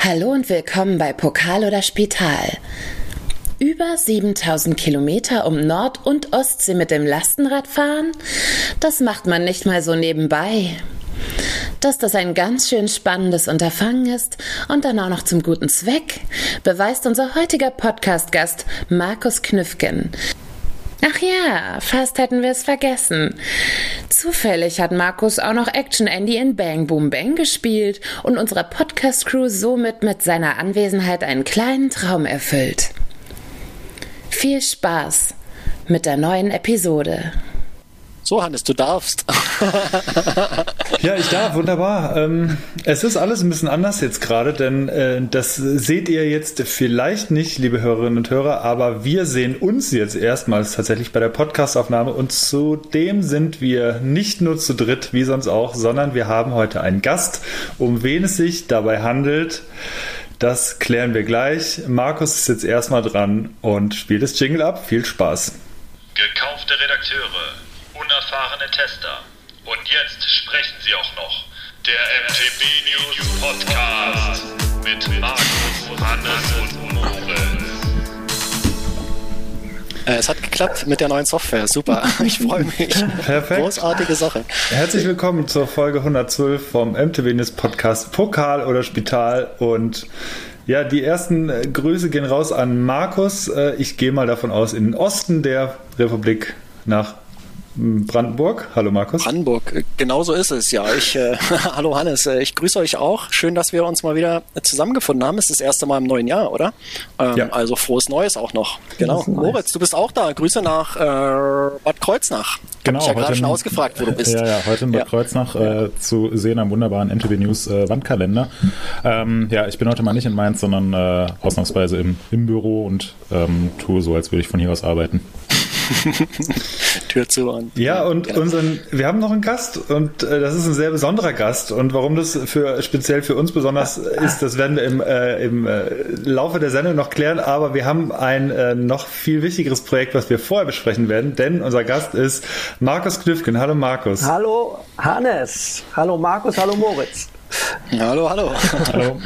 Hallo und willkommen bei Pokal oder Spital. Über 7000 Kilometer um Nord- und Ostsee mit dem Lastenrad fahren? Das macht man nicht mal so nebenbei. Dass das ein ganz schön spannendes Unterfangen ist und dann auch noch zum guten Zweck, beweist unser heutiger Podcast-Gast Markus Knüffgen. Ach ja, fast hätten wir es vergessen. Zufällig hat Markus auch noch Action Andy in Bang Boom Bang gespielt und unserer Podcast-Crew somit mit seiner Anwesenheit einen kleinen Traum erfüllt. Viel Spaß mit der neuen Episode. So, Hannes, du darfst. ja, ich darf, wunderbar. Ähm, es ist alles ein bisschen anders jetzt gerade, denn äh, das seht ihr jetzt vielleicht nicht, liebe Hörerinnen und Hörer, aber wir sehen uns jetzt erstmals tatsächlich bei der Podcastaufnahme und zudem sind wir nicht nur zu dritt, wie sonst auch, sondern wir haben heute einen Gast, um wen es sich dabei handelt. Das klären wir gleich. Markus ist jetzt erstmal dran und spielt das Jingle ab. Viel Spaß. Gekaufte Redakteure unerfahrene Tester. Und jetzt sprechen sie auch noch. Der MTB News Podcast mit Markus, Hannes und Moritz. Äh, es hat geklappt mit der neuen Software. Super. Ich freue mich. Perfekt. Großartige Sache. Herzlich willkommen zur Folge 112 vom MTB News Podcast Pokal oder Spital und ja, die ersten äh, Grüße gehen raus an Markus. Äh, ich gehe mal davon aus, in den Osten der Republik nach Brandenburg. Hallo Markus. Brandenburg, äh, genau so ist es, ja. Ich, äh, hallo Hannes, äh, ich grüße euch auch. Schön, dass wir uns mal wieder zusammengefunden haben. Es ist das erste Mal im neuen Jahr, oder? Ähm, ja. Also frohes Neues auch noch. Genau. Moritz, du bist auch da. Grüße nach äh, Bad Kreuznach. Genau. Hab ich ja gerade schon ausgefragt, wo du bist. Ja, ja, heute in Bad ja. Kreuznach äh, zu sehen am wunderbaren NTV News äh, Wandkalender. Ähm, ja, ich bin heute mal nicht in Mainz, sondern äh, ausnahmsweise im, im Büro und ähm, tue so, als würde ich von hier aus arbeiten. Tür zu. Und, ja, und genau. unseren, wir haben noch einen Gast und äh, das ist ein sehr besonderer Gast. Und warum das für speziell für uns besonders ist, das werden wir im, äh, im äh, Laufe der Sendung noch klären. Aber wir haben ein äh, noch viel wichtigeres Projekt, was wir vorher besprechen werden, denn unser Gast ist Markus Knüffgen. Hallo Markus. Hallo Hannes. Hallo Markus. Hallo Moritz. Hallo, hallo. Hallo.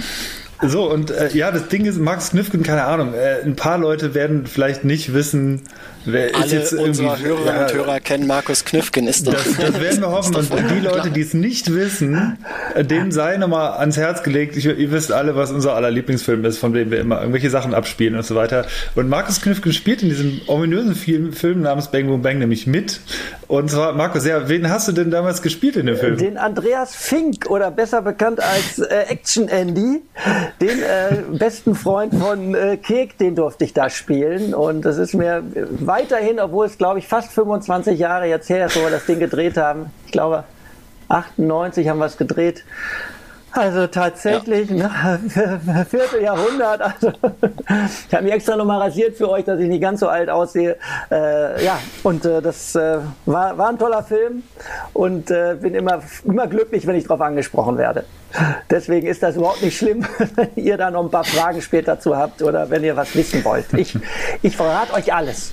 So, und äh, ja, das Ding ist, Max Knüffgen, keine Ahnung, äh, ein paar Leute werden vielleicht nicht wissen, wer Alle ist jetzt irgendwie. Unsere Hörerinnen ja, und Hörer kennen Markus Knüffgen, ist das. Das, das werden wir hoffen. Und die Leute, die es nicht wissen, denen sei nochmal ans Herz gelegt. Ich, ihr wisst alle, was unser aller Lieblingsfilm ist, von dem wir immer irgendwelche Sachen abspielen und so weiter. Und Markus Knüffgen spielt in diesem ominösen Film, Film namens Bang Boom Bang nämlich mit. Und zwar, Markus, ja, wen hast du denn damals gespielt in dem Film? Den Andreas Fink oder besser bekannt als äh, Action Andy den äh, besten Freund von äh, Kek, den durfte ich da spielen. Und das ist mir weiterhin, obwohl es, glaube ich, fast 25 Jahre jetzt her ist, wo wir das Ding gedreht haben. Ich glaube, 98 haben wir es gedreht. Also tatsächlich, ja. ne, Vierteljahrhundert. Also, ich habe mich extra nochmal rasiert für euch, dass ich nicht ganz so alt aussehe. Äh, ja, und äh, das äh, war, war ein toller Film und äh, bin immer, immer glücklich, wenn ich darauf angesprochen werde. Deswegen ist das überhaupt nicht schlimm, wenn ihr da noch ein paar Fragen später zu habt oder wenn ihr was wissen wollt. Ich, ich verrate euch alles.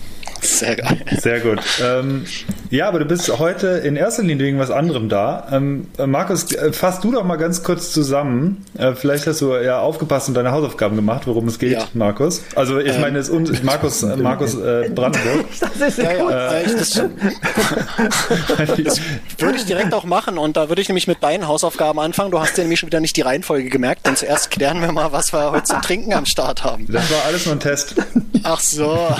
Sehr geil. Sehr gut. Ähm, ja, aber du bist heute in erster Linie wegen was anderem da. Ähm, Markus, äh, fass du doch mal ganz kurz zusammen. Äh, vielleicht hast du ja aufgepasst und deine Hausaufgaben gemacht, worum es geht, ja. Markus. Also ich ähm, meine, es ist Markus, äh, Markus äh, Brandenburg. das ist ja, ja, äh, das, das würde ich direkt auch machen und da würde ich nämlich mit beiden Hausaufgaben anfangen. Du hast ja nämlich schon wieder nicht die Reihenfolge gemerkt, denn zuerst klären wir mal, was wir heute zum Trinken am Start haben. Das war alles nur ein Test. Ach so.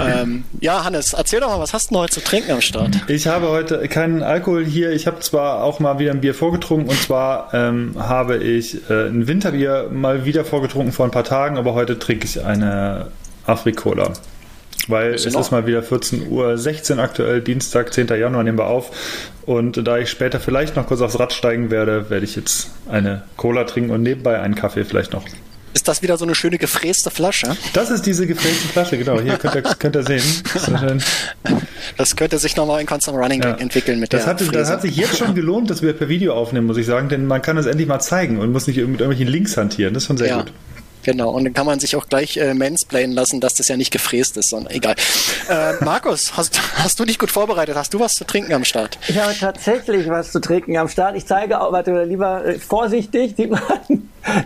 ähm, ja, Hannes, erzähl doch mal, was hast du heute zu trinken am Start? Ich habe heute keinen Alkohol hier. Ich habe zwar auch mal wieder ein Bier vorgetrunken und zwar ähm, habe ich äh, ein Winterbier mal wieder vorgetrunken vor ein paar Tagen, aber heute trinke ich eine Afrikola. Weil es ist mal wieder 14.16 Uhr aktuell, Dienstag, 10. Januar nehmen wir auf. Und da ich später vielleicht noch kurz aufs Rad steigen werde, werde ich jetzt eine Cola trinken und nebenbei einen Kaffee vielleicht noch. Ist das wieder so eine schöne gefräste Flasche? Das ist diese gefräste Flasche, genau. Hier könnt ihr, könnt ihr sehen. Das könnte sich nochmal in Constant Running ja. entwickeln mit das der hatte, Das hat sich jetzt schon gelohnt, dass wir per Video aufnehmen, muss ich sagen, denn man kann das endlich mal zeigen und muss nicht mit irgendwelchen Links hantieren. Das ist schon sehr ja. gut. Genau, und dann kann man sich auch gleich äh, mansplainen lassen, dass das ja nicht gefräst ist, sondern egal. Äh, Markus, hast, hast du dich gut vorbereitet? Hast du was zu trinken am Start? Ich habe tatsächlich was zu trinken am Start. Ich zeige auch, warte, lieber äh, vorsichtig, sieht man,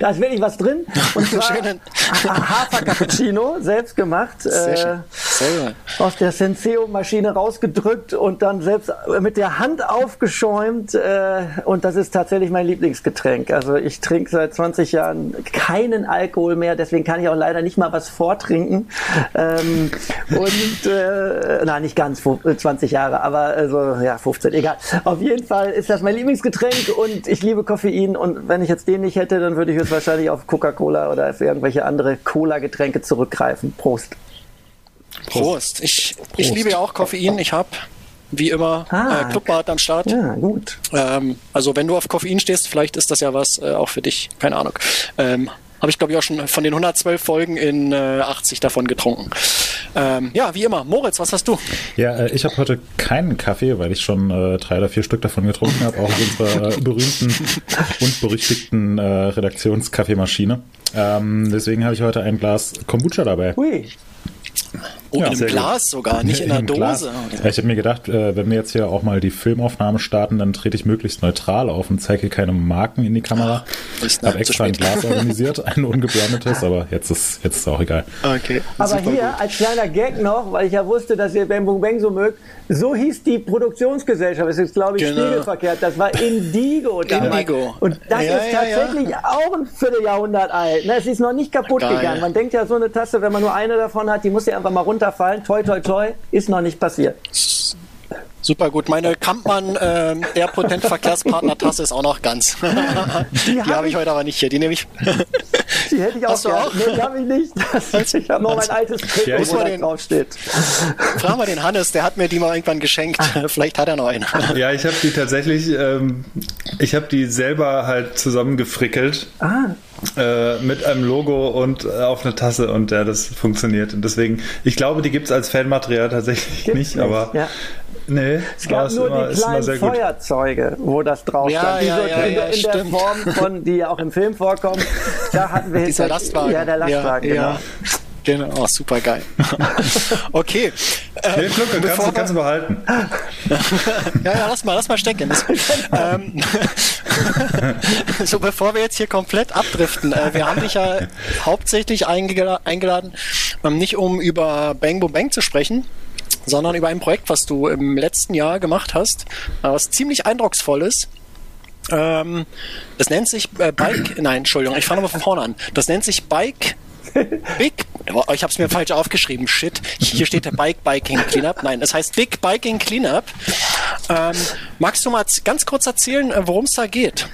da ist wirklich was drin. Und zwar Hafer-Cappuccino, selbst gemacht. Sehr schön. Sehr aus der Senseo-Maschine rausgedrückt und dann selbst mit der Hand aufgeschäumt. Äh, und das ist tatsächlich mein Lieblingsgetränk. Also ich trinke seit 20 Jahren keinen Alkohol mehr, deswegen kann ich auch leider nicht mal was vortrinken. Ähm, und äh, nein, nicht ganz 20 Jahre, aber also ja 15, egal. Auf jeden Fall ist das mein Lieblingsgetränk und ich liebe Koffein und wenn ich jetzt den nicht hätte, dann würde ich jetzt wahrscheinlich auf Coca-Cola oder auf irgendwelche andere Cola-Getränke zurückgreifen. Prost. Prost. Ich, Prost. ich liebe ja auch Koffein. Ich habe wie immer ah, äh, Clubbad am Start. Ja, gut. Ähm, also wenn du auf Koffein stehst, vielleicht ist das ja was äh, auch für dich. Keine Ahnung. Ähm, habe ich, glaube ich, auch schon von den 112 Folgen in äh, 80 davon getrunken. Ähm, ja, wie immer. Moritz, was hast du? Ja, äh, ich habe heute keinen Kaffee, weil ich schon äh, drei oder vier Stück davon getrunken habe, auch aus unserer berühmten und berüchtigten äh, Redaktionskaffeemaschine. Ähm, deswegen habe ich heute ein Glas Kombucha dabei. Hui. Oh, ja, in einem Glas gut. sogar, nicht in, in einer Dose. Ja, ich habe mir gedacht, äh, wenn wir jetzt hier auch mal die Filmaufnahme starten, dann trete ich möglichst neutral auf und zeige keine Marken in die Kamera. Ich habe extra ein Glas organisiert, ein ungebrandetes, aber jetzt ist jetzt ist auch egal. Okay. Aber hier gut. als kleiner Gag noch, weil ich ja wusste, dass ihr Bang Boom Bang so mögt, so hieß die Produktionsgesellschaft. Das ist glaube ich genau. spiegelverkehrt. Das war Indigo damals. Indigo. Und das ja, ist tatsächlich ja, auch ein Vierteljahrhundert alt. Ne, es ist noch nicht kaputt Geil. gegangen. Man denkt ja, so eine Tasse, wenn man nur eine davon hat, die muss ja einfach mal runterfallen. Toi, toi, toi. Ist noch nicht passiert. Super gut. Meine Kampmann, äh, der Potentverkehrspartner-Tasse ist auch noch ganz. die, die habe ich heute aber nicht hier. Die nehme ich. die hätte ich auch, Hast du auch? Nee, die habe ich nicht. Das, ich habe noch mein altes Trikot, ja, wo da draufsteht. Frag mal den Hannes, der hat mir die mal irgendwann geschenkt. Ah. Vielleicht hat er noch einen. ja, ich habe die tatsächlich, ähm, ich habe die selber halt zusammengefrickelt. Ah. Äh, mit einem Logo und äh, auf eine Tasse und ja, das funktioniert. Und deswegen, ich glaube, die gibt es als Fanmaterial tatsächlich nicht, nicht, aber ja. Nee, es gab nur immer, die kleinen Feuerzeuge, wo das drauf ja, stand. Ja, ja, in, ja, in der Form von, die ja auch im Film vorkommen. Da hatten wir Dieser Lastwagen. Ja, der Lastwagen, genau. Genau, oh, super geil. okay. Äh, nee, Flug, kannst, du, kannst du behalten. ja, ja, lass mal, lass mal stecken. ähm, so, bevor wir jetzt hier komplett abdriften, äh, wir haben dich ja hauptsächlich eingeladen, ähm, nicht um über Bang Boom Bang zu sprechen, sondern über ein Projekt, was du im letzten Jahr gemacht hast, äh, was ziemlich eindrucksvoll ist. Ähm, das nennt sich äh, Bike, nein, Entschuldigung, ich fange mal von vorne an. Das nennt sich Bike Big, ich habe es mir falsch aufgeschrieben, shit. Hier steht der Bike Biking Cleanup. Nein, es heißt Big Biking Cleanup. Ähm, magst du mal ganz kurz erzählen, äh, worum es da geht?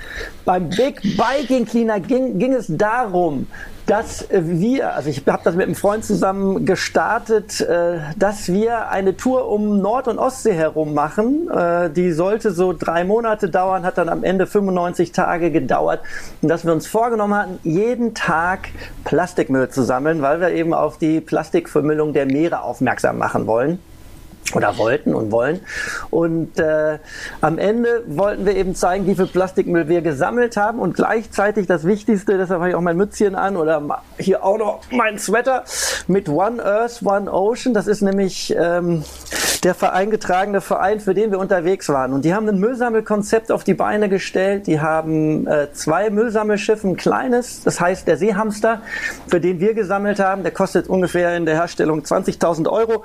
Beim Big Biking Cleanup ging, ging es darum, dass wir, also ich habe das mit einem Freund zusammen gestartet, äh, dass wir eine Tour um Nord- und Ostsee herum machen. Äh, die sollte so drei Monate dauern, hat dann am Ende 95 Tage gedauert. Und dass wir uns vorgenommen hatten, jeden Tag Plastikmüll zu sammeln, weil wir eben auf die Plastikvermüllung der Meere aufmerksam machen wollen oder wollten und wollen. Und äh, am Ende wollten wir eben zeigen, wie viel Plastikmüll wir gesammelt haben und gleichzeitig das Wichtigste, deshalb habe ich auch mein Mützchen an oder hier auch noch mein Sweater mit One Earth, One Ocean. Das ist nämlich ähm, der eingetragene Verein, für den wir unterwegs waren. Und die haben ein Müllsammelkonzept auf die Beine gestellt. Die haben äh, zwei Müllsammelschiffe, ein kleines, das heißt der Seehamster, für den wir gesammelt haben. Der kostet ungefähr in der Herstellung 20.000 Euro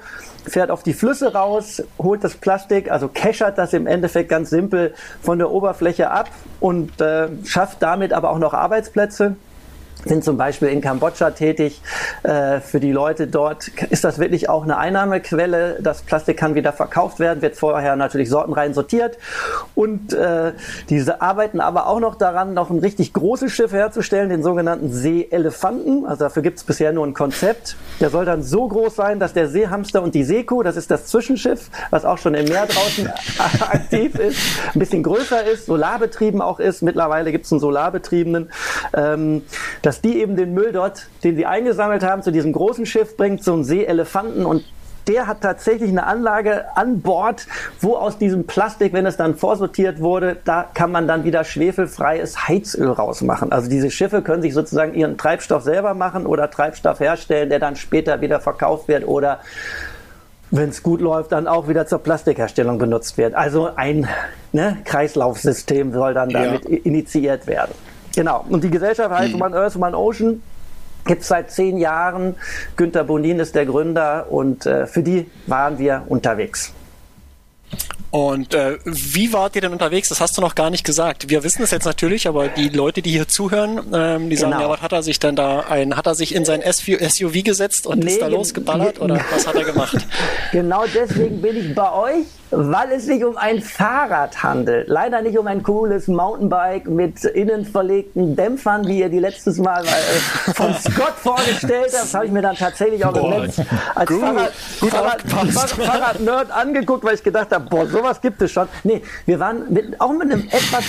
fährt auf die Flüsse raus, holt das Plastik, also keschert das im Endeffekt ganz simpel von der Oberfläche ab und äh, schafft damit aber auch noch Arbeitsplätze sind zum Beispiel in Kambodscha tätig. Äh, für die Leute dort ist das wirklich auch eine Einnahmequelle. Das Plastik kann wieder verkauft werden, wird vorher natürlich sortenrein sortiert. Und äh, diese arbeiten aber auch noch daran, noch ein richtig großes Schiff herzustellen, den sogenannten Seeelefanten. Also dafür gibt es bisher nur ein Konzept. Der soll dann so groß sein, dass der Seehamster und die Seekuh, das ist das Zwischenschiff, was auch schon im Meer draußen aktiv ist, ein bisschen größer ist, solarbetrieben auch ist. Mittlerweile gibt es einen solarbetriebenen. Ähm, dass die eben den Müll dort, den sie eingesammelt haben, zu diesem großen Schiff bringt, zum Seeelefanten und der hat tatsächlich eine Anlage an Bord, wo aus diesem Plastik, wenn es dann vorsortiert wurde, da kann man dann wieder schwefelfreies Heizöl rausmachen. Also diese Schiffe können sich sozusagen ihren Treibstoff selber machen oder Treibstoff herstellen, der dann später wieder verkauft wird oder wenn es gut läuft, dann auch wieder zur Plastikherstellung benutzt wird. Also ein ne, Kreislaufsystem soll dann damit ja. initiiert werden. Genau. Und die Gesellschaft heißt hm. One Earth, One Ocean. Gibt es seit zehn Jahren. Günter Bonin ist der Gründer und äh, für die waren wir unterwegs. Und äh, wie wart ihr denn unterwegs? Das hast du noch gar nicht gesagt. Wir wissen es jetzt natürlich, aber die Leute, die hier zuhören, ähm, die sagen, genau. ja, was hat er sich denn da ein, hat er sich in sein SUV gesetzt und nee, ist da losgeballert oder was hat er gemacht? Genau deswegen bin ich bei euch weil es sich um ein Fahrrad handelt. Leider nicht um ein cooles Mountainbike mit innen verlegten Dämpfern, wie ihr die letztes Mal äh, von Scott vorgestellt habt. Das habe ich mir dann tatsächlich auch im Netz als gut, Fahrrad, Fahrrad, Fahrrad, Fahrrad-Nerd angeguckt, weil ich gedacht habe, boah, sowas gibt es schon. Nee, wir waren mit, auch mit einem etwas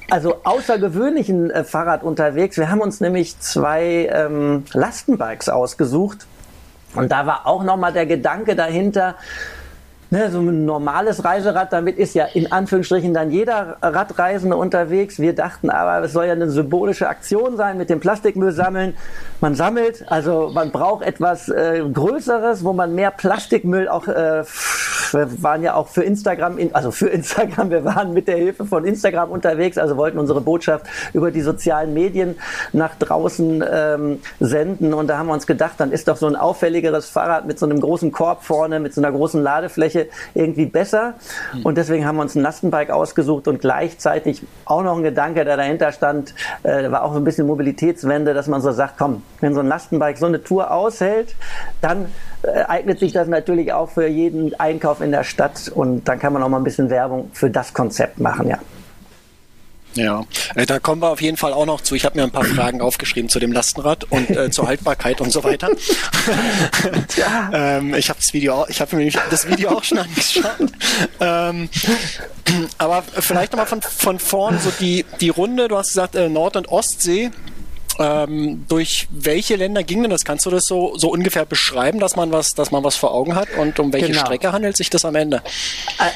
also außergewöhnlichen äh, Fahrrad unterwegs. Wir haben uns nämlich zwei ähm, Lastenbikes ausgesucht. Und da war auch nochmal der Gedanke dahinter, ne, so ein normales Reiserad, damit ist ja in Anführungsstrichen dann jeder Radreisende unterwegs. Wir dachten aber, es soll ja eine symbolische Aktion sein mit dem Plastikmüll sammeln. Man sammelt, also man braucht etwas äh, Größeres, wo man mehr Plastikmüll auch, äh, wir waren ja auch für Instagram, in, also für Instagram, wir waren mit der Hilfe von Instagram unterwegs, also wollten unsere Botschaft über die sozialen Medien nach draußen ähm, senden und da haben wir uns gedacht, dann ist doch so ein auffälligeres Fahrrad mit so einem großen Korb vorne, mit so einer großen Ladefläche irgendwie besser. Hm. Und deswegen haben wir uns ein Lastenbike ausgesucht und gleichzeitig auch noch ein Gedanke, der dahinter stand, äh, war auch ein bisschen Mobilitätswende, dass man so sagt, komm, wenn so ein Lastenbike so eine Tour aushält, dann äh, eignet sich das natürlich auch für jeden Einkauf in der Stadt und dann kann man auch mal ein bisschen Werbung für das Konzept machen, ja. Ja, äh, da kommen wir auf jeden Fall auch noch zu. Ich habe mir ein paar Fragen aufgeschrieben zu dem Lastenrad und äh, zur Haltbarkeit und so weiter. ja. ähm, ich habe das Video, ich habe mir das Video auch schon angeschaut. Ähm, aber vielleicht nochmal von, von vorn so die, die Runde. Du hast gesagt äh, Nord- und Ostsee. Ähm, durch welche Länder ging denn das? Kannst du das so, so ungefähr beschreiben, dass man was, dass man was vor Augen hat? Und um welche genau. Strecke handelt sich das am Ende?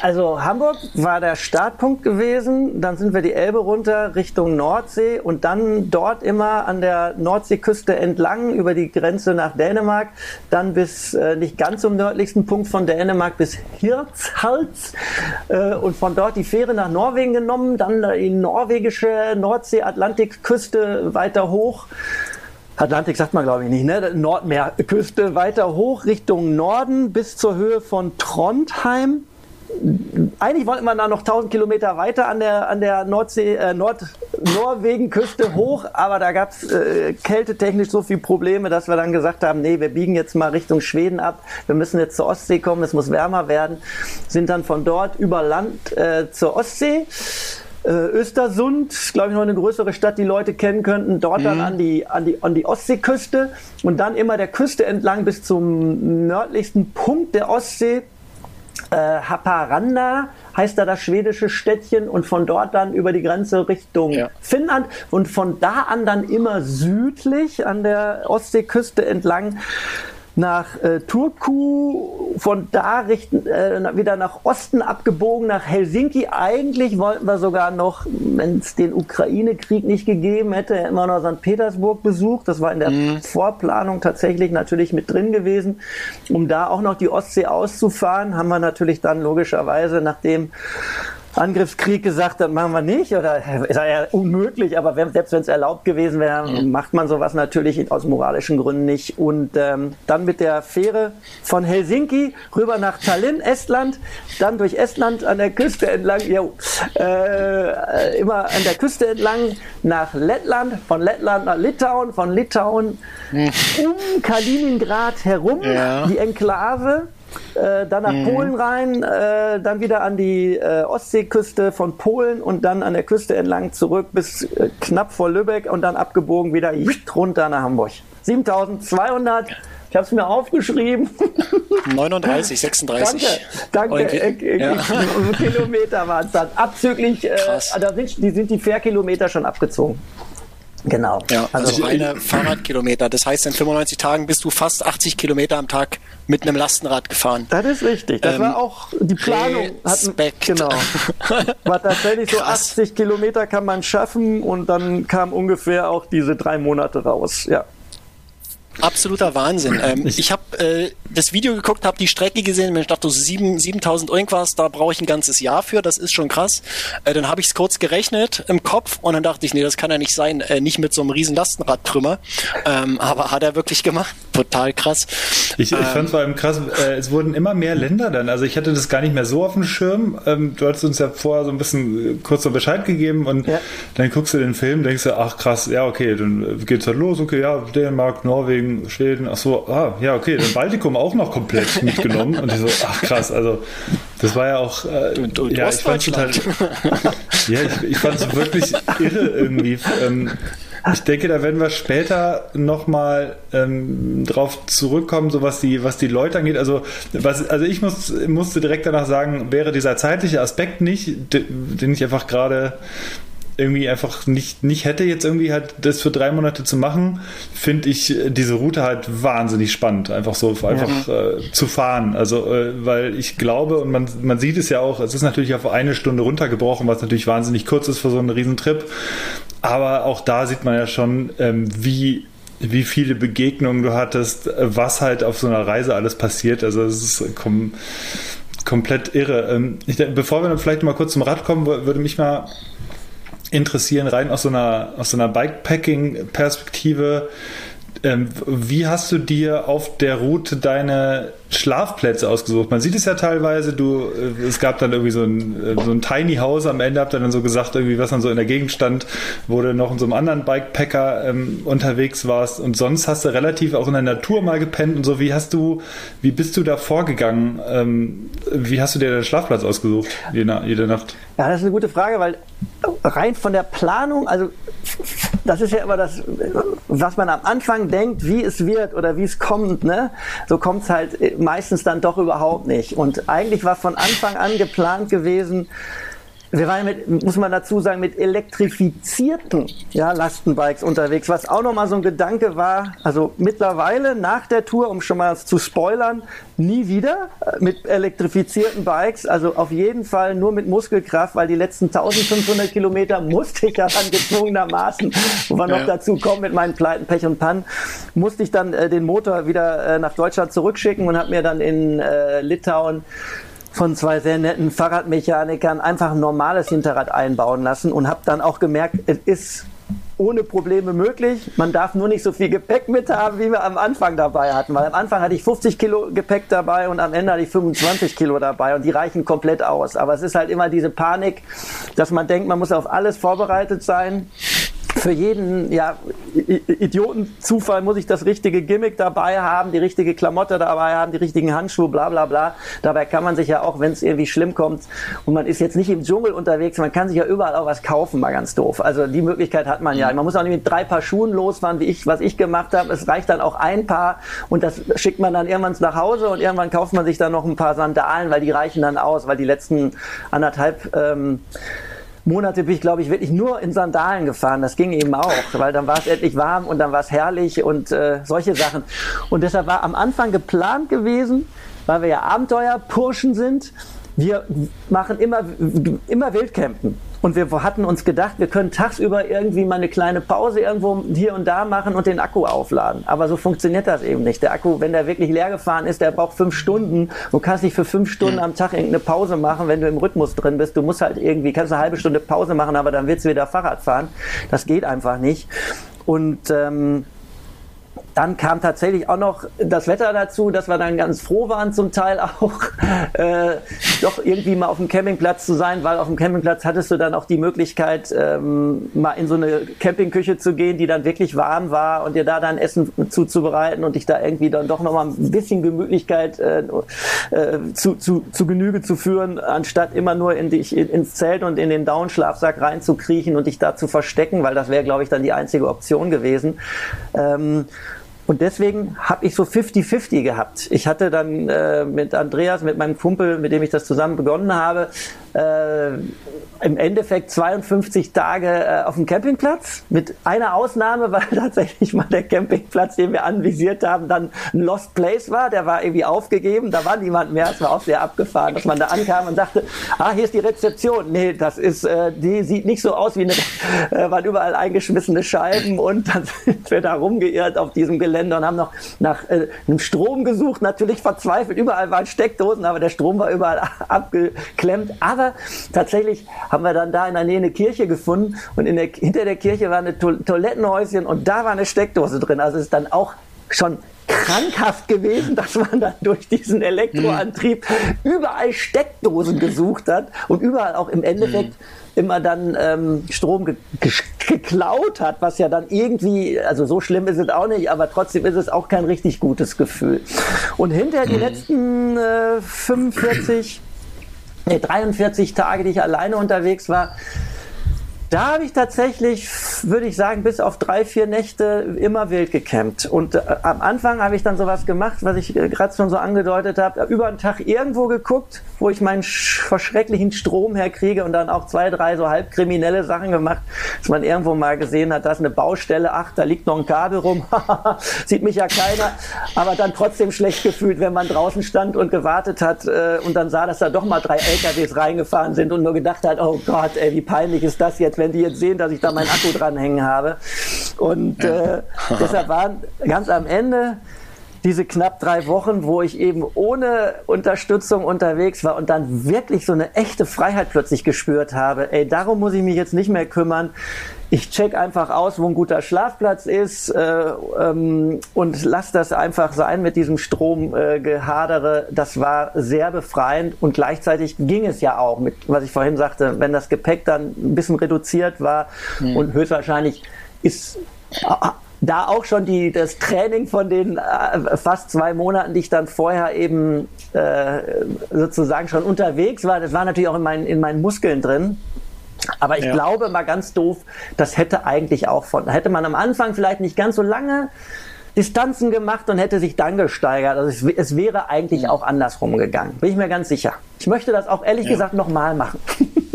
Also Hamburg war der Startpunkt gewesen. Dann sind wir die Elbe runter Richtung Nordsee und dann dort immer an der Nordseeküste entlang über die Grenze nach Dänemark, dann bis äh, nicht ganz zum nördlichsten Punkt von Dänemark bis Hirtshals äh, und von dort die Fähre nach Norwegen genommen, dann die norwegische Nordsee-Atlantikküste weiter hoch hoch. Atlantik sagt man glaube ich nicht, ne? Nordmeerküste weiter hoch Richtung Norden bis zur Höhe von Trondheim. Eigentlich wollten wir da noch 1000 Kilometer weiter an der, an der Nordsee, äh, Nord-Norwegen-Küste hoch, aber da gab es äh, kältetechnisch so viele Probleme, dass wir dann gesagt haben, nee, wir biegen jetzt mal Richtung Schweden ab, wir müssen jetzt zur Ostsee kommen, es muss wärmer werden, sind dann von dort über Land äh, zur Ostsee äh, Östersund, glaube ich, noch eine größere Stadt, die Leute kennen könnten. Dort mhm. dann an die, an, die, an die Ostseeküste und dann immer der Küste entlang bis zum nördlichsten Punkt der Ostsee. Äh, Haparanda heißt da das schwedische Städtchen und von dort dann über die Grenze Richtung ja. Finnland und von da an dann immer südlich an der Ostseeküste entlang nach äh, Turku, von da richten, äh, wieder nach Osten abgebogen, nach Helsinki. Eigentlich wollten wir sogar noch, wenn es den Ukraine-Krieg nicht gegeben hätte, immer noch St. Petersburg besucht. Das war in der mhm. Vorplanung tatsächlich natürlich mit drin gewesen. Um da auch noch die Ostsee auszufahren, haben wir natürlich dann logischerweise, nachdem Angriffskrieg gesagt, das machen wir nicht oder ist ja unmöglich, aber selbst wenn es erlaubt gewesen wäre, macht man sowas natürlich aus moralischen Gründen nicht. Und ähm, dann mit der Fähre von Helsinki rüber nach Tallinn, Estland, dann durch Estland an der Küste entlang, jo, äh, immer an der Küste entlang nach Lettland, von Lettland nach Litauen, von Litauen um Kaliningrad herum, ja. die Enklave äh, dann nach mhm. Polen rein, äh, dann wieder an die äh, Ostseeküste von Polen und dann an der Küste entlang zurück bis äh, knapp vor Lübeck und dann abgebogen wieder runter nach Hamburg. 7200 ich habe es mir aufgeschrieben. 39, 36. Danke, danke. Äh, ja. Kilometer waren es dann. Abzüglich, äh, da sind, die sind die Fährkilometer schon abgezogen. Genau. Ja, also, also reine Fahrradkilometer. Das heißt, in 95 Tagen bist du fast 80 Kilometer am Tag mit einem Lastenrad gefahren. Das ist richtig. Das ähm, war auch die Planung. Respekt. genau. War tatsächlich so 80 Kilometer kann man schaffen und dann kam ungefähr auch diese drei Monate raus. Ja. Absoluter Wahnsinn. Ähm, ich habe äh, das Video geguckt, habe die Strecke gesehen und ich dachte, so 7, 7000 irgendwas, da brauche ich ein ganzes Jahr für, das ist schon krass. Äh, dann habe ich es kurz gerechnet im Kopf und dann dachte ich, nee, das kann ja nicht sein, äh, nicht mit so einem riesen Lastenradtrümmer. Ähm, aber hat er wirklich gemacht. Total krass. Ich, ich ähm, fand es vor allem krass, äh, es wurden immer mehr Länder dann. Also ich hatte das gar nicht mehr so auf dem Schirm. Ähm, du hast uns ja vorher so ein bisschen äh, kurz so Bescheid gegeben und ja. dann guckst du den Film, denkst du, ach krass, ja okay, dann geht's halt los, okay, ja, Dänemark, Norwegen, Schweden, ach so, ah, ja okay, dann Baltikum auch noch komplett mitgenommen und ich so, ach krass, also das war ja auch, äh, und, und ja, ich fand total, ja, ich, ich fand es wirklich irre irgendwie. Ähm, ich denke, da werden wir später nochmal ähm, drauf zurückkommen, so was die, was die Leute angeht. Also, was, also ich muss, musste direkt danach sagen, wäre dieser zeitliche Aspekt nicht, den ich einfach gerade irgendwie einfach nicht, nicht hätte, jetzt irgendwie halt das für drei Monate zu machen, finde ich diese Route halt wahnsinnig spannend, einfach so einfach ja. äh, zu fahren. Also, äh, weil ich glaube, und man, man sieht es ja auch, es ist natürlich auf eine Stunde runtergebrochen, was natürlich wahnsinnig kurz ist für so einen Riesentrip. Aber auch da sieht man ja schon, ähm, wie wie viele Begegnungen du hattest, was halt auf so einer Reise alles passiert. Also es ist kom komplett irre. Ähm, ich, bevor wir dann vielleicht mal kurz zum Rad kommen, würde mich mal interessieren, rein aus so einer, aus so einer Bikepacking-Perspektive. Ähm, wie hast du dir auf der Route deine Schlafplätze ausgesucht? Man sieht es ja teilweise, du, äh, es gab dann irgendwie so ein, äh, so ein Tiny House am Ende, habt ihr dann so gesagt, irgendwie, was dann so in der Gegend stand, wo du noch in so einem anderen Bikepacker ähm, unterwegs warst und sonst hast du relativ auch in der Natur mal gepennt und so. Wie hast du, wie bist du da vorgegangen? Ähm, wie hast du dir deinen Schlafplatz ausgesucht, jede, jede Nacht? Ja, das ist eine gute Frage, weil rein von der Planung, also das ist ja immer das, was man am Anfang denkt, wie es wird oder wie es kommt, ne? So kommt es halt meistens dann doch überhaupt nicht. Und eigentlich war von Anfang an geplant gewesen, wir waren mit, muss man dazu sagen, mit elektrifizierten ja, Lastenbikes unterwegs, was auch nochmal so ein Gedanke war. Also mittlerweile nach der Tour, um schon mal zu spoilern, nie wieder mit elektrifizierten Bikes. Also auf jeden Fall nur mit Muskelkraft, weil die letzten 1500 Kilometer musste ich daran gezwungenermaßen, wo wir ja. noch dazu kommen mit meinen Pleiten, Pech und Pannen, musste ich dann äh, den Motor wieder äh, nach Deutschland zurückschicken und habe mir dann in äh, Litauen von zwei sehr netten Fahrradmechanikern einfach ein normales Hinterrad einbauen lassen und habe dann auch gemerkt, es ist ohne Probleme möglich. Man darf nur nicht so viel Gepäck mit haben, wie wir am Anfang dabei hatten. Weil am Anfang hatte ich 50 Kilo Gepäck dabei und am Ende hatte ich 25 Kilo dabei und die reichen komplett aus. Aber es ist halt immer diese Panik, dass man denkt, man muss auf alles vorbereitet sein für jeden ja, Idiotenzufall muss ich das richtige Gimmick dabei haben, die richtige Klamotte dabei haben, die richtigen Handschuhe, bla bla bla. Dabei kann man sich ja auch, wenn es irgendwie schlimm kommt und man ist jetzt nicht im Dschungel unterwegs, man kann sich ja überall auch was kaufen, mal ganz doof. Also die Möglichkeit hat man ja. Man muss auch nicht mit drei Paar Schuhen losfahren, wie ich, was ich gemacht habe. Es reicht dann auch ein Paar und das schickt man dann irgendwann nach Hause und irgendwann kauft man sich dann noch ein paar Sandalen, weil die reichen dann aus, weil die letzten anderthalb ähm, Monate bin ich, glaube ich, wirklich nur in Sandalen gefahren. Das ging eben auch, weil dann war es endlich warm und dann war es herrlich und äh, solche Sachen. Und deshalb war am Anfang geplant gewesen, weil wir ja Abenteuerpurschen sind, wir machen immer, immer Wildcampen. Und wir hatten uns gedacht, wir können tagsüber irgendwie mal eine kleine Pause irgendwo hier und da machen und den Akku aufladen. Aber so funktioniert das eben nicht. Der Akku, wenn der wirklich leer gefahren ist, der braucht fünf Stunden. Du kannst nicht für fünf Stunden am Tag irgendeine Pause machen, wenn du im Rhythmus drin bist. Du musst halt irgendwie, kannst eine halbe Stunde Pause machen, aber dann willst du wieder Fahrrad fahren. Das geht einfach nicht. Und ähm, dann kam tatsächlich auch noch das Wetter dazu, dass wir dann ganz froh waren, zum Teil auch äh, doch irgendwie mal auf dem Campingplatz zu sein, weil auf dem Campingplatz hattest du dann auch die Möglichkeit, ähm, mal in so eine Campingküche zu gehen, die dann wirklich warm war und dir da dann Essen zuzubereiten und dich da irgendwie dann doch nochmal ein bisschen Gemütlichkeit äh, äh, zu, zu, zu Genüge zu führen, anstatt immer nur in dich in, ins Zelt und in den Downschlafsack reinzukriechen und dich da zu verstecken, weil das wäre, glaube ich, dann die einzige Option gewesen. Ähm, und deswegen habe ich so 50-50 gehabt. Ich hatte dann äh, mit Andreas, mit meinem Kumpel, mit dem ich das zusammen begonnen habe, äh, im Endeffekt 52 Tage äh, auf dem Campingplatz. Mit einer Ausnahme, weil tatsächlich mal der Campingplatz, den wir anvisiert haben, dann ein Lost Place war. Der war irgendwie aufgegeben. Da war niemand mehr. Es war auch sehr abgefahren, dass man da ankam und dachte, ah, hier ist die Rezeption. Nee, das ist, äh, die sieht nicht so aus wie eine, äh, waren überall eingeschmissene Scheiben und dann sind wir da rumgeirrt auf diesem Gelände und haben noch nach äh, einem Strom gesucht, natürlich verzweifelt. Überall waren Steckdosen, aber der Strom war überall abgeklemmt. Aber tatsächlich haben wir dann da in der Nähe eine Kirche gefunden und in der, hinter der Kirche war eine to Toilettenhäuschen und da war eine Steckdose drin. Also es ist dann auch schon krankhaft gewesen, dass man dann durch diesen Elektroantrieb überall Steckdosen gesucht hat und überall auch im Endeffekt immer dann ähm, Strom ge ge geklaut hat, was ja dann irgendwie, also so schlimm ist es auch nicht, aber trotzdem ist es auch kein richtig gutes Gefühl. Und hinterher die mhm. letzten äh, 45 nee, 43 Tage, die ich alleine unterwegs war, da habe ich tatsächlich, würde ich sagen, bis auf drei, vier Nächte immer wild gecampt. Und äh, am Anfang habe ich dann sowas gemacht, was ich äh, gerade schon so angedeutet habe, über einen Tag irgendwo geguckt, wo ich meinen verschrecklichen Strom herkriege und dann auch zwei, drei so halb kriminelle Sachen gemacht, dass man irgendwo mal gesehen hat, da ist eine Baustelle, ach, da liegt noch ein Kabel rum, sieht mich ja keiner, aber dann trotzdem schlecht gefühlt, wenn man draußen stand und gewartet hat äh, und dann sah, dass da doch mal drei LKWs reingefahren sind und nur gedacht hat, oh Gott, ey, wie peinlich ist das jetzt, wenn die jetzt sehen, dass ich da meinen Akku dranhängen habe. Und äh, deshalb waren ganz am Ende diese knapp drei Wochen, wo ich eben ohne Unterstützung unterwegs war und dann wirklich so eine echte Freiheit plötzlich gespürt habe. Ey, darum muss ich mich jetzt nicht mehr kümmern. Ich check einfach aus, wo ein guter Schlafplatz ist äh, ähm, und lass das einfach sein mit diesem Stromgehadere. Äh, das war sehr befreiend und gleichzeitig ging es ja auch mit, was ich vorhin sagte, wenn das Gepäck dann ein bisschen reduziert war mhm. und höchstwahrscheinlich ist da auch schon die, das Training von den äh, fast zwei Monaten, die ich dann vorher eben äh, sozusagen schon unterwegs war, das war natürlich auch in meinen, in meinen Muskeln drin. Aber ich ja. glaube mal ganz doof, das hätte eigentlich auch von, hätte man am Anfang vielleicht nicht ganz so lange Distanzen gemacht und hätte sich dann gesteigert. Also es, es wäre eigentlich ja. auch andersrum gegangen. Bin ich mir ganz sicher. Ich möchte das auch ehrlich ja. gesagt nochmal machen.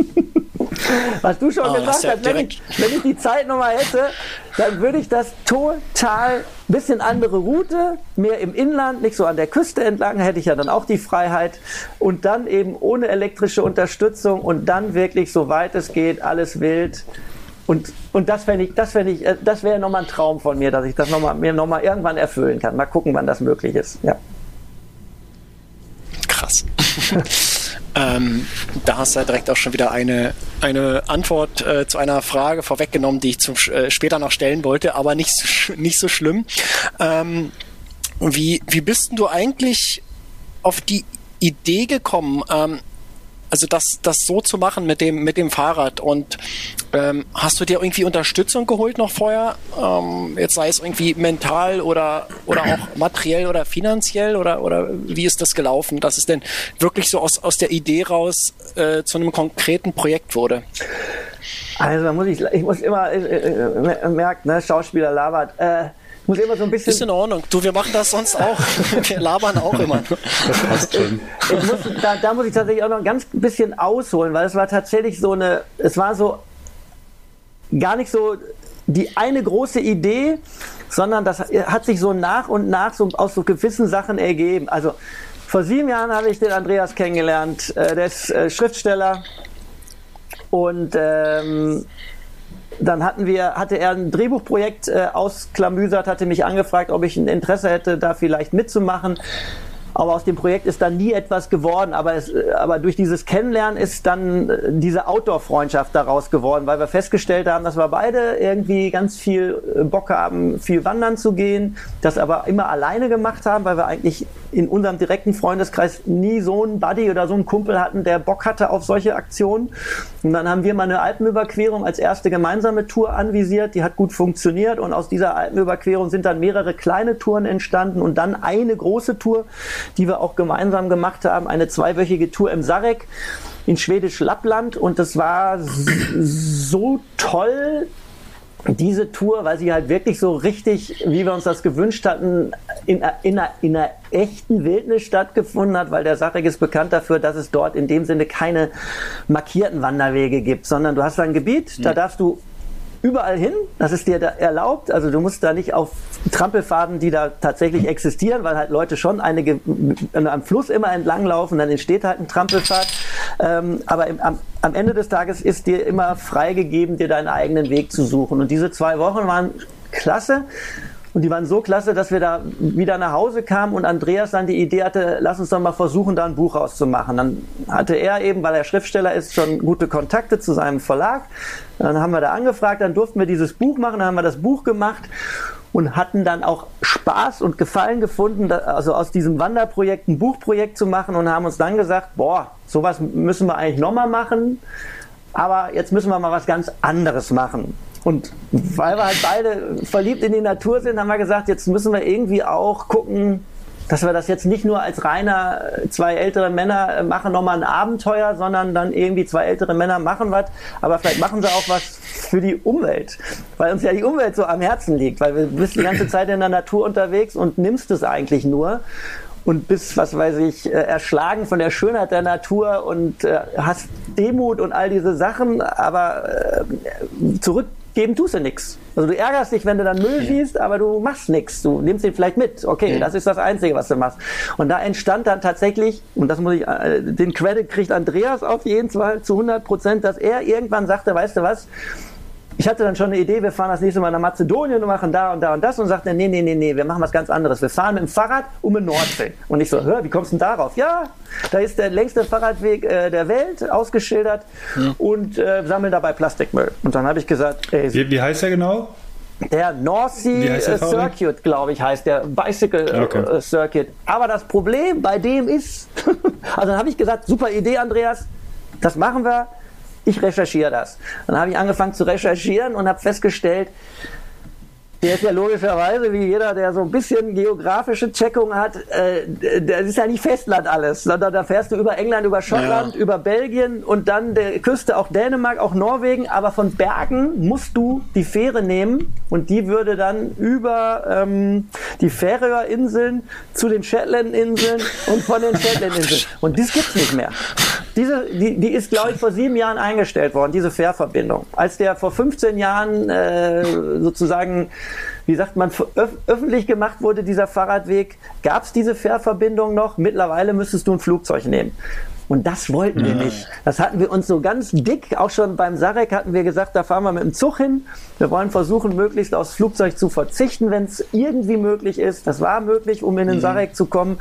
Was du schon oh, gesagt hast, wenn, ich, wenn ich die Zeit nochmal hätte, dann würde ich das total bisschen andere Route, mehr im Inland, nicht so an der Küste entlang, hätte ich ja dann auch die Freiheit und dann eben ohne elektrische Unterstützung und dann wirklich so weit es geht, alles wild. Und, und das fände ich, das fände ich, äh, das wäre nochmal ein Traum von mir, dass ich das noch mal, mir nochmal irgendwann erfüllen kann. Mal gucken, wann das möglich ist. Ja. Krass. Ähm, da hast du ja direkt auch schon wieder eine, eine Antwort äh, zu einer Frage vorweggenommen, die ich zum, äh, später noch stellen wollte, aber nicht so, nicht so schlimm. Ähm, wie, wie bist du eigentlich auf die Idee gekommen, ähm, also das, das so zu machen mit dem, mit dem Fahrrad. Und ähm, hast du dir irgendwie Unterstützung geholt noch vorher? Ähm, jetzt sei es irgendwie mental oder, oder auch materiell oder finanziell oder, oder wie ist das gelaufen, dass es denn wirklich so aus, aus der Idee raus äh, zu einem konkreten Projekt wurde? Also muss ich, ich muss immer äh, äh, merken, ne, Schauspieler labert. Äh, muss immer so ein bisschen. Ist in Ordnung. Du, wir machen das sonst auch. wir labern auch immer. Das passt schon. Muss, da, da, muss ich tatsächlich auch noch ein ganz bisschen ausholen, weil es war tatsächlich so eine, es war so gar nicht so die eine große Idee, sondern das hat sich so nach und nach so aus so gewissen Sachen ergeben. Also vor sieben Jahren habe ich den Andreas kennengelernt. Äh, der ist äh, Schriftsteller und ähm, dann hatten wir, hatte er ein Drehbuchprojekt äh, ausklamüsert, hatte mich angefragt, ob ich ein Interesse hätte, da vielleicht mitzumachen. Aber aus dem Projekt ist dann nie etwas geworden. Aber, es, aber durch dieses Kennenlernen ist dann äh, diese Outdoor-Freundschaft daraus geworden, weil wir festgestellt haben, dass wir beide irgendwie ganz viel äh, Bock haben, viel wandern zu gehen, das aber immer alleine gemacht haben, weil wir eigentlich in unserem direkten Freundeskreis nie so einen Buddy oder so einen Kumpel hatten, der Bock hatte auf solche Aktionen. Und dann haben wir mal eine Alpenüberquerung als erste gemeinsame Tour anvisiert. Die hat gut funktioniert und aus dieser Alpenüberquerung sind dann mehrere kleine Touren entstanden und dann eine große Tour, die wir auch gemeinsam gemacht haben, eine zweiwöchige Tour im Sarek in Schwedisch Lappland und das war so toll, diese Tour, weil sie halt wirklich so richtig, wie wir uns das gewünscht hatten, in, in, einer, in einer echten Wildnis stattgefunden hat, weil der Sarek ist bekannt dafür, dass es dort in dem Sinne keine markierten Wanderwege gibt, sondern du hast ein Gebiet, da darfst du überall hin. Das ist dir da erlaubt. Also du musst da nicht auf Trampelfaden, die da tatsächlich existieren, weil halt Leute schon einige am Fluss immer entlang laufen, dann entsteht halt ein Trampelpfad. Ähm, aber im, am, am Ende des Tages ist dir immer freigegeben, dir deinen eigenen Weg zu suchen. Und diese zwei Wochen waren klasse. Und die waren so klasse, dass wir da wieder nach Hause kamen und Andreas dann die Idee hatte, lass uns doch mal versuchen, da ein Buch rauszumachen. Dann hatte er eben, weil er Schriftsteller ist, schon gute Kontakte zu seinem Verlag. Dann haben wir da angefragt, dann durften wir dieses Buch machen, dann haben wir das Buch gemacht und hatten dann auch Spaß und Gefallen gefunden, also aus diesem Wanderprojekt ein Buchprojekt zu machen und haben uns dann gesagt, boah, sowas müssen wir eigentlich nochmal machen, aber jetzt müssen wir mal was ganz anderes machen. Und weil wir halt beide verliebt in die Natur sind, haben wir gesagt, jetzt müssen wir irgendwie auch gucken, dass wir das jetzt nicht nur als reiner äh, zwei ältere Männer äh, machen nochmal ein Abenteuer, sondern dann irgendwie zwei ältere Männer machen was, aber vielleicht machen sie auch was für die Umwelt, weil uns ja die Umwelt so am Herzen liegt, weil wir bist die ganze Zeit in der Natur unterwegs und nimmst es eigentlich nur und bist, was weiß ich, äh, erschlagen von der Schönheit der Natur und hast Demut und all diese Sachen, aber zurück geben tust du nichts. Also du ärgerst dich, wenn du dann Müll siehst, aber du machst nichts. Du nimmst ihn vielleicht mit. Okay, das ist das Einzige, was du machst. Und da entstand dann tatsächlich, und das muss ich, äh, den Credit kriegt Andreas auf jeden Fall zu 100 Prozent, dass er irgendwann sagte, weißt du was, ich hatte dann schon eine Idee, wir fahren das nächste Mal nach Mazedonien und machen da und da und das und sagte, nee, nee, nee, nee, wir machen was ganz anderes. Wir fahren mit dem Fahrrad um die Nordsee. Und ich so, hör, wie kommst du denn darauf? Ja, da ist der längste Fahrradweg äh, der Welt ausgeschildert hm. und äh, sammeln dabei Plastikmüll. Und dann habe ich gesagt, ey, wie, wie heißt der genau? Der North Sea der Circuit, glaube ich, heißt der Bicycle äh, okay. Circuit. Aber das Problem bei dem ist, also dann habe ich gesagt, super Idee, Andreas, das machen wir ich recherchiere das. Dann habe ich angefangen zu recherchieren und habe festgestellt, der ist ja logischerweise, wie jeder, der so ein bisschen geografische Checkung hat, äh, das ist ja nicht Festland alles, sondern da fährst du über England, über Schottland, ja. über Belgien und dann der Küste auch Dänemark, auch Norwegen, aber von Bergen musst du die Fähre nehmen und die würde dann über ähm, die Färöerinseln zu den Shetlandinseln und von den Shetlandinseln. Und das gibt's nicht mehr. Diese, die, die ist, glaube ich, vor sieben Jahren eingestellt worden, diese Fährverbindung. Als der vor 15 Jahren äh, sozusagen wie sagt man, öf öffentlich gemacht wurde, dieser Fahrradweg, gab es diese Fährverbindung noch. Mittlerweile müsstest du ein Flugzeug nehmen. Und das wollten wir nicht. Das hatten wir uns so ganz dick, auch schon beim Sarek hatten wir gesagt, da fahren wir mit dem Zug hin. Wir wollen versuchen, möglichst aufs Flugzeug zu verzichten, wenn es irgendwie möglich ist. Das war möglich, um in den mhm. Sarek zu kommen.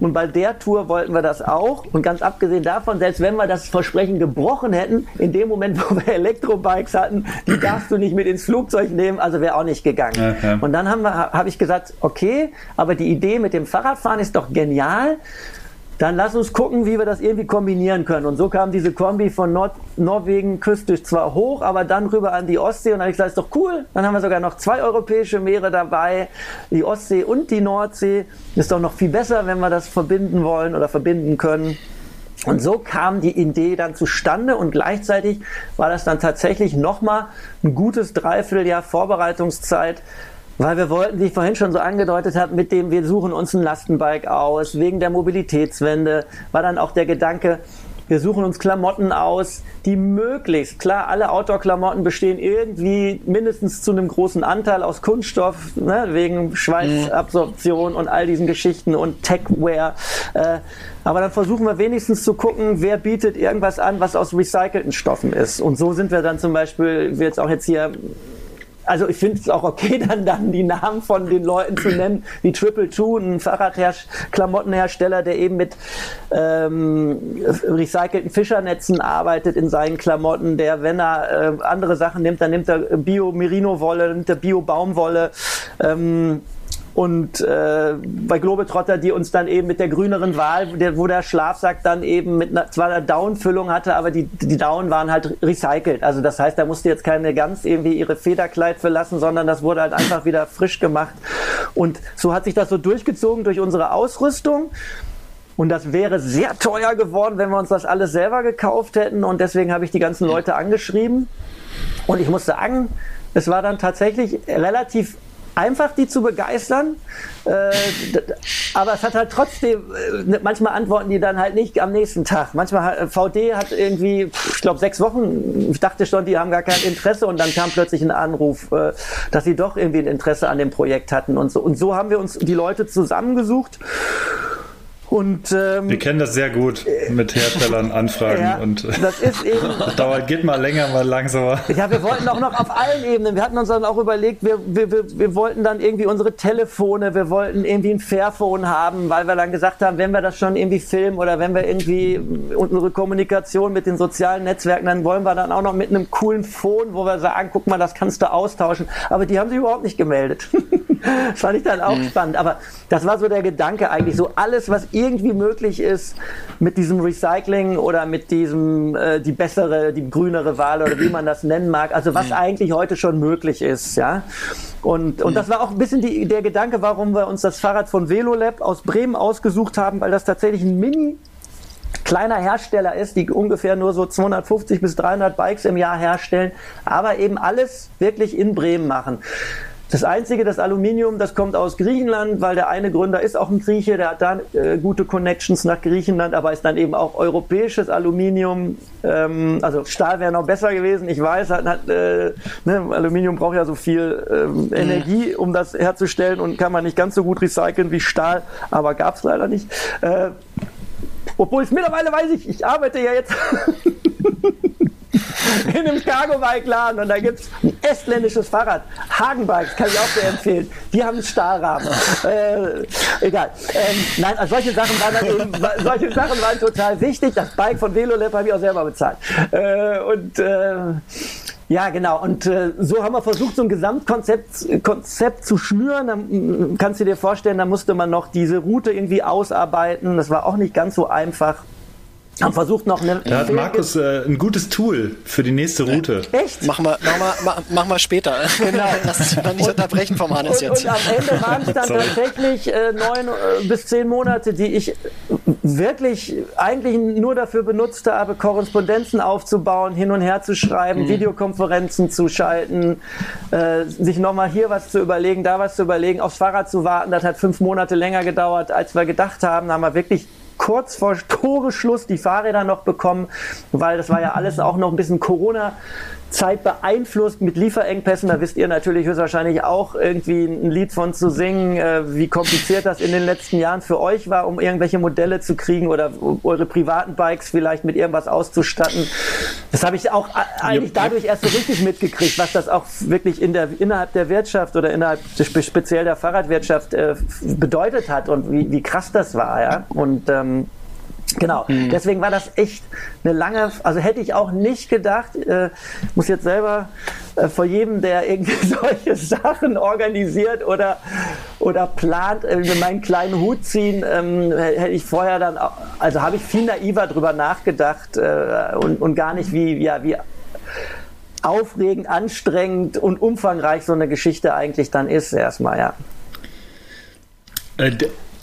Und bei der Tour wollten wir das auch. Und ganz abgesehen davon, selbst wenn wir das Versprechen gebrochen hätten, in dem Moment, wo wir Elektrobikes hatten, die darfst du nicht mit ins Flugzeug nehmen, also wäre auch nicht gegangen. Okay. Und dann habe hab ich gesagt, okay, aber die Idee mit dem Fahrradfahren ist doch genial dann lass uns gucken, wie wir das irgendwie kombinieren können. Und so kam diese Kombi von Nord Norwegen küstisch zwar hoch, aber dann rüber an die Ostsee. Und dann habe ich gesagt, ist doch cool. Dann haben wir sogar noch zwei europäische Meere dabei, die Ostsee und die Nordsee. Ist doch noch viel besser, wenn wir das verbinden wollen oder verbinden können. Und so kam die Idee dann zustande und gleichzeitig war das dann tatsächlich nochmal ein gutes Dreivierteljahr Vorbereitungszeit, weil wir wollten, wie ich vorhin schon so angedeutet habe, mit dem wir suchen uns ein Lastenbike aus, wegen der Mobilitätswende, war dann auch der Gedanke, wir suchen uns Klamotten aus, die möglichst, klar, alle Outdoor-Klamotten bestehen irgendwie mindestens zu einem großen Anteil aus Kunststoff, ne, wegen Schweißabsorption und all diesen Geschichten und Techwear. Äh, aber dann versuchen wir wenigstens zu gucken, wer bietet irgendwas an, was aus recycelten Stoffen ist. Und so sind wir dann zum Beispiel, wie jetzt auch jetzt hier also ich finde es auch okay, dann, dann die Namen von den Leuten zu nennen, wie Triple Two, ein Fahrradklamottenhersteller, der eben mit ähm, recycelten Fischernetzen arbeitet in seinen Klamotten, der, wenn er äh, andere Sachen nimmt, dann nimmt er Bio-Merino-Wolle, nimmt er Bio-Baumwolle. Ähm, und äh, bei Globetrotter, die uns dann eben mit der grüneren Wahl, der, wo der Schlafsack dann eben mit einer, zwar einer Down-Füllung hatte, aber die, die Down waren halt recycelt. Also das heißt, da musste jetzt keine ganz irgendwie ihre Federkleid verlassen, sondern das wurde halt einfach wieder frisch gemacht. Und so hat sich das so durchgezogen durch unsere Ausrüstung. Und das wäre sehr teuer geworden, wenn wir uns das alles selber gekauft hätten. Und deswegen habe ich die ganzen Leute angeschrieben. Und ich muss sagen, Es war dann tatsächlich relativ einfach, die zu begeistern. Äh, aber es hat halt trotzdem, äh, manchmal antworten die dann halt nicht am nächsten Tag. Manchmal äh, VD hat irgendwie, ich glaube, sechs Wochen, ich dachte schon, die haben gar kein Interesse und dann kam plötzlich ein Anruf, äh, dass sie doch irgendwie ein Interesse an dem Projekt hatten und so. Und so haben wir uns die Leute zusammengesucht und, ähm, Wir kennen das sehr gut mit Herstellern anfragen ja, und das ist eben, dauert geht mal länger, mal langsamer. Ja, wir wollten auch noch auf allen Ebenen. Wir hatten uns dann auch überlegt, wir, wir, wir, wir wollten dann irgendwie unsere Telefone, wir wollten irgendwie ein Fairphone haben, weil wir dann gesagt haben, wenn wir das schon irgendwie filmen oder wenn wir irgendwie unsere Kommunikation mit den sozialen Netzwerken, dann wollen wir dann auch noch mit einem coolen Phone, wo wir sagen, guck mal, das kannst du austauschen. Aber die haben sich überhaupt nicht gemeldet. das fand ich dann auch mhm. spannend. Aber das war so der Gedanke eigentlich, so alles, was irgendwie möglich ist mit diesem Recycling oder mit diesem äh, die bessere, die grünere Wahl oder wie man das nennen mag. Also was eigentlich heute schon möglich ist, ja. Und, und das war auch ein bisschen die, der Gedanke, warum wir uns das Fahrrad von Velolab aus Bremen ausgesucht haben, weil das tatsächlich ein Mini kleiner Hersteller ist, die ungefähr nur so 250 bis 300 Bikes im Jahr herstellen, aber eben alles wirklich in Bremen machen. Das einzige, das Aluminium, das kommt aus Griechenland, weil der eine Gründer ist auch ein Grieche, der hat da äh, gute Connections nach Griechenland, aber ist dann eben auch europäisches Aluminium. Ähm, also Stahl wäre noch besser gewesen, ich weiß, hat, hat, äh, ne, Aluminium braucht ja so viel ähm, Energie, um das herzustellen und kann man nicht ganz so gut recyceln wie Stahl, aber gab es leider nicht. Äh, obwohl es mittlerweile weiß ich, ich arbeite ja jetzt in einem Cargo-Bike-Laden und da gibt es ein estländisches Fahrrad. Hagenbikes kann ich auch sehr empfehlen. Die haben einen Stahlrahmen. Äh, egal. Ähm, nein, also solche Sachen waren eben, solche Sachen waren total wichtig. Das Bike von Velolab habe ich auch selber bezahlt. Äh, und äh, ja, genau. Und äh, so haben wir versucht, so ein Gesamtkonzept Konzept zu schnüren. Dann kannst du dir vorstellen, da musste man noch diese Route irgendwie ausarbeiten. Das war auch nicht ganz so einfach haben versucht noch eine. Da hat Markus äh, ein gutes Tool für die nächste Route. Echt? Mach mal, mach mal, mach, mach mal später. Genau. Lass uns mal nicht unterbrechen vom Hannes jetzt. Und am Ende waren es dann tatsächlich äh, neun äh, bis zehn Monate, die ich wirklich eigentlich nur dafür benutzt habe, Korrespondenzen aufzubauen, hin und her zu schreiben, mhm. Videokonferenzen zu schalten, äh, sich nochmal hier was zu überlegen, da was zu überlegen, aufs Fahrrad zu warten. Das hat fünf Monate länger gedauert, als wir gedacht haben. Da haben wir wirklich kurz vor Toreschluss die Fahrräder noch bekommen, weil das war ja alles auch noch ein bisschen Corona Zeit beeinflusst mit Lieferengpässen. Da wisst ihr natürlich höchstwahrscheinlich auch irgendwie ein Lied von zu singen, äh, wie kompliziert das in den letzten Jahren für euch war, um irgendwelche Modelle zu kriegen oder eure privaten Bikes vielleicht mit irgendwas auszustatten. Das habe ich auch eigentlich dadurch erst so richtig mitgekriegt, was das auch wirklich in der, innerhalb der Wirtschaft oder innerhalb speziell der Fahrradwirtschaft äh, bedeutet hat und wie, wie krass das war. Ja? Und ähm, Genau, mhm. deswegen war das echt eine lange, also hätte ich auch nicht gedacht, äh, muss jetzt selber äh, vor jedem, der irgendwie solche Sachen organisiert oder, oder plant, äh, meinen kleinen Hut ziehen, ähm, hätte ich vorher dann, also habe ich viel naiver drüber nachgedacht äh, und, und gar nicht wie, ja, wie aufregend, anstrengend und umfangreich so eine Geschichte eigentlich dann ist erstmal, ja.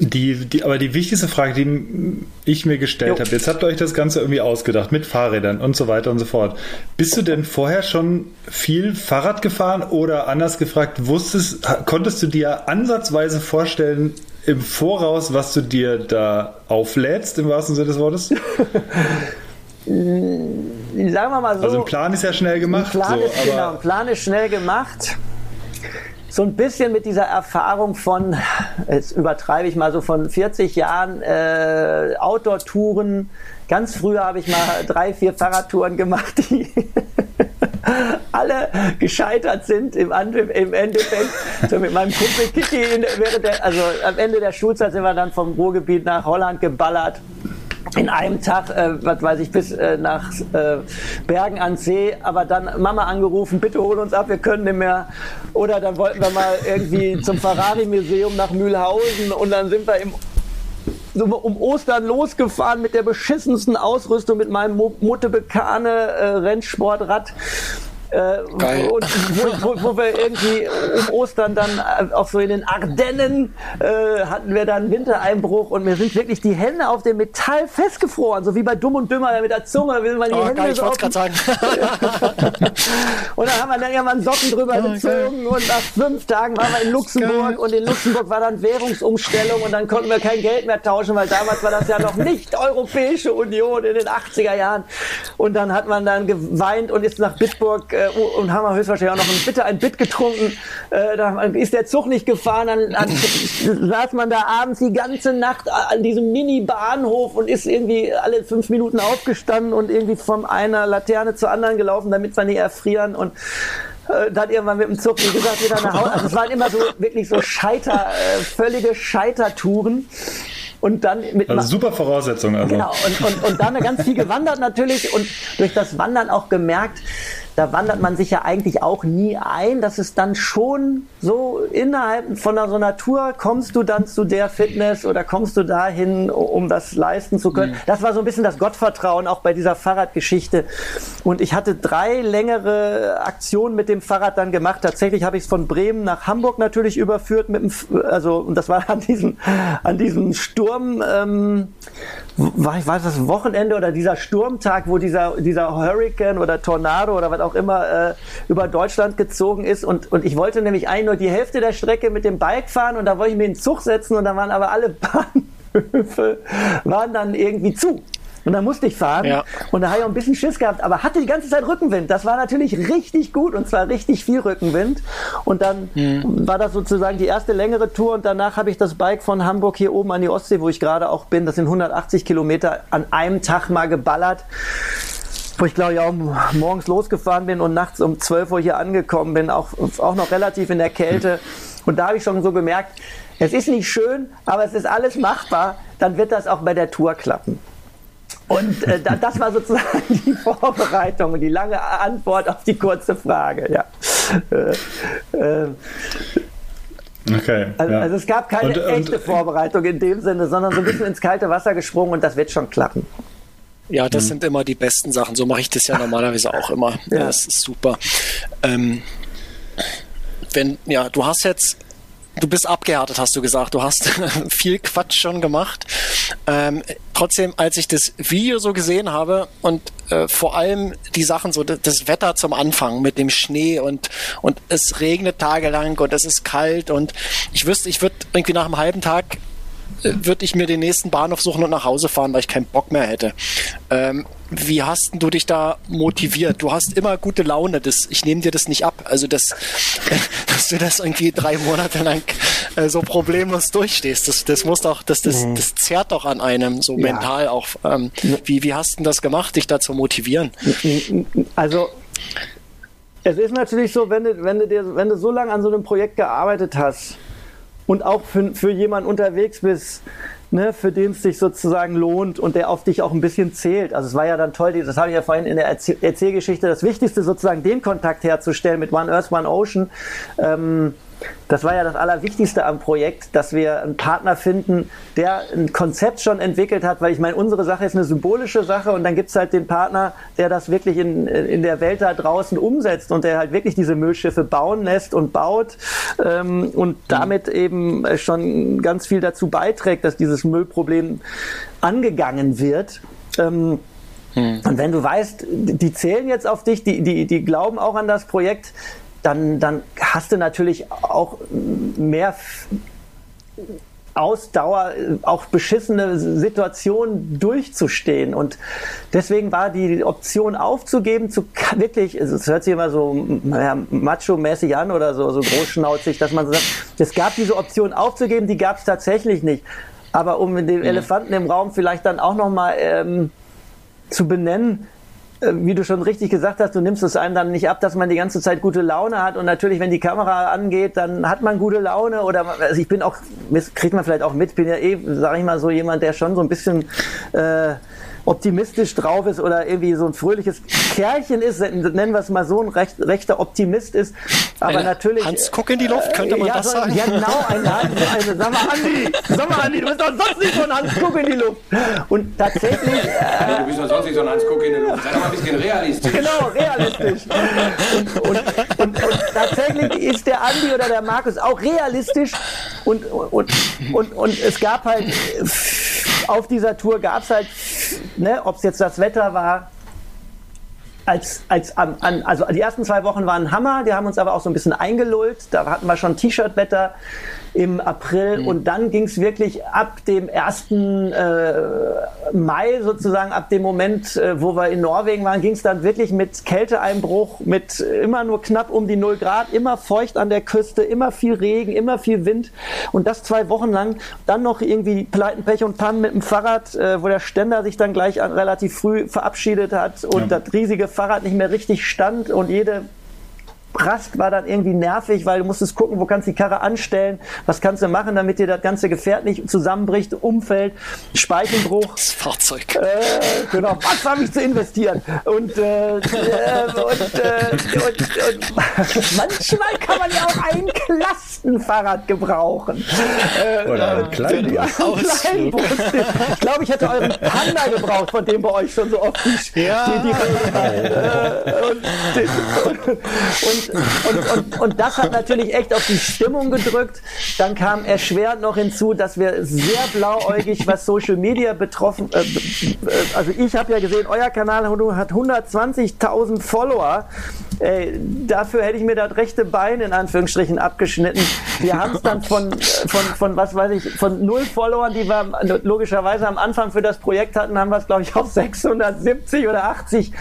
Äh, die, die, aber die wichtigste Frage, die ich mir gestellt habe, jetzt habt ihr euch das Ganze irgendwie ausgedacht mit Fahrrädern und so weiter und so fort. Bist du denn vorher schon viel Fahrrad gefahren oder anders gefragt, wusstest, konntest du dir ansatzweise vorstellen, im Voraus, was du dir da auflädst, im wahrsten Sinne des Wortes? Sagen wir mal so. Also ein Plan ist ja schnell gemacht. Ein Plan, so, ist, genau, ein Plan ist schnell gemacht so ein bisschen mit dieser Erfahrung von, jetzt übertreibe ich mal so von 40 Jahren äh, Outdoor-Touren. Ganz früher habe ich mal drei, vier Fahrradtouren gemacht, die alle gescheitert sind im, im Endeffekt. So mit meinem Kumpel Kiki, der, also am Ende der Schulzeit sind wir dann vom Ruhrgebiet nach Holland geballert in einem Tag, äh, was weiß ich, bis äh, nach äh, Bergen an See, aber dann Mama angerufen, bitte hol uns ab, wir können nicht mehr. Oder dann wollten wir mal irgendwie zum Ferrari-Museum nach Mühlhausen und dann sind wir im so um Ostern losgefahren mit der beschissensten Ausrüstung mit meinem Muttebekane äh, Rennsportrad Äh, und wo, wo, wo, wir irgendwie um Ostern dann äh, auch so in den Ardennen äh, hatten wir dann Wintereinbruch und mir sind wirklich die Hände auf dem Metall festgefroren, so wie bei Dumm und Dümmer mit der Zunge will man die oh, Hände geil, so wollte gerade sagen. und dann haben wir dann irgendwann Socken drüber oh, gezogen geil. und nach fünf Tagen waren wir in Luxemburg und in Luxemburg war dann Währungsumstellung und dann konnten wir kein Geld mehr tauschen, weil damals war das ja noch nicht Europäische Union in den 80er Jahren und dann hat man dann geweint und ist nach Bitburg äh, und haben höchstwahrscheinlich auch noch ein, bitte ein Bit getrunken. Äh, da ist der Zug nicht gefahren, dann, dann saß man da abends die ganze Nacht an diesem Mini-Bahnhof und ist irgendwie alle fünf Minuten aufgestanden und irgendwie von einer Laterne zur anderen gelaufen, damit wir nicht erfrieren und äh, dann irgendwann mit dem Zug, wie gesagt, wieder nach Hause. Also es waren immer so wirklich so Scheiter, äh, völlige Scheitertouren. Und dann mit also super Voraussetzung also. Genau, und, und, und dann ganz viel gewandert natürlich und durch das Wandern auch gemerkt, da wandert man sich ja eigentlich auch nie ein. Das ist dann schon so innerhalb von so einer Tour kommst du dann zu der Fitness oder kommst du dahin, um das leisten zu können. Mhm. Das war so ein bisschen das Gottvertrauen auch bei dieser Fahrradgeschichte. Und ich hatte drei längere Aktionen mit dem Fahrrad dann gemacht. Tatsächlich habe ich es von Bremen nach Hamburg natürlich überführt mit dem, also und das war an diesem an diesem Sturm. Ähm, war, war das Wochenende oder dieser Sturmtag, wo dieser, dieser Hurricane oder Tornado oder was auch immer äh, über Deutschland gezogen ist. Und, und ich wollte nämlich eigentlich nur die Hälfte der Strecke mit dem Bike fahren und da wollte ich mir in den Zug setzen und da waren aber alle Bahnhöfe waren dann irgendwie zu. Und dann musste ich fahren. Ja. Und da habe ich auch ein bisschen Schiss gehabt, aber hatte die ganze Zeit Rückenwind. Das war natürlich richtig gut und zwar richtig viel Rückenwind. Und dann mhm. war das sozusagen die erste längere Tour und danach habe ich das Bike von Hamburg hier oben an die Ostsee, wo ich gerade auch bin, das sind 180 Kilometer, an einem Tag mal geballert wo ich glaube ich auch morgens losgefahren bin und nachts um 12 Uhr hier angekommen bin, auch, auch noch relativ in der Kälte. Und da habe ich schon so gemerkt, es ist nicht schön, aber es ist alles machbar, dann wird das auch bei der Tour klappen. Und äh, das war sozusagen die Vorbereitung und die lange Antwort auf die kurze Frage. Ja. Äh, äh, Okay. Also, ja. also, es gab keine und, echte und, Vorbereitung in dem Sinne, sondern so ein bisschen ins kalte Wasser gesprungen und das wird schon klappen. Ja, das mhm. sind immer die besten Sachen. So mache ich das ja normalerweise auch immer. Ja. Das ist super. Ähm, wenn, ja, du hast jetzt du bist abgehärtet, hast du gesagt. Du hast viel Quatsch schon gemacht. Ähm, trotzdem, als ich das Video so gesehen habe und äh, vor allem die Sachen so, das Wetter zum Anfang mit dem Schnee und, und es regnet tagelang und es ist kalt und ich wüsste, ich würde irgendwie nach einem halben Tag würde ich mir den nächsten Bahnhof suchen und nach Hause fahren, weil ich keinen Bock mehr hätte. Ähm, wie hast du dich da motiviert? Du hast immer gute Laune. Das, ich nehme dir das nicht ab. Also, das, dass du das irgendwie drei Monate lang äh, so problemlos durchstehst, das, das muss doch, das, das, mhm. das zerrt doch an einem, so ja. mental auch. Ähm, wie, wie hast du das gemacht, dich da zu motivieren? Also, es ist natürlich so, wenn du, wenn du, dir, wenn du so lange an so einem Projekt gearbeitet hast und auch für, für jemanden unterwegs bist, ne, für den es sich sozusagen lohnt und der auf dich auch ein bisschen zählt. Also es war ja dann toll, das habe ich ja vorhin in der Erzählgeschichte, das Wichtigste sozusagen den Kontakt herzustellen mit One Earth, One Ocean. Ähm, das war ja das Allerwichtigste am Projekt, dass wir einen Partner finden, der ein Konzept schon entwickelt hat, weil ich meine, unsere Sache ist eine symbolische Sache und dann gibt es halt den Partner, der das wirklich in, in der Welt da draußen umsetzt und der halt wirklich diese Müllschiffe bauen lässt und baut ähm, und damit eben schon ganz viel dazu beiträgt, dass dieses Müllproblem angegangen wird. Ähm, hm. Und wenn du weißt, die zählen jetzt auf dich, die, die, die glauben auch an das Projekt, dann, dann hast du natürlich auch mehr Ausdauer, auch beschissene Situationen durchzustehen. Und deswegen war die Option aufzugeben, zu wirklich, es hört sich immer so ja, macho-mäßig an oder so, so großschnauzig, dass man sagt, es gab diese Option aufzugeben, die gab es tatsächlich nicht. Aber um den mhm. Elefanten im Raum vielleicht dann auch nochmal ähm, zu benennen, wie du schon richtig gesagt hast, du nimmst es einem dann nicht ab, dass man die ganze Zeit gute Laune hat. Und natürlich, wenn die Kamera angeht, dann hat man gute Laune. Oder also ich bin auch, kriegt man vielleicht auch mit, bin ja eh, sage ich mal so jemand, der schon so ein bisschen äh, optimistisch drauf ist oder irgendwie so ein fröhliches Kerlchen ist, nennen wir es mal so, ein recht, rechter Optimist ist. Aber Eine natürlich. Hans, guck in die Luft, könnte man ja, das sagen? Ja, genau, ein Hans, sag mal, Andi, sag mal, Andi, du bist doch sonst nicht so ein Hans, guck in die Luft. Und tatsächlich. Äh, du bist doch sonst nicht so ein Hans, guck in die Luft. Sei doch mal ein bisschen realistisch. Genau, realistisch. Und, und, und, und tatsächlich ist der Andi oder der Markus auch realistisch und, und, und, und es gab halt auf dieser Tour gab es halt, ne, ob es jetzt das Wetter war, als, als an, also die ersten zwei Wochen waren Hammer, die haben uns aber auch so ein bisschen eingelullt. Da hatten wir schon T-Shirt-Wetter im April mhm. und dann ging es wirklich ab dem 1. Äh, Mai sozusagen, ab dem Moment, äh, wo wir in Norwegen waren, ging es dann wirklich mit Kälteeinbruch, mit immer nur knapp um die 0 Grad, immer feucht an der Küste, immer viel Regen, immer viel Wind und das zwei Wochen lang. Dann noch irgendwie Pleiten, Pech und Pannen mit dem Fahrrad, äh, wo der Ständer sich dann gleich an, relativ früh verabschiedet hat und ja. das riesige Fahrrad nicht mehr richtig stand und jede Rast war dann irgendwie nervig, weil du musstest gucken, wo kannst du die Karre anstellen, was kannst du machen, damit dir das ganze Gefährt nicht zusammenbricht, umfällt, Speichenbruch. Das Fahrzeug. Äh, genau, was habe ich zu investieren? Und, äh, äh, und, äh, und, und, manchmal kann man ja auch ein Klastenfahrrad gebrauchen. Äh, Oder ein Kleinbus. Ja, Kleinbus. Ich glaube, ich hätte euren Panda gebraucht, von dem bei euch schon so oft die, ja. die, die Rede war. Äh, und, und und, und, und, das hat natürlich echt auf die Stimmung gedrückt. Dann kam erschwert noch hinzu, dass wir sehr blauäugig, was Social Media betroffen, äh, äh also ich habe ja gesehen, euer Kanal hat 120.000 Follower. Ey, dafür hätte ich mir das rechte Bein in Anführungsstrichen abgeschnitten. Wir haben es dann von, von, von, was weiß ich, von null Followern, die wir logischerweise am Anfang für das Projekt hatten, haben wir es, glaube ich, auf 670 oder 80.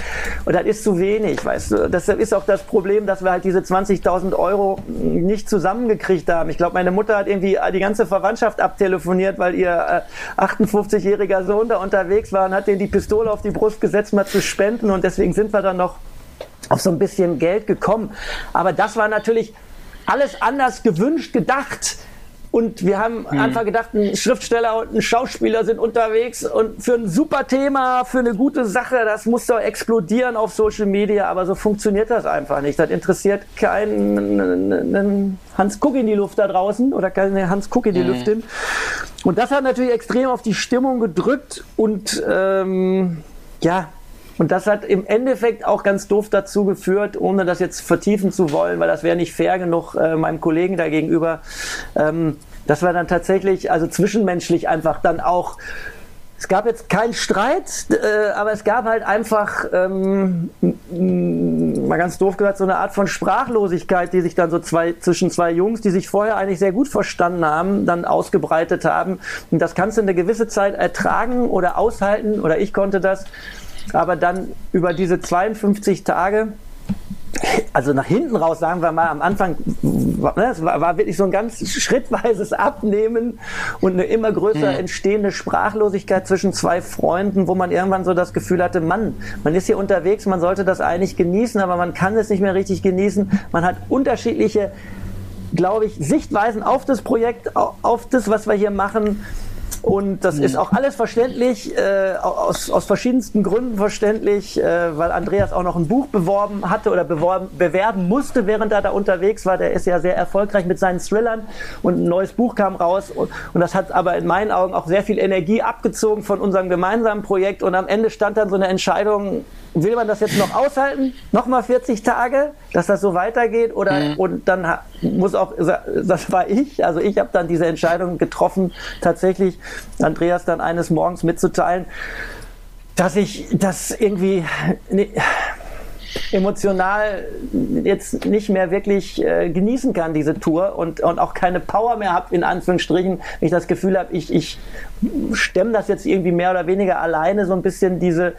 Und das ist zu wenig, weißt du. Deshalb ist auch das Problem, dass wir halt diese 20.000 Euro nicht zusammengekriegt haben. Ich glaube, meine Mutter hat irgendwie die ganze Verwandtschaft abtelefoniert, weil ihr äh, 58-jähriger Sohn da unterwegs war und hat den die Pistole auf die Brust gesetzt, mal zu spenden. Und deswegen sind wir dann noch auf so ein bisschen Geld gekommen. Aber das war natürlich alles anders gewünscht, gedacht. Und wir haben mhm. einfach gedacht, ein Schriftsteller und ein Schauspieler sind unterwegs und für ein super Thema, für eine gute Sache, das muss doch explodieren auf Social Media, aber so funktioniert das einfach nicht. Das interessiert keinen Hans Kuck in die Luft da draußen oder keine Hans Kuck in die mhm. Lüftin. Und das hat natürlich extrem auf die Stimmung gedrückt und ähm, ja, und das hat im Endeffekt auch ganz doof dazu geführt, ohne das jetzt vertiefen zu wollen, weil das wäre nicht fair genug äh, meinem Kollegen da gegenüber, ähm, dass wir dann tatsächlich, also zwischenmenschlich einfach dann auch es gab jetzt keinen Streit, äh, aber es gab halt einfach, ähm, mal ganz doof gesagt, so eine Art von Sprachlosigkeit, die sich dann so zwei, zwischen zwei Jungs, die sich vorher eigentlich sehr gut verstanden haben, dann ausgebreitet haben. Und das kannst du eine gewisse Zeit ertragen oder aushalten, oder ich konnte das aber dann über diese 52 Tage also nach hinten raus, sagen wir mal, am Anfang, ne, war, wirklich so ein ganz schrittweises Abnehmen und eine immer größer mhm. entstehende Sprachlosigkeit zwischen zwei Freunden, wo man irgendwann so das Gefühl hatte, Mann, man ist hier unterwegs, man sollte das eigentlich genießen, aber man kann es nicht mehr richtig genießen. Man hat unterschiedliche, glaube ich, Sichtweisen auf das Projekt, auf das, was wir hier machen. Und das ist auch alles verständlich, äh, aus, aus verschiedensten Gründen verständlich, äh, weil Andreas auch noch ein Buch beworben hatte oder beworben, bewerben musste, während er da unterwegs war. Der ist ja sehr erfolgreich mit seinen Thrillern und ein neues Buch kam raus. Und, und das hat aber in meinen Augen auch sehr viel Energie abgezogen von unserem gemeinsamen Projekt. Und am Ende stand dann so eine Entscheidung, will man das jetzt noch aushalten? Nochmal 40 Tage, dass das so weitergeht? Oder mhm. und dann muss auch, das war ich, also ich habe dann diese Entscheidung getroffen, tatsächlich Andreas dann eines Morgens mitzuteilen, dass ich das irgendwie emotional jetzt nicht mehr wirklich äh, genießen kann, diese Tour und, und auch keine Power mehr habe, in Anführungsstrichen, wenn ich das Gefühl habe, ich, ich stemme das jetzt irgendwie mehr oder weniger alleine, so ein bisschen diese,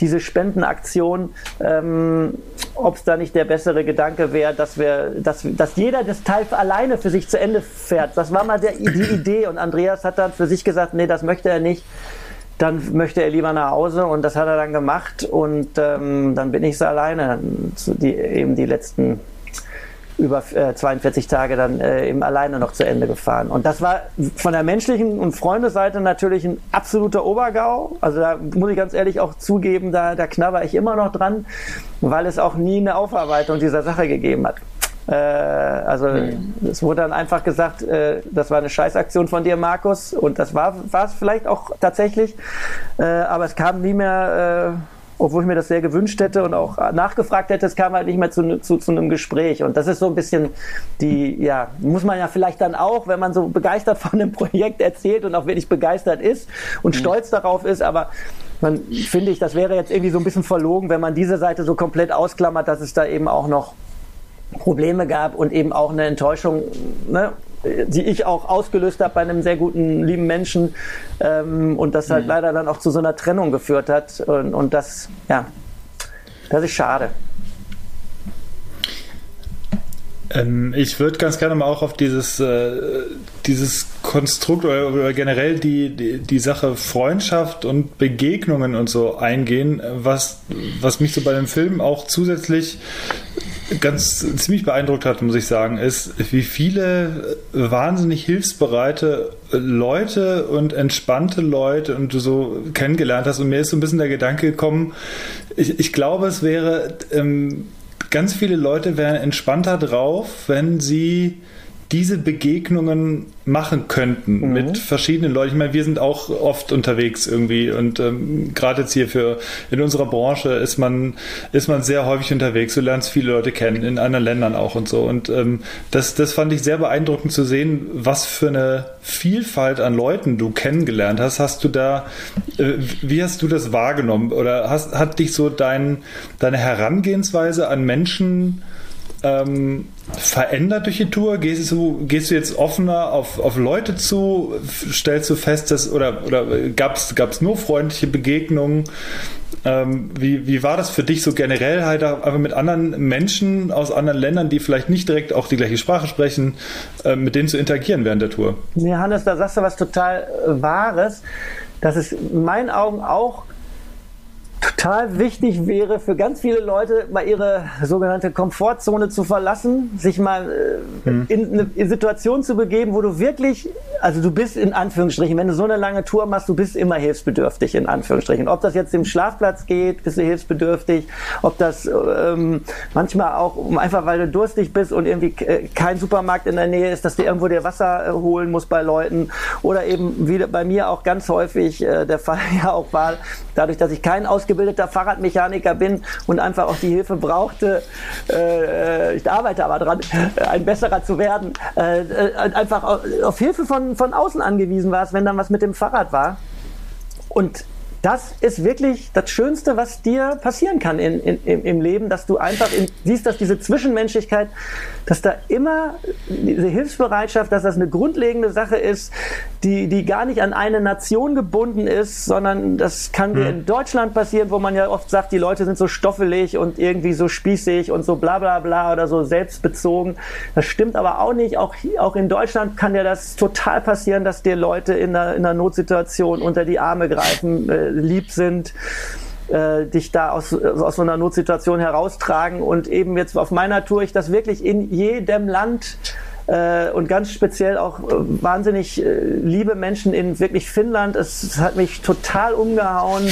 diese Spendenaktion, ähm, ob es da nicht der bessere Gedanke wäre, dass dass, dass jeder das Teil alleine für sich zu Ende fährt. Das war mal der, die Idee und Andreas hat dann für sich gesagt, nee, das möchte er nicht dann möchte er lieber nach Hause und das hat er dann gemacht und ähm, dann bin ich so alleine, die, eben die letzten über äh, 42 Tage dann äh, eben alleine noch zu Ende gefahren. Und das war von der menschlichen und Freundesseite natürlich ein absoluter Obergau. Also da muss ich ganz ehrlich auch zugeben, da, da knabber ich immer noch dran, weil es auch nie eine Aufarbeitung dieser Sache gegeben hat. Äh, also mhm. es wurde dann einfach gesagt, äh, das war eine Scheißaktion von dir, Markus. Und das war es vielleicht auch tatsächlich. Äh, aber es kam nie mehr äh, obwohl ich mir das sehr gewünscht hätte und auch nachgefragt hätte, es kam halt nicht mehr zu, zu, zu, einem Gespräch. Und das ist so ein bisschen die, ja, muss man ja vielleicht dann auch, wenn man so begeistert von einem Projekt erzählt und auch wirklich begeistert ist und mhm. stolz darauf ist, aber man finde ich, das wäre jetzt irgendwie so ein bisschen verlogen, wenn man diese Seite so komplett ausklammert, dass es da eben auch noch Probleme gab und eben auch eine Enttäuschung, ne, die ich auch ausgelöst habe bei einem sehr guten, lieben Menschen ähm, und das halt mhm. leider dann auch zu so einer Trennung geführt hat und, und das, ja, das ist schade. Ähm, ich würde ganz gerne mal auch auf dieses, äh, dieses Konstrukt oder, oder generell die, die, die, Sache Freundschaft und Begegnungen und so eingehen, was, was mich so bei dem Film auch zusätzlich ganz ziemlich beeindruckt hat, muss ich sagen, ist, wie viele wahnsinnig hilfsbereite Leute und entspannte Leute und du so kennengelernt hast. Und mir ist so ein bisschen der Gedanke gekommen, ich, ich glaube, es wäre, ähm, ganz viele Leute wären entspannter drauf, wenn sie diese Begegnungen machen könnten mhm. mit verschiedenen Leuten. Ich meine, wir sind auch oft unterwegs irgendwie und ähm, gerade jetzt hier für in unserer Branche ist man ist man sehr häufig unterwegs. Du lernst viele Leute kennen in anderen Ländern auch und so und ähm, das das fand ich sehr beeindruckend zu sehen, was für eine Vielfalt an Leuten du kennengelernt hast. Hast du da äh, wie hast du das wahrgenommen oder hast hat dich so dein deine Herangehensweise an Menschen ähm, verändert durch die Tour? Gehst du, gehst du jetzt offener auf, auf Leute zu? Stellst du fest, dass, oder, oder gab es nur freundliche Begegnungen? Ähm, wie, wie war das für dich so generell halt einfach mit anderen Menschen aus anderen Ländern, die vielleicht nicht direkt auch die gleiche Sprache sprechen, äh, mit denen zu interagieren während der Tour? Ja, Hannes, da sagst du was total äh, Wahres, dass es in meinen Augen auch total wichtig wäre für ganz viele Leute, mal ihre sogenannte Komfortzone zu verlassen, sich mal äh, mhm. in eine Situation zu begeben, wo du wirklich, also du bist in Anführungsstrichen, wenn du so eine lange Tour machst, du bist immer hilfsbedürftig in Anführungsstrichen. Ob das jetzt im Schlafplatz geht, bist du hilfsbedürftig, ob das ähm, manchmal auch einfach, weil du durstig bist und irgendwie äh, kein Supermarkt in der Nähe ist, dass du irgendwo dir Wasser äh, holen musst bei Leuten oder eben wie bei mir auch ganz häufig äh, der Fall ja auch war, dadurch, dass ich kein ausgebildeter Fahrradmechaniker bin und einfach auch die Hilfe brauchte, äh, ich arbeite aber dran, äh, ein besserer zu werden, äh, äh einfach auf Hilfe von, von außen angewiesen warst, wenn dann was mit dem Fahrrad war. Und das ist wirklich das Schönste, was dir passieren kann in, in, im Leben, dass du einfach in, siehst, dass diese Zwischenmenschlichkeit, dass da immer diese Hilfsbereitschaft, dass das eine grundlegende Sache ist, die, die gar nicht an eine Nation gebunden ist, sondern das kann dir hm. in Deutschland passieren, wo man ja oft sagt, die Leute sind so stoffelig und irgendwie so spießig und so bla bla bla oder so selbstbezogen. Das stimmt aber auch nicht. Auch, auch in Deutschland kann dir das total passieren, dass dir Leute in einer, in einer Notsituation unter die Arme greifen. Äh, lieb sind, äh, dich da aus, aus so einer Notsituation heraustragen. Und eben jetzt auf meiner Tour ich das wirklich in jedem Land äh, und ganz speziell auch äh, wahnsinnig äh, liebe Menschen in wirklich Finnland. Es, es, hat mich total umgehauen,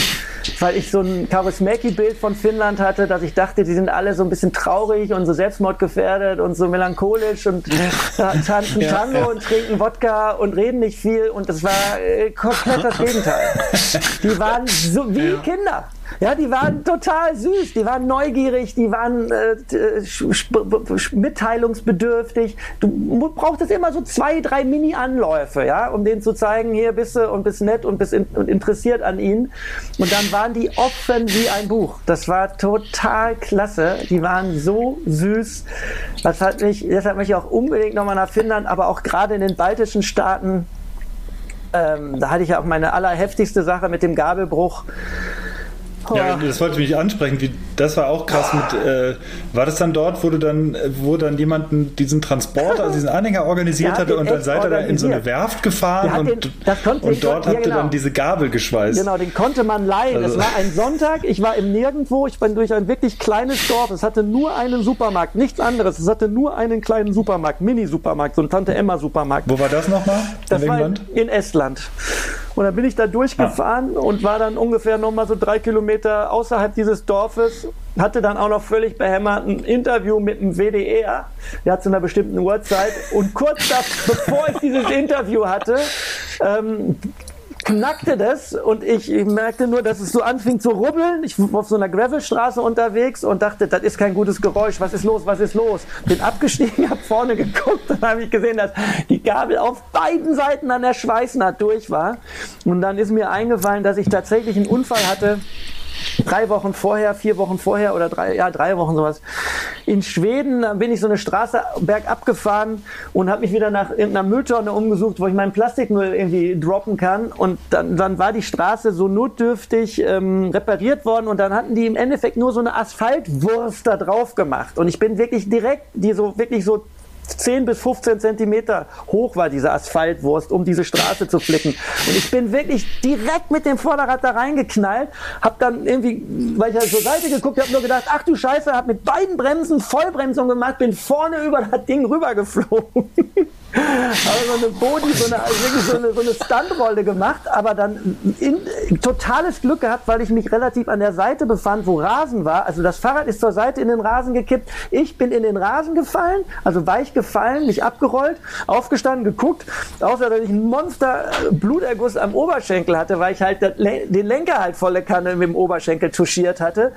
weil ich so ein Charismaki-Bild von Finnland hatte, dass ich dachte, die sind alle so ein bisschen traurig und so selbstmordgefährdet und so melancholisch und tanzen ja, Tango ja. und trinken Wodka und reden nicht viel und das war komplett das Gegenteil. Die waren so wie ja. Kinder. Ja, die waren total süß, die waren neugierig, die waren äh, mitteilungsbedürftig. Du brauchtest immer so zwei, drei Mini-Anläufe, ja, um denen zu zeigen, hier bist du und bist nett und bist in, und interessiert an ihnen. Und dann waren die offen wie ein Buch. Das war total klasse. Die waren so süß. Das hat mich, deshalb möchte ich auch unbedingt nochmal nach Finnland, aber auch gerade in den baltischen Staaten. Ähm, da hatte ich ja auch meine allerheftigste Sache mit dem Gabelbruch ja, das wollte ich mich ansprechen. Wie, das war auch krass mit, äh, war das dann dort, wo du dann, wo dann jemanden diesen Transport, also diesen Anhänger organisiert hatte und dann seid ihr da in so eine Werft gefahren und, den, und dort habt ihr genau. dann diese Gabel geschweißt. Genau, den konnte man leihen. Also. Es war ein Sonntag, ich war im Nirgendwo, ich bin durch ein wirklich kleines Dorf, es hatte nur einen Supermarkt, nichts anderes, es hatte nur einen kleinen Supermarkt, Mini-Supermarkt, so ein Tante-Emma-Supermarkt. Wo war das nochmal? Das war in, in Estland. Und dann bin ich da durchgefahren ah. und war dann ungefähr nochmal so drei Kilometer außerhalb dieses Dorfes. Hatte dann auch noch völlig behämmert ein Interview mit dem WDR. Hat zu einer bestimmten Uhrzeit. Und kurz da, bevor ich dieses Interview hatte, ähm, knackte das und ich, ich, merkte nur, dass es so anfing zu rubbeln. Ich war auf so einer Gravelstraße unterwegs und dachte, das ist kein gutes Geräusch. Was ist los? Was ist los? Bin abgestiegen, habe vorne geguckt und habe ich gesehen, dass die Gabel auf beiden Seiten an der Schweißnaht durch war. Und dann ist mir eingefallen, dass ich tatsächlich einen Unfall hatte drei Wochen vorher, vier Wochen vorher oder drei, ja, drei Wochen sowas. In Schweden bin ich so eine Straße bergab gefahren und habe mich wieder nach irgendeiner Mülltonne umgesucht, wo ich meinen Plastikmüll irgendwie droppen kann. Und dann, dann war die Straße so notdürftig ähm, repariert worden und dann hatten die im Endeffekt nur so eine Asphaltwurst da drauf gemacht. Und ich bin wirklich direkt, die so wirklich so 10 bis 15 Zentimeter hoch war diese Asphaltwurst, um diese Straße zu flicken. Und ich bin wirklich direkt mit dem Vorderrad da reingeknallt, hab dann irgendwie, weil ich halt zur Seite geguckt habe, nur gedacht, ach du Scheiße, hab mit beiden Bremsen Vollbremsung gemacht, bin vorne über das Ding rübergeflogen. aber so eine Body, so eine, also so eine, so eine Stuntrolle gemacht, aber dann in, totales Glück gehabt, weil ich mich relativ an der Seite befand, wo Rasen war. Also das Fahrrad ist zur Seite in den Rasen gekippt. Ich bin in den Rasen gefallen, also weich gefallen, mich abgerollt, aufgestanden, geguckt, außer dass ich einen Monster Bluterguss am Oberschenkel hatte, weil ich halt den Lenker halt volle Kanne mit dem Oberschenkel touchiert hatte.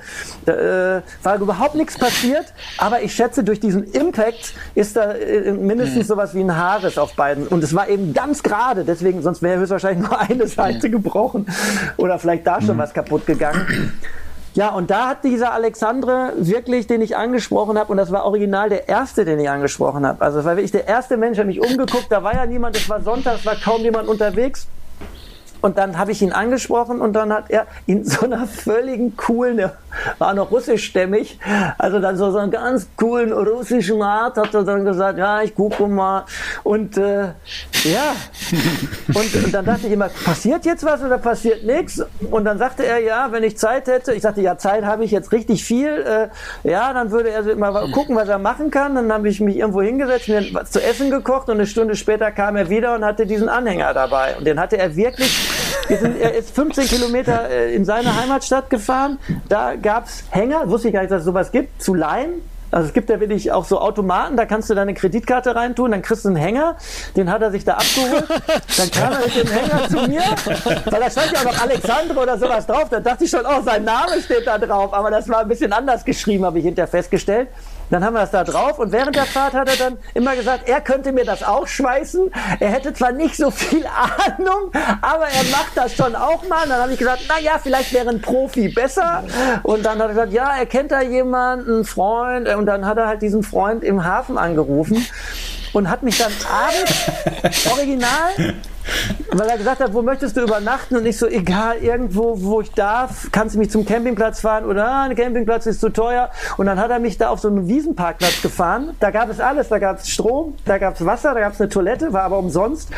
Da, äh, war überhaupt nichts passiert, aber ich schätze, durch diesen Impact ist da äh, mindestens mhm. sowas wie ein Haares auf beiden. Und es war eben ganz gerade, deswegen, sonst wäre höchstwahrscheinlich nur eine Seite gebrochen oder vielleicht da schon mhm. was kaputt gegangen. Ja, und da hat dieser Alexandre wirklich, den ich angesprochen habe, und das war original der erste, den ich angesprochen habe. Also es war wirklich der erste Mensch, der mich umgeguckt, da war ja niemand, es war Sonntag, es war kaum jemand unterwegs. Und dann habe ich ihn angesprochen und dann hat er in so einer völligen coolen, war noch russischstämmig, also dann so, so einen ganz coolen russischen Art, hat er dann gesagt, ja, ich gucke mal. Und äh, ja, und, und, dann dachte ich immer, passiert jetzt was oder passiert nichts? Und dann sagte er, ja, wenn ich Zeit hätte, ich sagte, ja, Zeit habe ich jetzt richtig viel, äh, ja, dann würde er mal gucken, was er machen kann. Dann habe ich mich irgendwo hingesetzt, mir was zu essen gekocht und eine Stunde später kam er wieder und hatte diesen Anhänger dabei. Und den hatte er wirklich sind, er ist 15 Kilometer äh, in seine Heimatstadt gefahren. Da gab es Hänger, wusste ich gar nicht, dass es sowas gibt, zu leihen. Also es gibt ja wirklich auch so Automaten, da kannst du deine Kreditkarte reintun, dann kriegst du einen Hänger, den hat er sich da abgeholt, dann kam er mit dem Hänger zu mir, weil da stand ja auch noch Alexandre oder sowas drauf, da dachte ich schon, oh, sein Name steht da drauf, aber das war ein bisschen anders geschrieben, habe ich hinterher festgestellt. Dann haben wir das da drauf und während der Fahrt hat er dann immer gesagt, er könnte mir das auch schweißen. Er hätte zwar nicht so viel Ahnung, aber er macht das schon auch mal. Und dann habe ich gesagt, na ja, vielleicht wäre ein Profi besser. Und dann hat er gesagt, ja, er kennt da jemanden, einen Freund. Und dann hat er halt diesen Freund im Hafen angerufen und hat mich dann abends original weil er gesagt hat, wo möchtest du übernachten? Und ich so, egal, irgendwo, wo ich darf, kannst du mich zum Campingplatz fahren oder ah, ein Campingplatz ist zu teuer. Und dann hat er mich da auf so einen Wiesenparkplatz gefahren. Da gab es alles, da gab es Strom, da gab es Wasser, da gab es eine Toilette, war aber umsonst.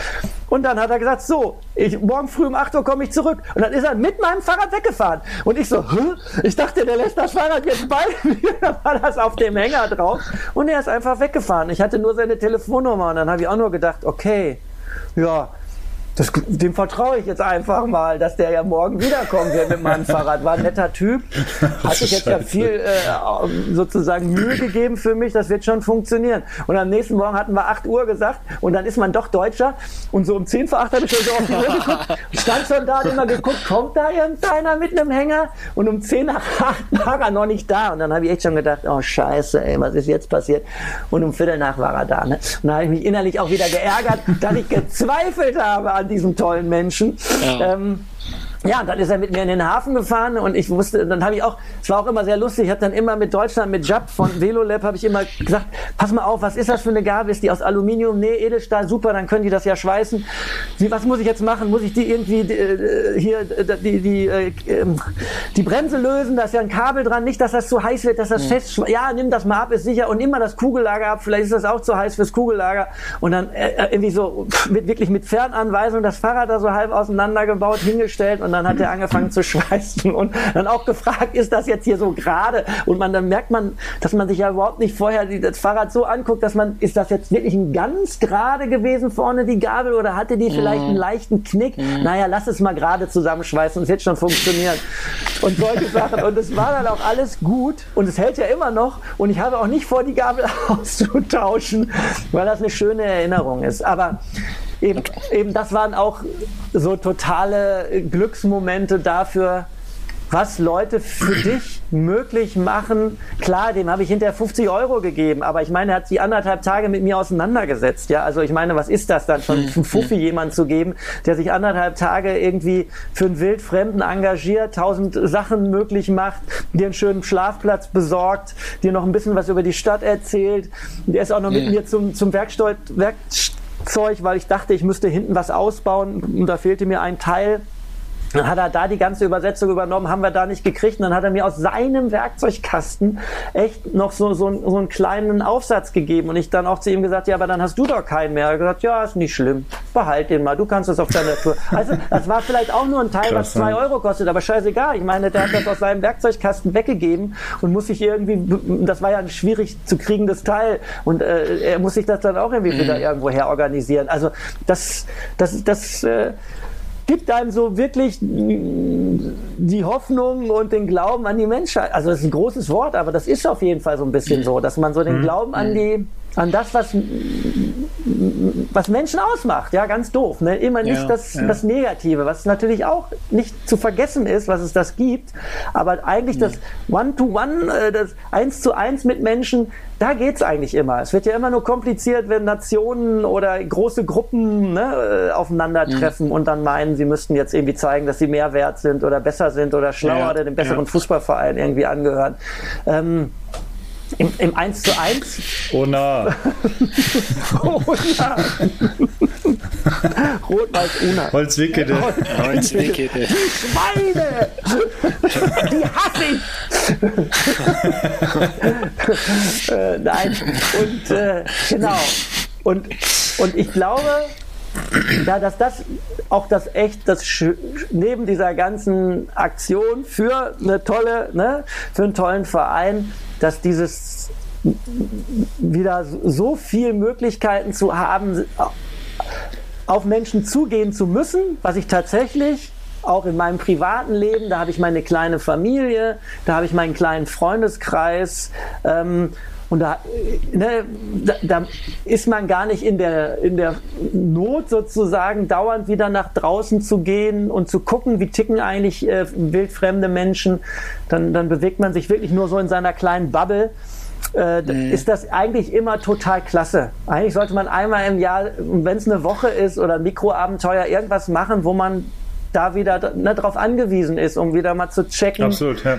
Und dann hat er gesagt, so, ich, morgen früh um 8 Uhr komme ich zurück. Und dann ist er mit meinem Fahrrad weggefahren. Und ich so, Hä? ich dachte, der lässt das Fahrrad jetzt bei mir. Dann war das auf dem Hänger drauf. Und er ist einfach weggefahren. Ich hatte nur seine Telefonnummer. Und dann habe ich auch nur gedacht, okay, ja, das, dem vertraue ich jetzt einfach mal, dass der ja morgen wiederkommen wird mit meinem Fahrrad. War ein netter Typ. Hat sich jetzt ja viel äh, sozusagen Mühe gegeben für mich. Das wird schon funktionieren. Und am nächsten Morgen hatten wir 8 Uhr gesagt und dann ist man doch Deutscher. Und so um 10 vor 8 habe ich schon so auf die Uhr geguckt. Stand schon da und immer geguckt, kommt da irgendeiner mit einem Hänger? Und um 10 nach 8 war er noch nicht da. Und dann habe ich echt schon gedacht, oh scheiße, ey, was ist jetzt passiert? Und um Viertel nach war er da. Ne? Und dann habe ich mich innerlich auch wieder geärgert, dass ich gezweifelt habe an diesem tollen Menschen. Ja. Ähm, Ja, dann ist er mit mir in den Hafen gefahren und ich wusste, dann habe ich auch, es war auch immer sehr lustig, ich habe dann immer mit Deutschland, mit Jab von Velolab, habe ich immer gesagt, pass mal auf, was ist das für eine Gabel? Ist die aus Aluminium? Nee, Edelstahl, super, dann können die das ja schweißen. Wie, was muss ich jetzt machen? Muss ich die irgendwie äh, hier, äh, die, die, äh, ähm, die Bremse lösen? Da ist ja ein Kabel dran, nicht, dass das zu heiß wird, dass das mhm. fest, ja, nimm das mal ab, ist sicher und immer das Kugellager ab, vielleicht ist das auch zu heiß fürs Kugellager und dann äh, äh irgendwie so mit, wirklich mit Fernanweisung das Fahrrad da so halb auseinandergebaut, hingestellt und und dann hat er angefangen zu schweißen und dann auch gefragt, ist das jetzt hier so gerade? Und man, dann merkt man, dass man sich ja überhaupt nicht vorher das Fahrrad so anguckt, dass man, ist das jetzt wirklich ein ganz gerade gewesen vorne die Gabel oder hatte die vielleicht einen leichten Knick? Mhm. Naja, lass es mal gerade zusammenschweißen und es wird schon funktionieren. Und solche Sachen. Und es war dann auch alles gut und es hält ja immer noch und ich habe auch nicht vor, die Gabel auszutauschen, weil das eine schöne Erinnerung ist. Aber eben, eben das waren auch so totale Glücksmomente dafür, was Leute für dich möglich machen. Klar, dem habe ich hinterher 50 Euro gegeben, aber ich meine, er hat sie anderthalb Tage mit mir auseinandergesetzt. Ja, also ich meine, was ist das dann schon, einen hm, Fuffi hm. jemand zu geben, der sich anderthalb Tage irgendwie für einen Wildfremden engagiert, tausend Sachen möglich macht, dir einen schönen Schlafplatz besorgt, dir noch ein bisschen was über die Stadt erzählt. Der ist auch noch mit mir zum, zum Werkstatt, Werkstatt Zeug, weil ich dachte, ich müsste hinten was ausbauen und da fehlte mir ein Teil. Dann hat er da die ganze Übersetzung übernommen, haben wir da nicht gekriegt. Und dann hat er mir aus seinem Werkzeugkasten echt noch so, so, so einen kleinen Aufsatz gegeben. Und ich dann auch zu ihm gesagt, ja, aber dann hast du doch keinen mehr. Er hat gesagt, ja, ist nicht schlimm. Behalt den mal, du kannst es auf deiner Tour. Also, das war vielleicht auch nur ein Teil, Krass, was zwei Euro kostet, aber scheißegal. Ich meine, der hat das aus seinem Werkzeugkasten weggegeben und muss sich irgendwie, das war ja ein schwierig zu kriegendes Teil. Und äh, er muss sich das dann auch irgendwie mhm. wieder irgendwo her organisieren. Also, das, das, das, äh, gibt einem so wirklich die Hoffnung und den Glauben an die Menschheit. Also das ist ein großes Wort, aber das ist auf jeden Fall so ein bisschen so, dass man so den mhm. Glauben an die an das, was, was Menschen ausmacht. Ja, ganz doof. Ne? Immer nicht ja, das, ja. das Negative, was natürlich auch nicht zu vergessen ist, was es das gibt. Aber eigentlich das One-to-One, -one, äh, das Eins zu Eins mit Menschen, da geht es eigentlich immer. Es wird ja immer nur kompliziert, wenn Nationen oder große Gruppen ne, äh, aufeinandertreffen mhm. und dann meinen, sie müssten jetzt irgendwie zeigen, dass sie mehr wert sind oder besser sind oder schlauer ja, oder dem besseren Fußballverein irgendwie angehören. Ähm, im, Im 1 zu 1. Oh na. oh na. Rot-Weiß Una. Holzwickede. Holzwickede. Schweine! Die hasse ich! äh, nein. Und äh, genau. Und, und ich glaube, ja, dass das auch das echt, das neben dieser ganzen Aktion für eine tolle, ne, für einen tollen Verein, dass dieses wieder so viel Möglichkeiten zu haben, auf Menschen zugehen zu müssen, was ich tatsächlich auch in meinem privaten Leben, da habe ich meine kleine Familie, da habe ich meinen kleinen Freundeskreis, ähm, und da, ne, da, da, ist man gar nicht in der, in der Not sozusagen, dauernd wieder nach draußen zu gehen und zu gucken, wie ticken eigentlich äh, wildfremde Menschen. Dann, dann bewegt man sich wirklich nur so in seiner kleinen Bubble. Äh, nee. ist das eigentlich immer total klasse. Eigentlich sollte man einmal im Jahr, wenn es eine Woche ist oder ein Mikroabenteuer, irgendwas machen, wo man da wieder ne, drauf angewiesen ist, um wieder mal zu checken. Absolut, ja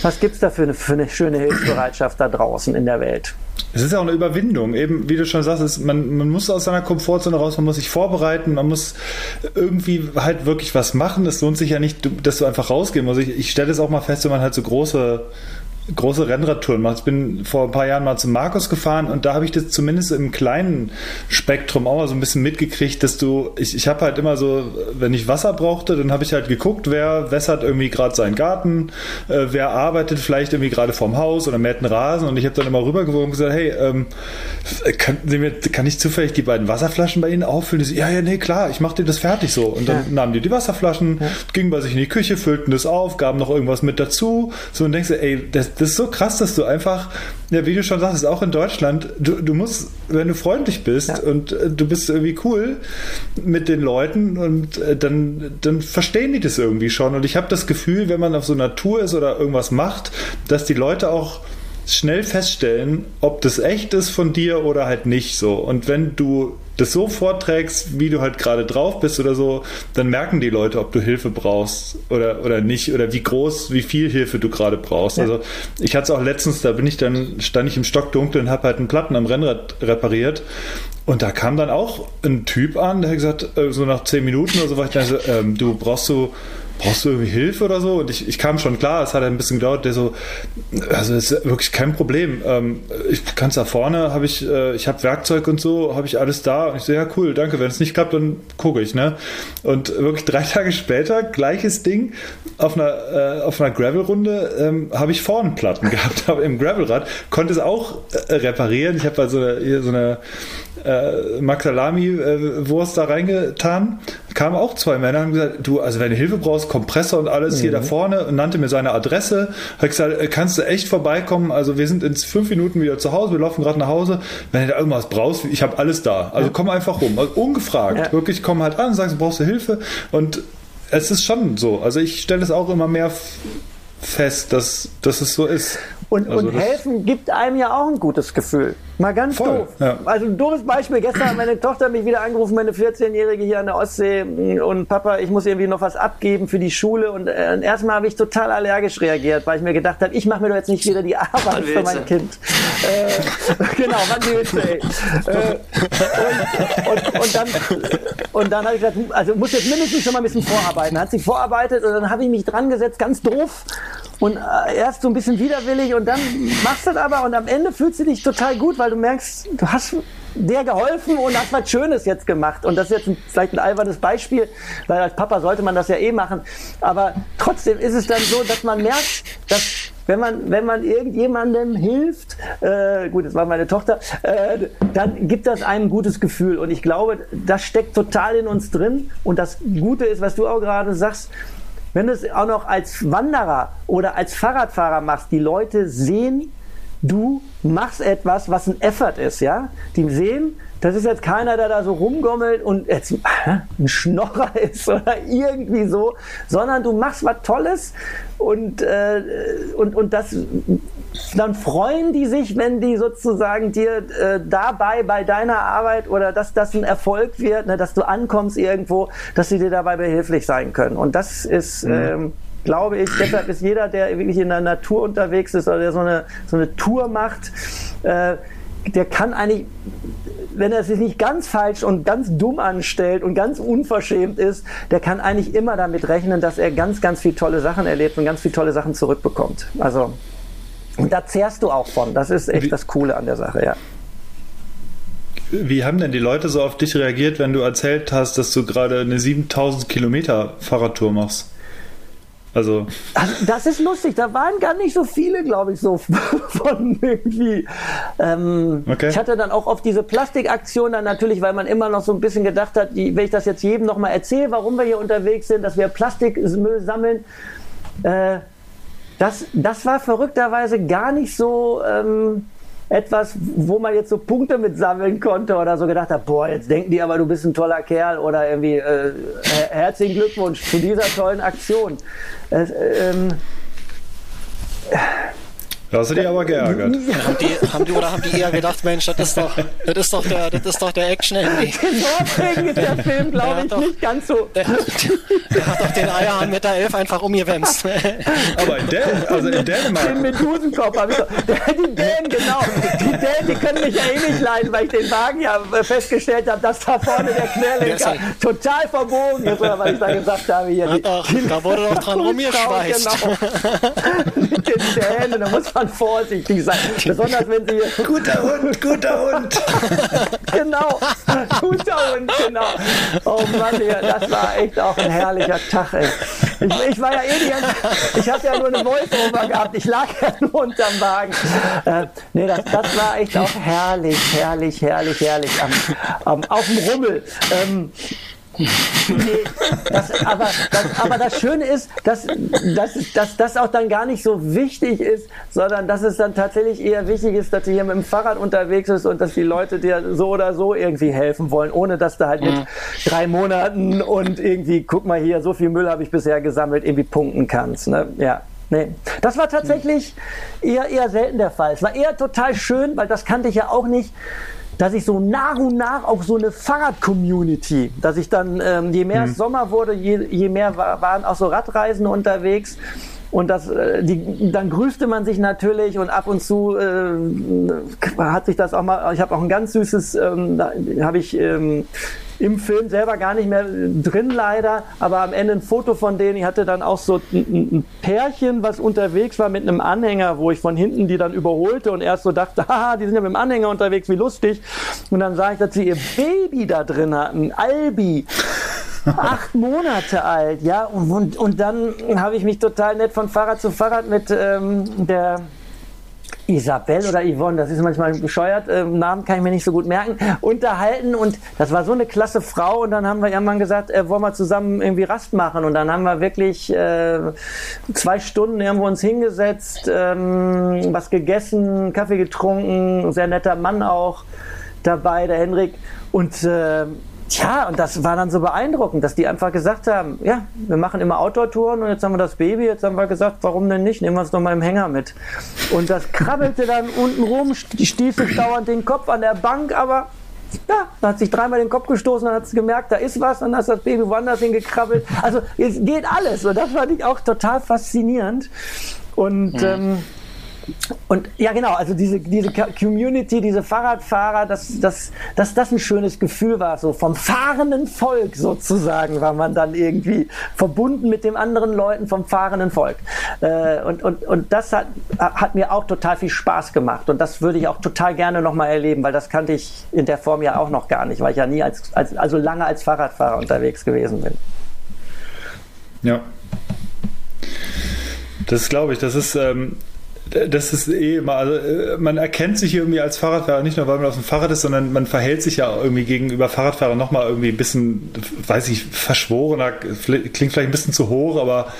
was gibt es da für eine, für eine schöne Hilfsbereitschaft da draußen in der Welt? Es ist ja auch eine Überwindung. Eben, wie du schon sagst, ist, man, man muss aus seiner Komfortzone raus, man muss sich vorbereiten, man muss irgendwie halt wirklich was machen. Es lohnt sich ja nicht, dass du einfach rausgehen musst. Ich, ich stelle es auch mal fest, wenn man halt so große große Rennradtouren macht. Ich bin vor ein paar Jahren mal zum Markus gefahren und da habe ich das zumindest im kleinen Spektrum auch mal so ein bisschen mitgekriegt, dass du, ich, ich habe halt immer so, wenn ich Wasser brauchte, dann habe ich halt geguckt, wer wässert irgendwie gerade seinen Garten, äh, wer arbeitet vielleicht irgendwie gerade vorm Haus oder mäht einen Rasen und ich habe dann immer rübergewogen und gesagt, hey, ähm, kann, kann ich zufällig die beiden Wasserflaschen bei Ihnen auffüllen? Die so, ja, ja, nee, klar, ich mache dir das fertig so. Und dann ja. nahmen die die Wasserflaschen, ja. gingen bei sich in die Küche, füllten das auf, gaben noch irgendwas mit dazu, so und denkst du, ey, das, das ist so krass, dass du einfach, ja, wie du schon sagst, auch in Deutschland, du, du musst, wenn du freundlich bist ja. und äh, du bist irgendwie cool mit den Leuten und äh, dann, dann verstehen die das irgendwie schon. Und ich habe das Gefühl, wenn man auf so einer Tour ist oder irgendwas macht, dass die Leute auch schnell feststellen, ob das echt ist von dir oder halt nicht so. Und wenn du das so vorträgst, wie du halt gerade drauf bist oder so, dann merken die Leute, ob du Hilfe brauchst oder, oder nicht oder wie groß, wie viel Hilfe du gerade brauchst. Ja. Also ich hatte es auch letztens, da bin ich dann, stand ich im Stockdunkel und habe halt einen Platten am Rennrad repariert und da kam dann auch ein Typ an, der hat gesagt, äh, so nach zehn Minuten oder so, war ich dann so, ähm, du brauchst so brauchst du irgendwie Hilfe oder so? Und ich, ich kam schon klar, es hat ein bisschen gedauert, der so, also es ist wirklich kein Problem. Ähm, ich es da vorne, habe ich, äh, ich habe Werkzeug und so, habe ich alles da. Und ich so, ja cool, danke. Wenn es nicht klappt, dann gucke ich, ne? Und wirklich drei Tage später, gleiches Ding, auf einer, äh, auf einer Gravel-Runde ähm, habe ich vorne Platten gehabt, aber im Gravelrad, konnte es auch äh, reparieren. Ich habe also eine, so eine äh, Maxalami-Wurst da reingetan. Kamen auch zwei Männer und haben gesagt, du, also wenn du Hilfe brauchst, Kompressor und alles mhm. hier da vorne und nannte mir seine Adresse. Hat gesagt, äh, kannst du echt vorbeikommen? Also wir sind in fünf Minuten wieder zu Hause, wir laufen gerade nach Hause. Wenn du da irgendwas brauchst, ich habe alles da. Also ja. komm einfach rum. Also ungefragt. Ja. Wirklich, komm halt an und sagst, brauchst du Hilfe? Und es ist schon so. Also ich stelle es auch immer mehr fest, dass, dass es so ist. Und, also und helfen gibt einem ja auch ein gutes Gefühl. Mal ganz Voll, doof. Ja. Also ein doofes Beispiel. Gestern hat meine Tochter mich wieder angerufen, meine 14-Jährige hier an der Ostsee. Und Papa, ich muss irgendwie noch was abgeben für die Schule. Und äh, erstmal habe ich total allergisch reagiert, weil ich mir gedacht habe, ich mache mir doch jetzt nicht wieder die Arbeit für mein Kind. Äh, genau, wann willst du, ey? Äh, und, und, und, dann, und dann habe ich gesagt, also muss jetzt mindestens schon mal ein bisschen vorarbeiten. Hat sie vorarbeitet und dann habe ich mich dran gesetzt, ganz doof und äh, erst so ein bisschen widerwillig und dann machst du das aber und am Ende fühlst du dich total gut, weil du merkst, du hast der geholfen und hast was Schönes jetzt gemacht. Und das ist jetzt ein, vielleicht ein albernes Beispiel, weil als Papa sollte man das ja eh machen. Aber trotzdem ist es dann so, dass man merkt, dass wenn man, wenn man irgendjemandem hilft, äh, gut, das war meine Tochter, äh, dann gibt das einem ein gutes Gefühl. Und ich glaube, das steckt total in uns drin. Und das Gute ist, was du auch gerade sagst, wenn du es auch noch als Wanderer oder als Fahrradfahrer machst, die Leute sehen, du machst etwas, was ein Effort ist, ja? Die sehen, das ist jetzt keiner, der da so rumgommelt und jetzt ein Schnorrer ist oder irgendwie so, sondern du machst was Tolles und, äh, und, und das dann freuen die sich, wenn die sozusagen dir äh, dabei bei deiner Arbeit oder dass das ein Erfolg wird, ne, dass du ankommst irgendwo, dass sie dir dabei behilflich sein können. Und das ist, mhm. ähm, glaube ich, deshalb ist jeder, der wirklich in der Natur unterwegs ist oder der so eine, so eine Tour macht, äh, der kann eigentlich, wenn er sich nicht ganz falsch und ganz dumm anstellt und ganz unverschämt ist, der kann eigentlich immer damit rechnen, dass er ganz, ganz viele tolle Sachen erlebt und ganz viele tolle Sachen zurückbekommt. Also und da zehrst du auch von. Das ist echt das Coole an der Sache, ja. Wie haben denn die Leute so auf dich reagiert, wenn du erzählt hast, dass du gerade eine 7000 Kilometer Fahrradtour machst? Also. also. Das ist lustig. Da waren gar nicht so viele, glaube ich, so von irgendwie. Ähm, okay. Ich hatte dann auch auf diese Plastikaktion dann natürlich, weil man immer noch so ein bisschen gedacht hat, wenn ich das jetzt jedem nochmal erzähle, warum wir hier unterwegs sind, dass wir Plastikmüll sammeln. Äh, das, das war verrückterweise gar nicht so ähm, etwas, wo man jetzt so Punkte mit sammeln konnte oder so gedacht hat, boah, jetzt denken die aber, du bist ein toller Kerl oder irgendwie äh, herzlichen Glückwunsch zu dieser tollen Aktion. Äh, ähm, da hast du dich aber geärgert. haben, die, haben die, oder haben die eher gedacht, Mensch, das ist doch, das ist doch der, das ist doch der Action-Handy. Deswegen ist der Film, glaube ich, doch, nicht ganz so. Der, der, hat doch den Eierhahn mit der Elf einfach umgewämst. aber in, Dän also in Dänemark. Den Medusenkopf habe ich doch. Die Dänen, genau. Die Dänen, die können mich ja eh nicht leiden, weil ich den Wagen ja festgestellt habe, dass da vorne der Querlenker total verbogen ist, oder was ich da gesagt habe. Hier. Doch, da wurde doch dran rumgeschweißt. Genau. mit den Dänen, da muss man man vorsichtig sein. Besonders wenn sie. Guter Hund, guter Hund. genau, guter Hund, genau. Oh Mann, das war echt auch ein herrlicher Tag, ey. Ich, ich war ja eh die ganze, Ich habe ja nur eine Voice-Over gehabt. Ich lag ja nur unterm Wagen. Äh, nee, das, das war echt auch herrlich, herrlich, herrlich, herrlich. Am, am, auf dem Rummel. Ähm, nee, das, aber, das, aber das Schöne ist, dass, dass, dass das auch dann gar nicht so wichtig ist, sondern dass es dann tatsächlich eher wichtig ist, dass du hier mit dem Fahrrad unterwegs bist und dass die Leute dir so oder so irgendwie helfen wollen, ohne dass du halt mit mhm. drei Monaten und irgendwie, guck mal hier, so viel Müll habe ich bisher gesammelt, irgendwie punkten kannst. Ne? Ja. nee. Das war tatsächlich eher, eher selten der Fall. Es war eher total schön, weil das kannte ich ja auch nicht dass ich so nach und nach auch so eine Fahrrad-Community, dass ich dann, ähm, je mehr mhm. es Sommer wurde, je, je mehr war, waren auch so Radreisende unterwegs. Und das, äh, die, dann grüßte man sich natürlich und ab und zu äh, hat sich das auch mal, ich habe auch ein ganz süßes, ähm, habe ich ähm, im Film selber gar nicht mehr drin leider, aber am Ende ein Foto von denen. Ich hatte dann auch so ein, ein Pärchen, was unterwegs war mit einem Anhänger, wo ich von hinten die dann überholte und erst so dachte, haha, die sind ja mit dem Anhänger unterwegs, wie lustig. Und dann sah ich, dass sie ihr Baby da drin hatten, Albi. Acht Monate alt, ja, und, und, und dann habe ich mich total nett von Fahrrad zu Fahrrad mit ähm, der Isabel oder Yvonne, das ist manchmal bescheuert, äh, Namen kann ich mir nicht so gut merken, unterhalten. Und das war so eine klasse Frau. Und dann haben wir irgendwann gesagt, äh, wollen wir zusammen irgendwie Rast machen? Und dann haben wir wirklich äh, zwei Stunden irgendwo uns hingesetzt, ähm, was gegessen, Kaffee getrunken, sehr netter Mann auch dabei, der Henrik und äh, Tja, und das war dann so beeindruckend, dass die einfach gesagt haben, ja, wir machen immer Outdoor-Touren und jetzt haben wir das Baby, jetzt haben wir gesagt, warum denn nicht, nehmen wir es doch mal im Hänger mit. Und das krabbelte dann unten rum, stieß sich dauernd den Kopf an der Bank, aber ja, da hat sich dreimal den Kopf gestoßen, dann hat sie gemerkt, da ist was, dann hat das Baby woanders hingekrabbelt. Also es geht alles und das fand ich auch total faszinierend. Und mhm. ähm, und ja, genau, also diese, diese Community, diese Fahrradfahrer, dass, dass, dass das ein schönes Gefühl war, so vom fahrenden Volk sozusagen, war man dann irgendwie verbunden mit den anderen Leuten vom fahrenden Volk. Äh, und, und, und das hat, hat mir auch total viel Spaß gemacht und das würde ich auch total gerne nochmal erleben, weil das kannte ich in der Form ja auch noch gar nicht, weil ich ja nie als, als also lange als Fahrradfahrer unterwegs gewesen bin. Ja. Das glaube ich, das ist, ähm, das ist eh immer, also äh, man erkennt sich irgendwie als Fahrradfahrer nicht nur, weil man auf dem Fahrrad ist, sondern man verhält sich ja irgendwie gegenüber Fahrradfahrern nochmal irgendwie ein bisschen, weiß ich, verschworener, klingt vielleicht ein bisschen zu hoch, aber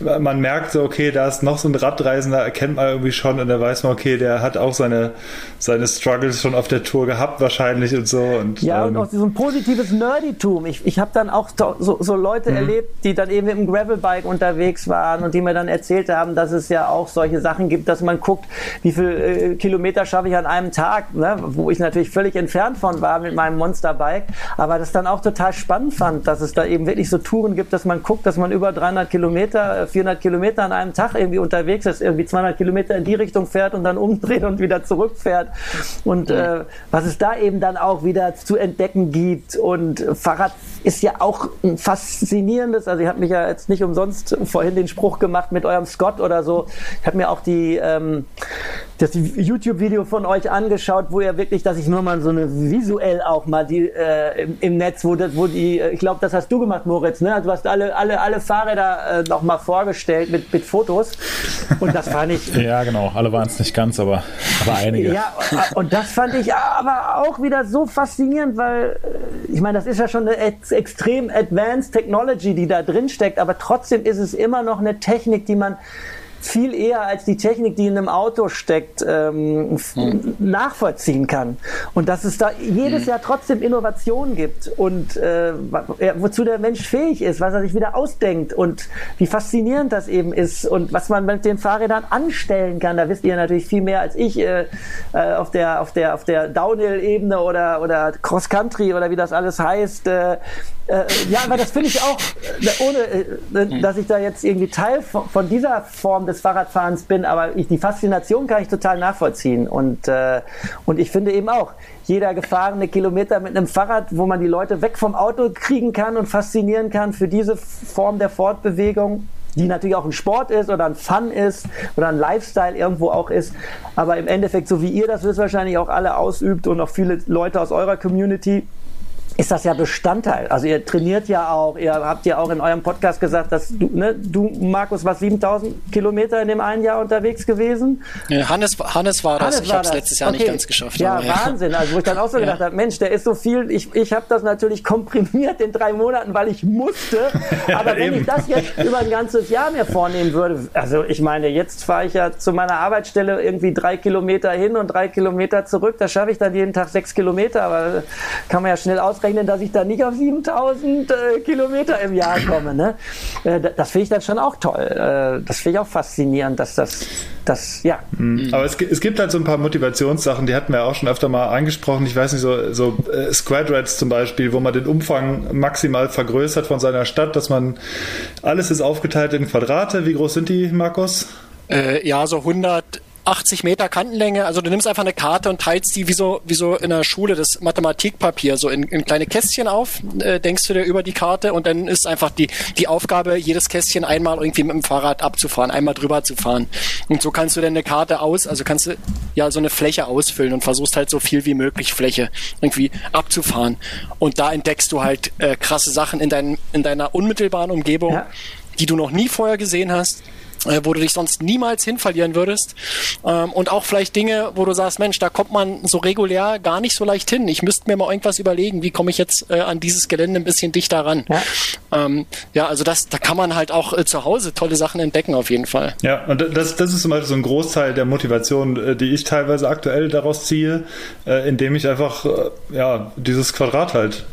man merkt so, okay, da ist noch so ein Radreisender, erkennt man irgendwie schon und da weiß man, okay, der hat auch seine, seine Struggles schon auf der Tour gehabt wahrscheinlich und so. Und, ja, ähm, und auch so ein positives Nerditum. Ich, ich habe dann auch so, so Leute mhm. erlebt, die dann eben mit dem Gravelbike unterwegs waren und die mir dann erzählt haben, dass es ja auch solche Sachen gibt, dass man guckt, wie viele äh, Kilometer schaffe ich an einem Tag, ne? wo ich natürlich völlig entfernt von war mit meinem Monsterbike, aber das dann auch total spannend fand, dass es da eben wirklich so Touren gibt, dass man guckt, dass man über 300 Kilometer 400 Kilometer an einem Tag irgendwie unterwegs ist, irgendwie 200 Kilometer in die Richtung fährt und dann umdreht und wieder zurückfährt. Und äh, was es da eben dann auch wieder zu entdecken gibt. Und Fahrrad ist ja auch ein faszinierendes, also ich habe mich ja jetzt nicht umsonst vorhin den Spruch gemacht mit eurem Scott oder so. Ich habe mir auch die ähm, das YouTube-Video von euch angeschaut, wo ihr wirklich, dass ich nur mal so eine visuell auch mal die äh, im, im, Netz, wo, das, wo die, ich glaube, das hast du gemacht, Moritz, ne? Du hast alle, alle, alle Fahrräder äh, noch mal vorgestellt mit, mit Fotos. Und das fand ich. ja, genau, alle waren es nicht ganz, aber, aber einige. Ja, und das fand ich aber auch wieder so faszinierend, weil äh, ich meine, das ist ja schon eine ex extrem advanced Technology, die da drin steckt, aber trotzdem ist es immer noch eine Technik, die man viel eher als die Technik, die in einem Auto steckt, ähm, hm. nachvollziehen kann. Und dass es da jedes hm. Jahr trotzdem Innovationen gibt und äh, wozu der Mensch fähig ist, was er sich wieder ausdenkt und wie faszinierend das eben ist und was man mit den Fahrrädern anstellen kann. Da wisst ihr natürlich viel mehr als ich äh, äh auf der auf der auf der Downhill-Ebene oder oder Cross Country oder wie das alles heißt. Äh, äh, ja, aber das finde ich auch, äh, ohne äh, hm. dass ich da jetzt irgendwie Teil von, von dieser Form des Fahrradfahrens bin, aber ich, die Faszination kann ich total nachvollziehen. Und, äh, und ich finde eben auch, jeder gefahrene Kilometer mit einem Fahrrad, wo man die Leute weg vom Auto kriegen kann und faszinieren kann für diese Form der Fortbewegung, die natürlich auch ein Sport ist oder ein Fun ist oder ein Lifestyle irgendwo auch ist. Aber im Endeffekt, so wie ihr das wisst, wahrscheinlich auch alle ausübt und auch viele Leute aus eurer Community, ist das ja Bestandteil. Also ihr trainiert ja auch, ihr habt ja auch in eurem Podcast gesagt, dass du, ne, du Markus, warst 7000 Kilometer in dem einen Jahr unterwegs gewesen. Ja, Hannes, Hannes war das, Hannes ich habe es letztes Jahr okay. nicht ganz geschafft. Ja, aber, Wahnsinn. Also wo ich dann auch so ja. gedacht habe, Mensch, der ist so viel, ich, ich habe das natürlich komprimiert in drei Monaten, weil ich musste. Aber wenn ich das jetzt über ein ganzes Jahr mir vornehmen würde, also ich meine, jetzt fahre ich ja zu meiner Arbeitsstelle irgendwie drei Kilometer hin und drei Kilometer zurück, da schaffe ich dann jeden Tag sechs Kilometer, aber kann man ja schnell aus ausrechnen, dass ich da nicht auf 7000 äh, Kilometer im Jahr komme. Ne? Äh, das finde ich dann schon auch toll. Äh, das finde ich auch faszinierend, dass das, das ja. Mhm. Aber es, es, gibt halt so ein paar Motivationssachen, die hatten wir auch schon öfter mal angesprochen. Ich weiß nicht, so, so äh, Squadrats zum Beispiel, wo man den Umfang maximal vergrößert von seiner Stadt, dass man alles ist aufgeteilt in Quadrate. Wie groß sind die, Markus? Äh, ja, so 100 80 Meter Kantenlänge. Also du nimmst einfach eine Karte und teilst die wie so, wie so in der Schule das Mathematikpapier so in, in kleine Kästchen auf, äh, denkst du dir über die Karte und dann ist einfach die, die Aufgabe, jedes Kästchen einmal irgendwie mit dem Fahrrad abzufahren, einmal drüber zu fahren. Und so kannst du dann eine Karte aus, also kannst du ja so eine Fläche ausfüllen und versuchst halt so viel wie möglich Fläche irgendwie abzufahren. Und da entdeckst du halt äh, krasse Sachen in, dein, in deiner unmittelbaren Umgebung, ja. die du noch nie vorher gesehen hast äh, wo du dich sonst niemals hinverlieren würdest. Ähm, und auch vielleicht Dinge, wo du sagst, Mensch, da kommt man so regulär gar nicht so leicht hin. Ich müsste mir mal irgendwas überlegen, wie komme ich jetzt äh, an dieses Gelände ein bisschen dichter ran. Ja, ähm, ja also das, da kann man halt auch äh, zu Hause tolle Sachen entdecken auf jeden Fall. Ja, und das, das ist zum Beispiel so ein Großteil der Motivation, äh, die ich teilweise aktuell daraus ziehe, äh, indem ich einfach äh, ja, dieses Quadrat halt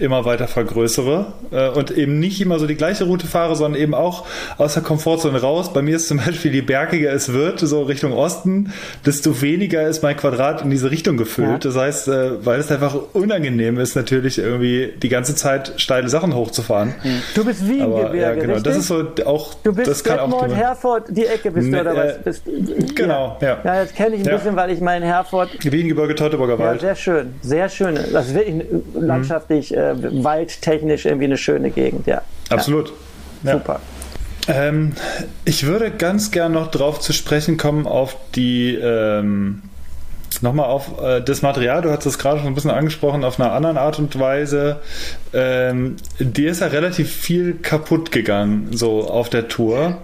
immer weiter vergrößere äh, und eben nicht immer so die gleiche Route fahre, sondern eben auch aus der Komfortzone raus. Bei mir ist zum Beispiel, je bergiger es wird, so Richtung Osten, desto weniger ist mein Quadrat in diese Richtung gefüllt. Ja. Das heißt, äh, weil es einfach unangenehm ist, natürlich irgendwie die ganze Zeit steile Sachen hochzufahren. Hm. Du bist Wien-Gebirge, ja, genau. Richtig? Das ist so auch. Du bist das kann auch die, Herford, die Ecke bist du oder was? Äh, bist, genau, ja. Ja, ja das kenne ich ein bisschen, weil ich meinen Herford. Wien-Gebirge, Teutoburger Wald. Ja, sehr schön, sehr schön. Das ist wirklich landschaftlich. Mhm äh, waldtechnisch irgendwie eine schöne Gegend, ja. Absolut. Ja. Super. Ähm, ich würde ganz gern noch drauf zu sprechen kommen auf die ähm, nochmal auf äh, das Material, du hast es gerade schon ein bisschen angesprochen, auf einer anderen Art und Weise. Ähm, dir ist ja relativ viel kaputt gegangen, so auf der Tour.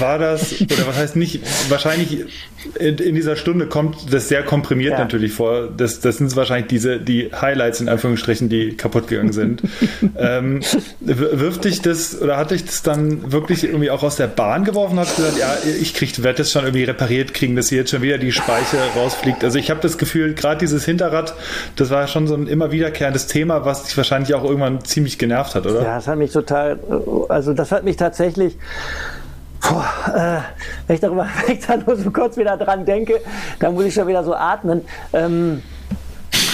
War das, oder was heißt nicht, wahrscheinlich in, in, dieser Stunde kommt das sehr komprimiert ja. natürlich vor. Das, das sind wahrscheinlich diese, die Highlights in Anführungsstrichen, die kaputt gegangen sind. ähm, wirft dich das, oder hat dich das dann wirklich irgendwie auch aus der Bahn geworfen? Hast gesagt, ja, ich krieg, werde das schon irgendwie repariert kriegen, dass hier jetzt schon wieder die Speiche rausfliegt. Also ich habe das Gefühl, gerade dieses Hinterrad, das war schon so ein immer wiederkehrendes Thema, was dich wahrscheinlich auch irgendwann ziemlich genervt hat, oder? Ja, das hat mich total, also das hat mich tatsächlich Boah, äh, wenn ich darüber, wenn ich da nur so kurz wieder dran denke, dann muss ich schon wieder so atmen. Ähm,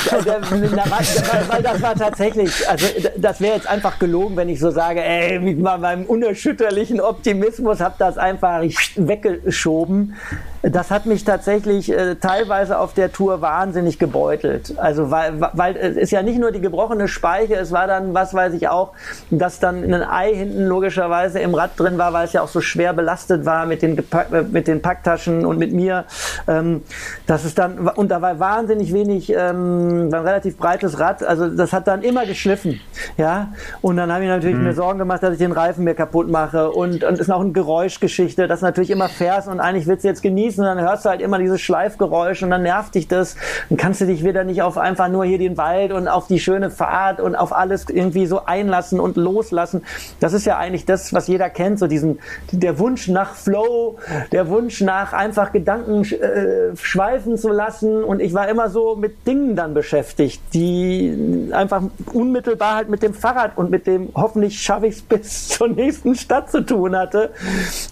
weil das war tatsächlich, also das wäre jetzt einfach gelogen, wenn ich so sage, ey, mit meinem unerschütterlichen Optimismus habe das einfach weggeschoben das hat mich tatsächlich äh, teilweise auf der Tour wahnsinnig gebeutelt. Also weil, weil es ist ja nicht nur die gebrochene Speiche, es war dann, was weiß ich auch, dass dann ein Ei hinten logischerweise im Rad drin war, weil es ja auch so schwer belastet war mit den, Gepack, äh, mit den Packtaschen und mit mir. Ähm, das ist dann, und da war wahnsinnig wenig, ähm, war ein relativ breites Rad, also das hat dann immer geschliffen. Ja, und dann habe ich natürlich mhm. mir Sorgen gemacht, dass ich den Reifen mir kaputt mache und, und ist noch eine Geräuschgeschichte, das natürlich immer fährst und eigentlich willst du jetzt genießen genießen und dann hörst du halt immer dieses Schleifgeräusch und dann nervt dich das. Dann kannst du dich wieder nicht auf einfach nur hier den Wald und auf die schöne Fahrt und auf alles irgendwie so einlassen und loslassen. Das ist ja eigentlich das, was jeder kennt, so diesen, der Wunsch nach Flow, der Wunsch nach einfach Gedanken äh, schweifen zu lassen und ich war immer so mit Dingen dann beschäftigt, die einfach unmittelbar halt mit dem Fahrrad und mit dem hoffentlich schaffe ich es bis zur nächsten Stadt zu tun hatte.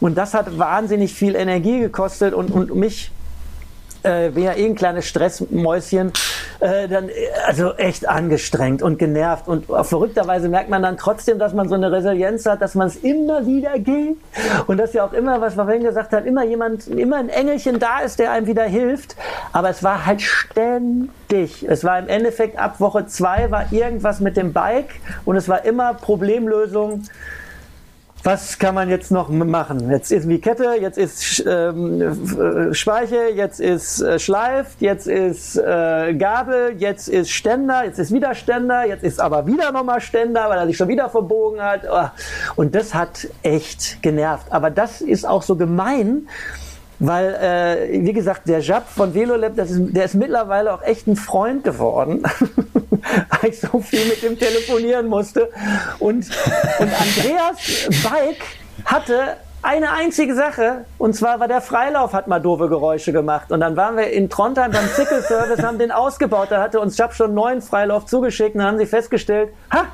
Und das hat wahnsinnig viel Energie gekostet und und, mich äh, bin eh ein kleines Stressmäuschen, äh, dann also echt angestrengt und genervt. Und verrückterweise merkt man dann trotzdem, dass man so eine Resilienz hat, dass man es immer wieder geht und dass ja auch immer, was man vorhin gesagt hat, immer jemand, immer ein Engelchen da ist, der einem wieder hilft. Aber es war halt ständig. Es war im Endeffekt ab Woche zwei war irgendwas mit dem Bike und es war immer Problemlösung was kann man jetzt noch machen? Jetzt ist wie Kette, jetzt ist ähm, äh, Speiche, jetzt ist äh, Schleif, jetzt ist äh, Gabel, jetzt ist Ständer, jetzt ist wieder Ständer, jetzt ist aber wieder nochmal Ständer, weil er sich schon wieder verbogen hat. Oh. Und das hat echt genervt. Aber das ist auch so gemein, weil, äh, wie gesagt, der Jab von Velolab, das ist, der ist mittlerweile auch echt ein Freund geworden, weil ich so viel mit ihm telefonieren musste. Und, und Andreas Bike hatte eine einzige Sache, und zwar war der Freilauf hat mal doofe Geräusche gemacht. Und dann waren wir in Trondheim beim Sickle Service, haben den ausgebaut. Da hatte uns Jab schon einen neuen Freilauf zugeschickt und dann haben sie festgestellt, ha,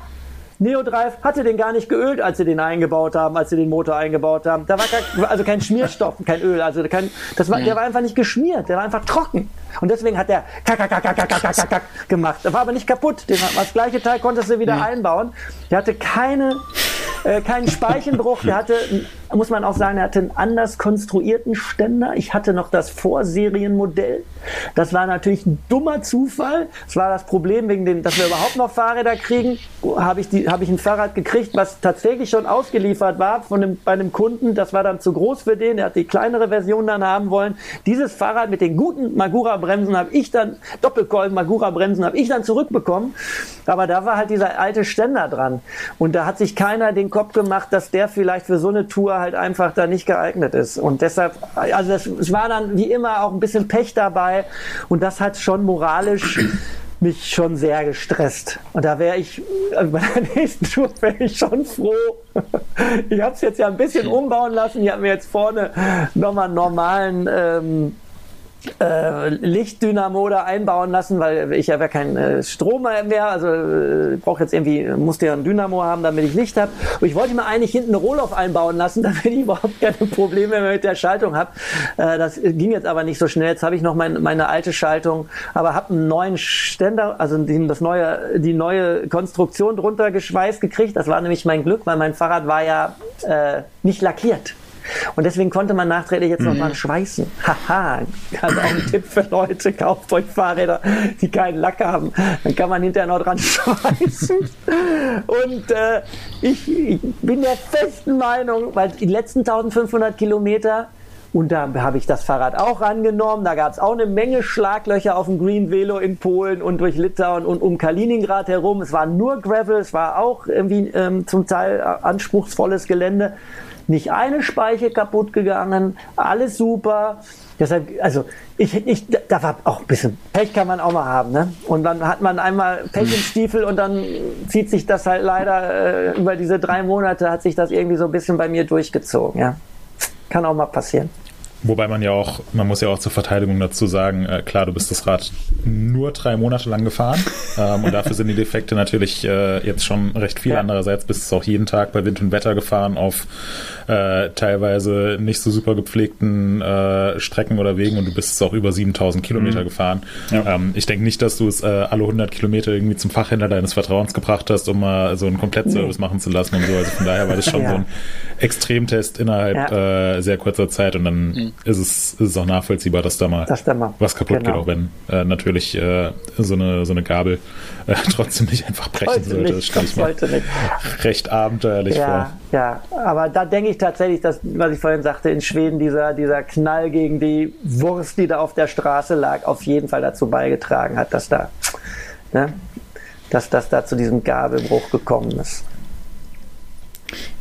Neodrive hatte den gar nicht geölt, als sie den eingebaut haben, als sie den Motor eingebaut haben. Da war kein, also kein Schmierstoff, kein Öl, also kein, das war, der war einfach nicht geschmiert, der war einfach trocken. Und deswegen hat der kack, kack, kack, kack, kack, kack, kack gemacht. Der war aber nicht kaputt. Den, das gleiche Teil konntest du wieder einbauen. Der hatte keine äh, keinen Speichenbruch. Der hatte, muss man auch sagen, er hatte einen anders konstruierten Ständer. Ich hatte noch das Vorserienmodell. Das war natürlich ein dummer Zufall. Das war das Problem, wegen dem, dass wir überhaupt noch Fahrräder kriegen. Habe ich, die, hab ich ein Fahrrad gekriegt, was tatsächlich schon ausgeliefert war von einem, bei einem Kunden. Das war dann zu groß für den. Er hat die kleinere Version dann haben wollen. Dieses Fahrrad mit den guten Magura-Bremsen habe ich dann, Doppelkolben Magura-Bremsen habe ich dann zurückbekommen. Aber da war halt dieser alte Ständer dran. Und da hat sich keiner den Kopf gemacht, dass der vielleicht für so eine Tour halt einfach da nicht geeignet ist. Und deshalb, also das, es war dann wie immer auch ein bisschen Pech dabei und das hat schon moralisch mich schon sehr gestresst. Und da wäre ich, also bei der nächsten Tour wäre ich schon froh. Ich habe es jetzt ja ein bisschen umbauen lassen. Ich habe mir jetzt vorne nochmal einen normalen ähm, äh, Lichtdynamo da einbauen lassen, weil ich habe ja keinen äh, Strom mehr, also äh, brauche jetzt irgendwie, musste ja ein Dynamo haben, damit ich Licht habe. Und ich wollte mir eigentlich hinten Rohloff einbauen lassen, damit ich überhaupt keine Probleme mehr mit der Schaltung habe. Äh, das ging jetzt aber nicht so schnell. Jetzt habe ich noch mein, meine alte Schaltung, aber habe einen neuen Ständer, also das neue, die neue Konstruktion drunter geschweißt gekriegt. Das war nämlich mein Glück, weil mein Fahrrad war ja äh, nicht lackiert. Und deswegen konnte man nachträglich jetzt mhm. noch dran schweißen. Haha, also auch ein Tipp für Leute, kauft euch Fahrräder, die keinen Lack haben. Dann kann man hinterher noch dran schweißen. Und äh, ich, ich bin der festen Meinung, weil die letzten 1500 Kilometer und da habe ich das Fahrrad auch angenommen. Da gab es auch eine Menge Schlaglöcher auf dem Green Velo in Polen und durch Litauen und um Kaliningrad herum. Es war nur Gravel, es war auch irgendwie ähm, zum Teil äh, anspruchsvolles Gelände nicht eine Speiche kaputt gegangen, alles super. Deshalb, also ich, ich, da war auch ein bisschen Pech kann man auch mal haben, ne? Und dann hat man einmal Pech im hm. Stiefel und dann zieht sich das halt leider äh, über diese drei Monate hat sich das irgendwie so ein bisschen bei mir durchgezogen, ja. Kann auch mal passieren. Wobei man ja auch, man muss ja auch zur Verteidigung dazu sagen, äh, klar, du bist das Rad nur drei Monate lang gefahren ähm, und dafür sind die Defekte natürlich äh, jetzt schon recht viel. Ja. Andererseits bist du auch jeden Tag bei Wind und Wetter gefahren auf äh, teilweise nicht so super gepflegten äh, Strecken oder Wegen und du bist auch über 7000 Kilometer mhm. gefahren. Ja. Ähm, ich denke nicht, dass du es äh, alle 100 Kilometer irgendwie zum Fachhändler deines Vertrauens gebracht hast, um mal so einen Komplettservice nee. machen zu lassen und so. Also von daher war das schon ja. so ein Extremtest innerhalb äh, sehr kurzer Zeit und dann mhm ist es, ist es auch nachvollziehbar, dass da mal, da mal. was kaputt genau. geht, auch wenn äh, natürlich äh, so, eine, so eine Gabel äh, trotzdem nicht einfach brechen heute sollte. Nicht, das stelle ich mir recht abenteuerlich ja, vor. Ja, aber da denke ich tatsächlich, dass, was ich vorhin sagte, in Schweden dieser, dieser Knall gegen die Wurst, die da auf der Straße lag, auf jeden Fall dazu beigetragen hat, dass da, ne, dass das da zu diesem Gabelbruch gekommen ist.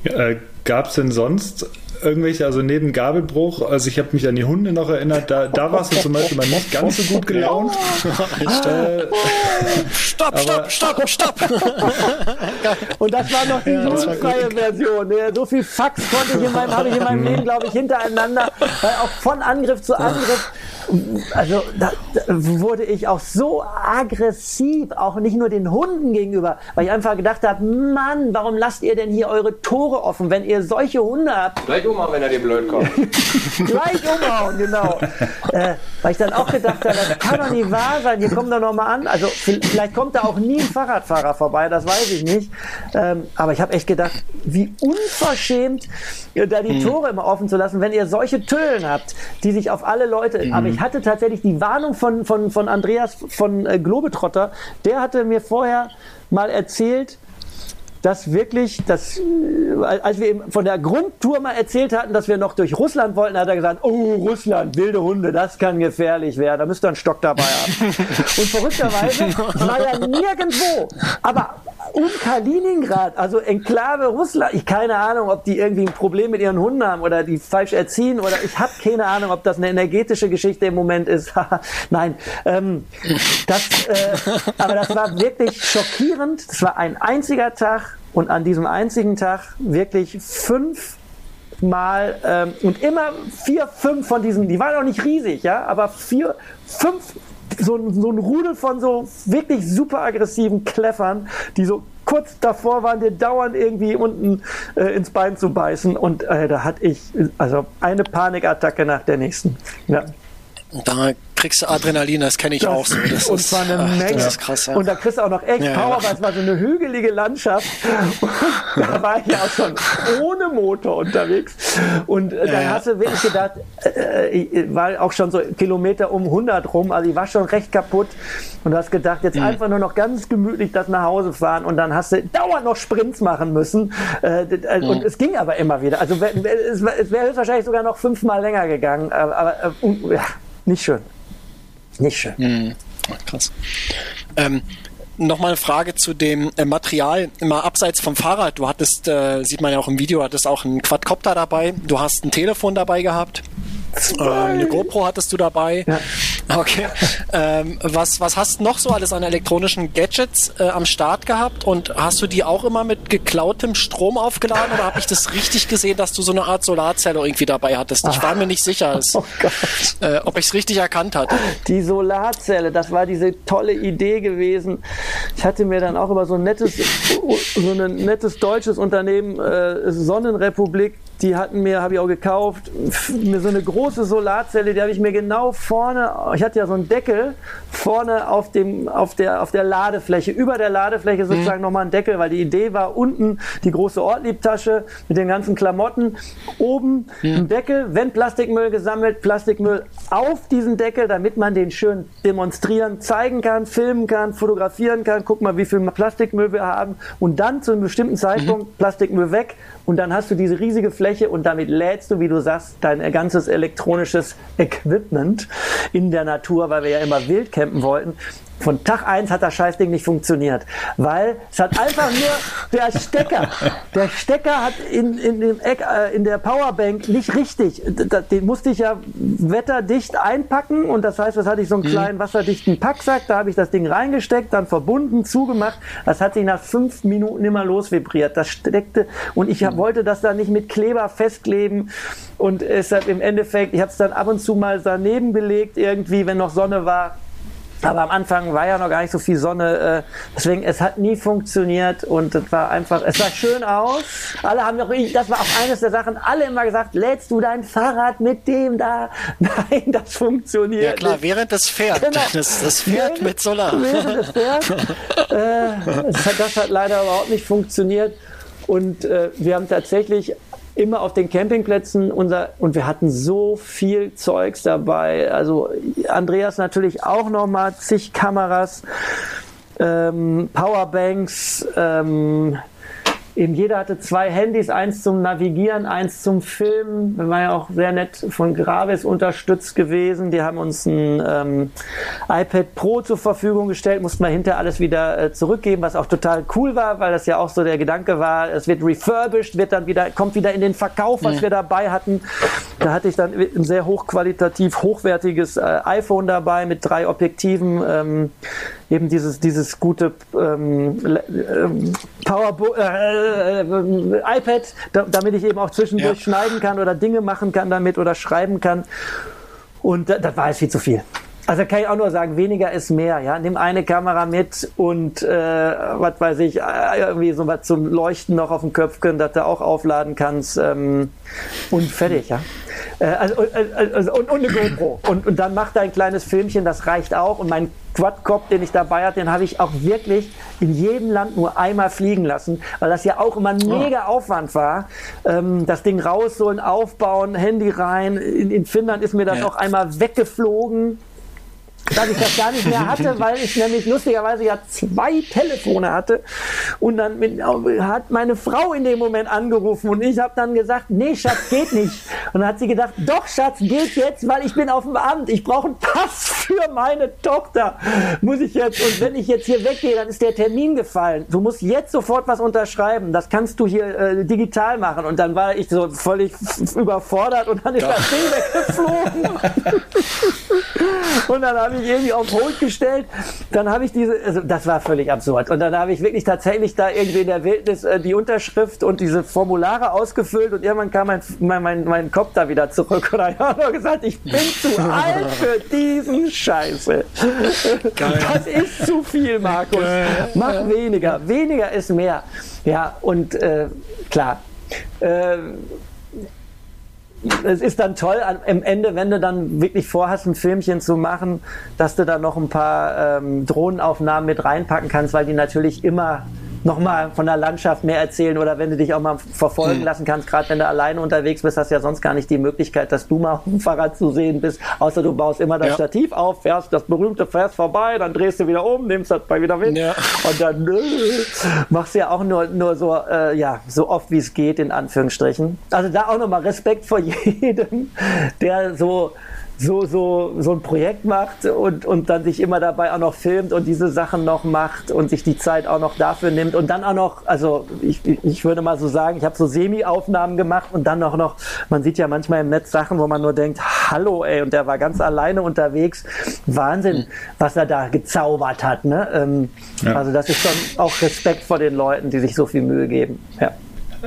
Ja, äh, Gab es denn sonst irgendwelche, also neben Gabelbruch, also ich habe mich an die Hunde noch erinnert, da, da warst du zum Beispiel mal nicht ganz so gut gelaunt. äh, stopp, stopp, stopp, stopp! Und das war noch die ja, jugendfreie Version. So viel Fax konnte ich in meinem, habe ich in meinem mhm. Leben, glaube ich, hintereinander, weil auch von Angriff zu Angriff also da, da, wurde ich auch so aggressiv, auch nicht nur den Hunden gegenüber, weil ich einfach gedacht habe, Mann, warum lasst ihr denn hier eure Tore offen, wenn ihr solche Hunde habt? Gleich umhauen, wenn er dir blöd kommt. Gleich umhauen, genau. äh, weil ich dann auch gedacht habe, das kann doch nicht wahr sein, hier kommt doch noch mal an. Also vielleicht kommt da auch nie ein Fahrradfahrer vorbei, das weiß ich nicht. Ähm, aber ich habe echt gedacht, wie unverschämt, da die hm. Tore immer offen zu lassen, wenn ihr solche Tüllen habt, die sich auf alle Leute, aber ich hatte tatsächlich die Warnung von, von, von Andreas von äh, Globetrotter, der hatte mir vorher mal erzählt, dass wirklich, dass, äh, als wir eben von der Grundtour mal erzählt hatten, dass wir noch durch Russland wollten, hat er gesagt, oh, Russland, wilde Hunde, das kann gefährlich werden, da müsst ihr einen Stock dabei haben. Und verrückterweise war ja nirgendwo, aber um Kaliningrad, also Enklave Russland, ich keine Ahnung, ob die irgendwie ein Problem mit ihren Hunden haben oder die falsch erziehen oder ich habe keine Ahnung, ob das eine energetische Geschichte im Moment ist. Nein, ähm, das, äh, aber das war wirklich schockierend. Das war ein einziger Tag und an diesem einzigen Tag wirklich fünf Mal ähm, und immer vier, fünf von diesen, die waren auch nicht riesig, ja, aber vier, fünf so, so ein Rudel von so wirklich super aggressiven Kleffern, die so kurz davor waren, dir dauernd irgendwie unten äh, ins Bein zu beißen. Und äh, da hatte ich also eine Panikattacke nach der nächsten. Ja. Da kriegst du Adrenalin, das kenne ich das, auch so. Das und zwar eine ach, Menge. Krass, ja. Und da kriegst du auch noch echt ja, Power, weil es war so eine hügelige Landschaft. Und da war ich ja auch schon ohne Motor unterwegs. Und äh, dann ja. hast du wirklich gedacht, äh, ich war auch schon so Kilometer um 100 rum, also ich war schon recht kaputt. Und du hast gedacht, jetzt mhm. einfach nur noch ganz gemütlich das nach Hause fahren und dann hast du dauernd noch Sprints machen müssen. Äh, mhm. Und es ging aber immer wieder. Also es wäre höchstwahrscheinlich sogar noch fünfmal länger gegangen. Aber, aber äh, ja, nicht schön. Nicht schön. Mhm. Krass. Ähm, Nochmal eine Frage zu dem äh, Material, immer abseits vom Fahrrad. Du hattest, äh, sieht man ja auch im Video, hattest auch einen Quadcopter dabei. Du hast ein Telefon dabei gehabt. Ähm, eine GoPro hattest du dabei. Ja. Okay. Ähm, was, was hast du noch so alles an elektronischen Gadgets äh, am Start gehabt? Und hast du die auch immer mit geklautem Strom aufgeladen oder habe ich das richtig gesehen, dass du so eine Art Solarzelle irgendwie dabei hattest? Ich war mir nicht sicher, dass, oh äh, ob ich es richtig erkannt hatte. Die Solarzelle, das war diese tolle Idee gewesen. Ich hatte mir dann auch über so ein nettes, so ein nettes deutsches Unternehmen, äh, Sonnenrepublik, die hatten mir, habe ich auch gekauft, mir so eine große Solarzelle, die habe ich mir genau vorne, ich hatte ja so einen Deckel vorne auf dem, auf der, auf der Ladefläche, über der Ladefläche sozusagen mhm. nochmal einen Deckel, weil die Idee war unten die große Ortliebtasche mit den ganzen Klamotten, oben mhm. ein Deckel, wenn Plastikmüll gesammelt, Plastikmüll auf diesen Deckel, damit man den schön demonstrieren, zeigen kann, filmen kann, fotografieren kann, guck mal, wie viel Plastikmüll wir haben und dann zu einem bestimmten Zeitpunkt mhm. Plastikmüll weg und dann hast du diese riesige Fläche und damit lädst du, wie du sagst, dein ganzes elektronisches Equipment in der Natur, weil wir ja immer wild campen wollten. Von Tag eins hat das Scheißding nicht funktioniert, weil es hat einfach nur der Stecker, der Stecker hat in, in, dem Eck, äh, in der Powerbank nicht richtig, den musste ich ja wetterdicht einpacken und das heißt, das hatte ich so einen mhm. kleinen wasserdichten Packsack, da habe ich das Ding reingesteckt, dann verbunden, zugemacht, das hat sich nach fünf Minuten immer losvibriert, das steckte und ich mhm. wollte das dann nicht mit Kleber festkleben und es hat im Endeffekt, ich habe es dann ab und zu mal daneben gelegt irgendwie, wenn noch Sonne war, aber am Anfang war ja noch gar nicht so viel Sonne, äh, deswegen es hat nie funktioniert und es war einfach, es sah schön aus. Alle haben noch, das war auch eines der Sachen, alle immer gesagt, lädst du dein Fahrrad mit dem da? Nein, das funktioniert. Ja klar, während es fährt. Genau. Das, das fährt während, mit Solar. Während es fährt. äh, das, hat, das hat leider überhaupt nicht funktioniert. Und äh, wir haben tatsächlich immer auf den Campingplätzen unser und wir hatten so viel Zeugs dabei. Also Andreas natürlich auch noch mal zig Kameras, ähm, Powerbanks, ähm, eben jeder hatte zwei Handys, eins zum Navigieren, eins zum Filmen. Wir waren ja auch sehr nett von Gravis unterstützt gewesen. Die haben uns ein ähm, iPad Pro zur Verfügung gestellt, mussten wir hinterher alles wieder äh, zurückgeben, was auch total cool war, weil das ja auch so der Gedanke war, es wird refurbished, wird dann wieder, kommt wieder in den Verkauf, was mhm. wir dabei hatten. Da hatte ich dann ein sehr hochqualitativ, hochwertiges äh, iPhone dabei mit drei Objektiven. Ähm, eben dieses, dieses gute ähm, äh, äh, äh, iPad, da, damit ich eben auch zwischendurch ja. schneiden kann oder Dinge machen kann damit oder schreiben kann. Und das war jetzt viel zu viel. Also kann ich auch nur sagen, weniger ist mehr. Ja, nimm eine Kamera mit und äh, was weiß ich, äh, irgendwie so was zum Leuchten noch auf dem Köpfchen, dass du auch aufladen kannst ähm, und fertig. Ja. Äh, also, äh, also, und, und eine GoPro und, und dann mach dein kleines Filmchen, das reicht auch. Und mein Quadcop, den ich dabei hatte, den habe ich auch wirklich in jedem Land nur einmal fliegen lassen, weil das ja auch immer ein mega Aufwand war. Ähm, das Ding rausholen, aufbauen, Handy rein. In, in Finnland ist mir das ja. auch einmal weggeflogen dass ich das gar nicht mehr hatte, weil ich nämlich lustigerweise ja zwei Telefone hatte und dann mit, hat meine Frau in dem Moment angerufen und ich habe dann gesagt, nee Schatz, geht nicht. Und dann hat sie gedacht, doch Schatz, geht jetzt, weil ich bin auf dem Amt, ich brauche einen Pass für meine Tochter, muss ich jetzt und wenn ich jetzt hier weggehe, dann ist der Termin gefallen. Du musst jetzt sofort was unterschreiben, das kannst du hier äh, digital machen und dann war ich so völlig überfordert und dann ist ja. das Ding weggeflogen und dann habe ich ich irgendwie auf Hold gestellt. Dann habe ich diese, also das war völlig absurd. Und dann habe ich wirklich tatsächlich da irgendwie in der Wildnis äh, die Unterschrift und diese Formulare ausgefüllt und irgendwann kam mein, mein, mein, mein Kopf da wieder zurück und ich habe nur gesagt, ich bin zu alt für diesen Scheiße. Geil. Das ist zu viel, Markus. Geil. Mach weniger. Weniger ist mehr. Ja, und äh, klar. Äh, es ist dann toll am Ende, wenn du dann wirklich vorhast, ein Filmchen zu machen, dass du da noch ein paar ähm, Drohnenaufnahmen mit reinpacken kannst, weil die natürlich immer nochmal von der Landschaft mehr erzählen oder wenn du dich auch mal verfolgen mhm. lassen kannst, gerade wenn du alleine unterwegs bist, hast du ja sonst gar nicht die Möglichkeit, dass du mal auf dem Fahrrad zu sehen bist, außer du baust immer das ja. Stativ auf, fährst das berühmte fährst vorbei, dann drehst du wieder um, nimmst das bei wieder mit ja. und dann äh, machst du ja auch nur, nur so, äh, ja, so oft wie es geht, in Anführungsstrichen. Also da auch nochmal Respekt vor jedem, der so so, so, so ein Projekt macht und, und dann sich immer dabei auch noch filmt und diese Sachen noch macht und sich die Zeit auch noch dafür nimmt und dann auch noch, also ich, ich würde mal so sagen, ich habe so Semi-Aufnahmen gemacht und dann auch noch, man sieht ja manchmal im Netz Sachen, wo man nur denkt, hallo ey, und der war ganz alleine unterwegs. Wahnsinn, was er da gezaubert hat. Ne? Ähm, ja. Also das ist schon auch Respekt vor den Leuten, die sich so viel Mühe geben. Ja.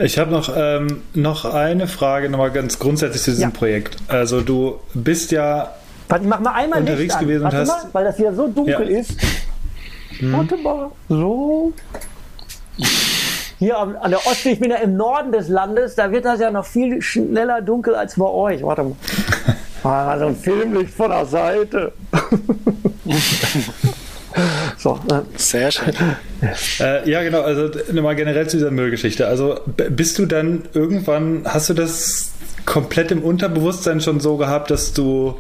Ich habe noch, ähm, noch eine Frage, nochmal ganz grundsätzlich zu diesem ja. Projekt. Also du bist ja Warte, mach mal einmal unterwegs Licht gewesen an. und hast... Mal, weil das hier so dunkel ja. ist. Hm. Warte mal, so. Hier an, an der Ostsee, ich bin ja im Norden des Landes, da wird das ja noch viel schneller dunkel als bei euch. Warte mal. Ah, so ein Filmlicht von der Seite. So, äh. Sehr schön. Äh, ja, genau. Also nochmal generell zu dieser Müllgeschichte. Also bist du dann irgendwann, hast du das komplett im Unterbewusstsein schon so gehabt, dass du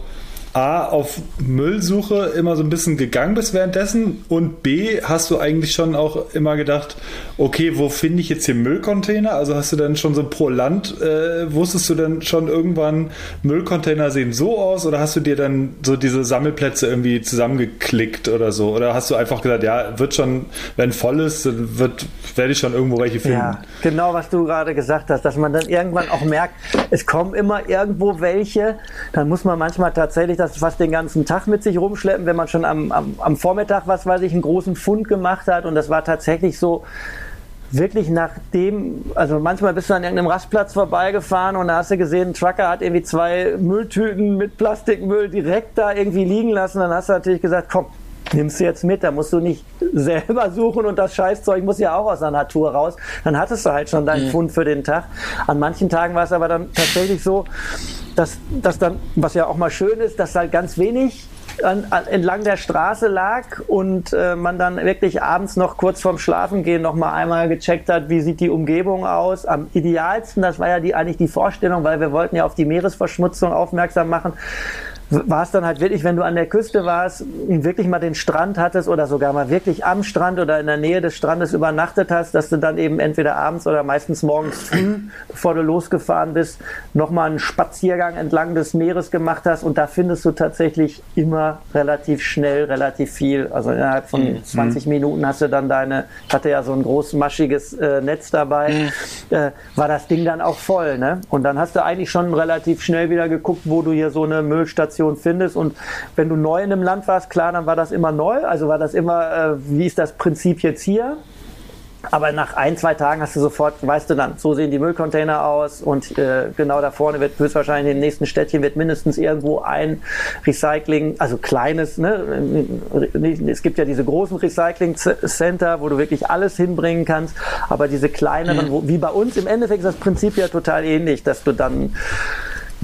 A, auf Müllsuche immer so ein bisschen gegangen bist währenddessen und B, hast du eigentlich schon auch immer gedacht, okay, wo finde ich jetzt hier Müllcontainer? Also hast du dann schon so pro Land, äh, wusstest du dann schon irgendwann, Müllcontainer sehen so aus oder hast du dir dann so diese Sammelplätze irgendwie zusammengeklickt oder so? Oder hast du einfach gesagt, ja, wird schon, wenn voll ist, wird, werde ich schon irgendwo welche finden? Ja, genau, was du gerade gesagt hast, dass man dann irgendwann auch merkt, es kommen immer irgendwo welche, dann muss man manchmal tatsächlich das das fast den ganzen Tag mit sich rumschleppen, wenn man schon am, am, am Vormittag, was weiß ich, einen großen Fund gemacht hat. Und das war tatsächlich so, wirklich nachdem, also manchmal bist du an irgendeinem Rastplatz vorbeigefahren und da hast du gesehen, ein Trucker hat irgendwie zwei Mülltüten mit Plastikmüll direkt da irgendwie liegen lassen. Dann hast du natürlich gesagt, komm, nimmst du jetzt mit, da musst du nicht selber suchen und das Scheißzeug muss ja auch aus der Natur raus. Dann hattest du halt schon deinen mhm. Fund für den Tag. An manchen Tagen war es aber dann tatsächlich so, dass, dass dann, was ja auch mal schön ist, dass halt ganz wenig an, an, entlang der Straße lag und äh, man dann wirklich abends noch kurz vorm Schlafengehen noch mal einmal gecheckt hat, wie sieht die Umgebung aus. Am idealsten, das war ja die, eigentlich die Vorstellung, weil wir wollten ja auf die Meeresverschmutzung aufmerksam machen, war es dann halt wirklich, wenn du an der Küste warst, wirklich mal den Strand hattest oder sogar mal wirklich am Strand oder in der Nähe des Strandes übernachtet hast, dass du dann eben entweder abends oder meistens morgens früh, bevor du losgefahren bist, nochmal einen Spaziergang entlang des Meeres gemacht hast und da findest du tatsächlich immer relativ schnell relativ viel. Also innerhalb von mhm. 20 Minuten hast du dann deine, ich hatte ja so ein großmaschiges äh, Netz dabei, mhm. äh, war das Ding dann auch voll. Ne? Und dann hast du eigentlich schon relativ schnell wieder geguckt, wo du hier so eine Müllstation Information findest. Und wenn du neu in einem Land warst, klar, dann war das immer neu. Also war das immer, äh, wie ist das Prinzip jetzt hier? Aber nach ein, zwei Tagen hast du sofort, weißt du dann, so sehen die Müllcontainer aus und äh, genau da vorne wird höchstwahrscheinlich im nächsten Städtchen wird mindestens irgendwo ein Recycling, also kleines, ne? Es gibt ja diese großen Recycling-Center, wo du wirklich alles hinbringen kannst, aber diese kleineren, mhm. wo, wie bei uns, im Endeffekt ist das Prinzip ja total ähnlich, dass du dann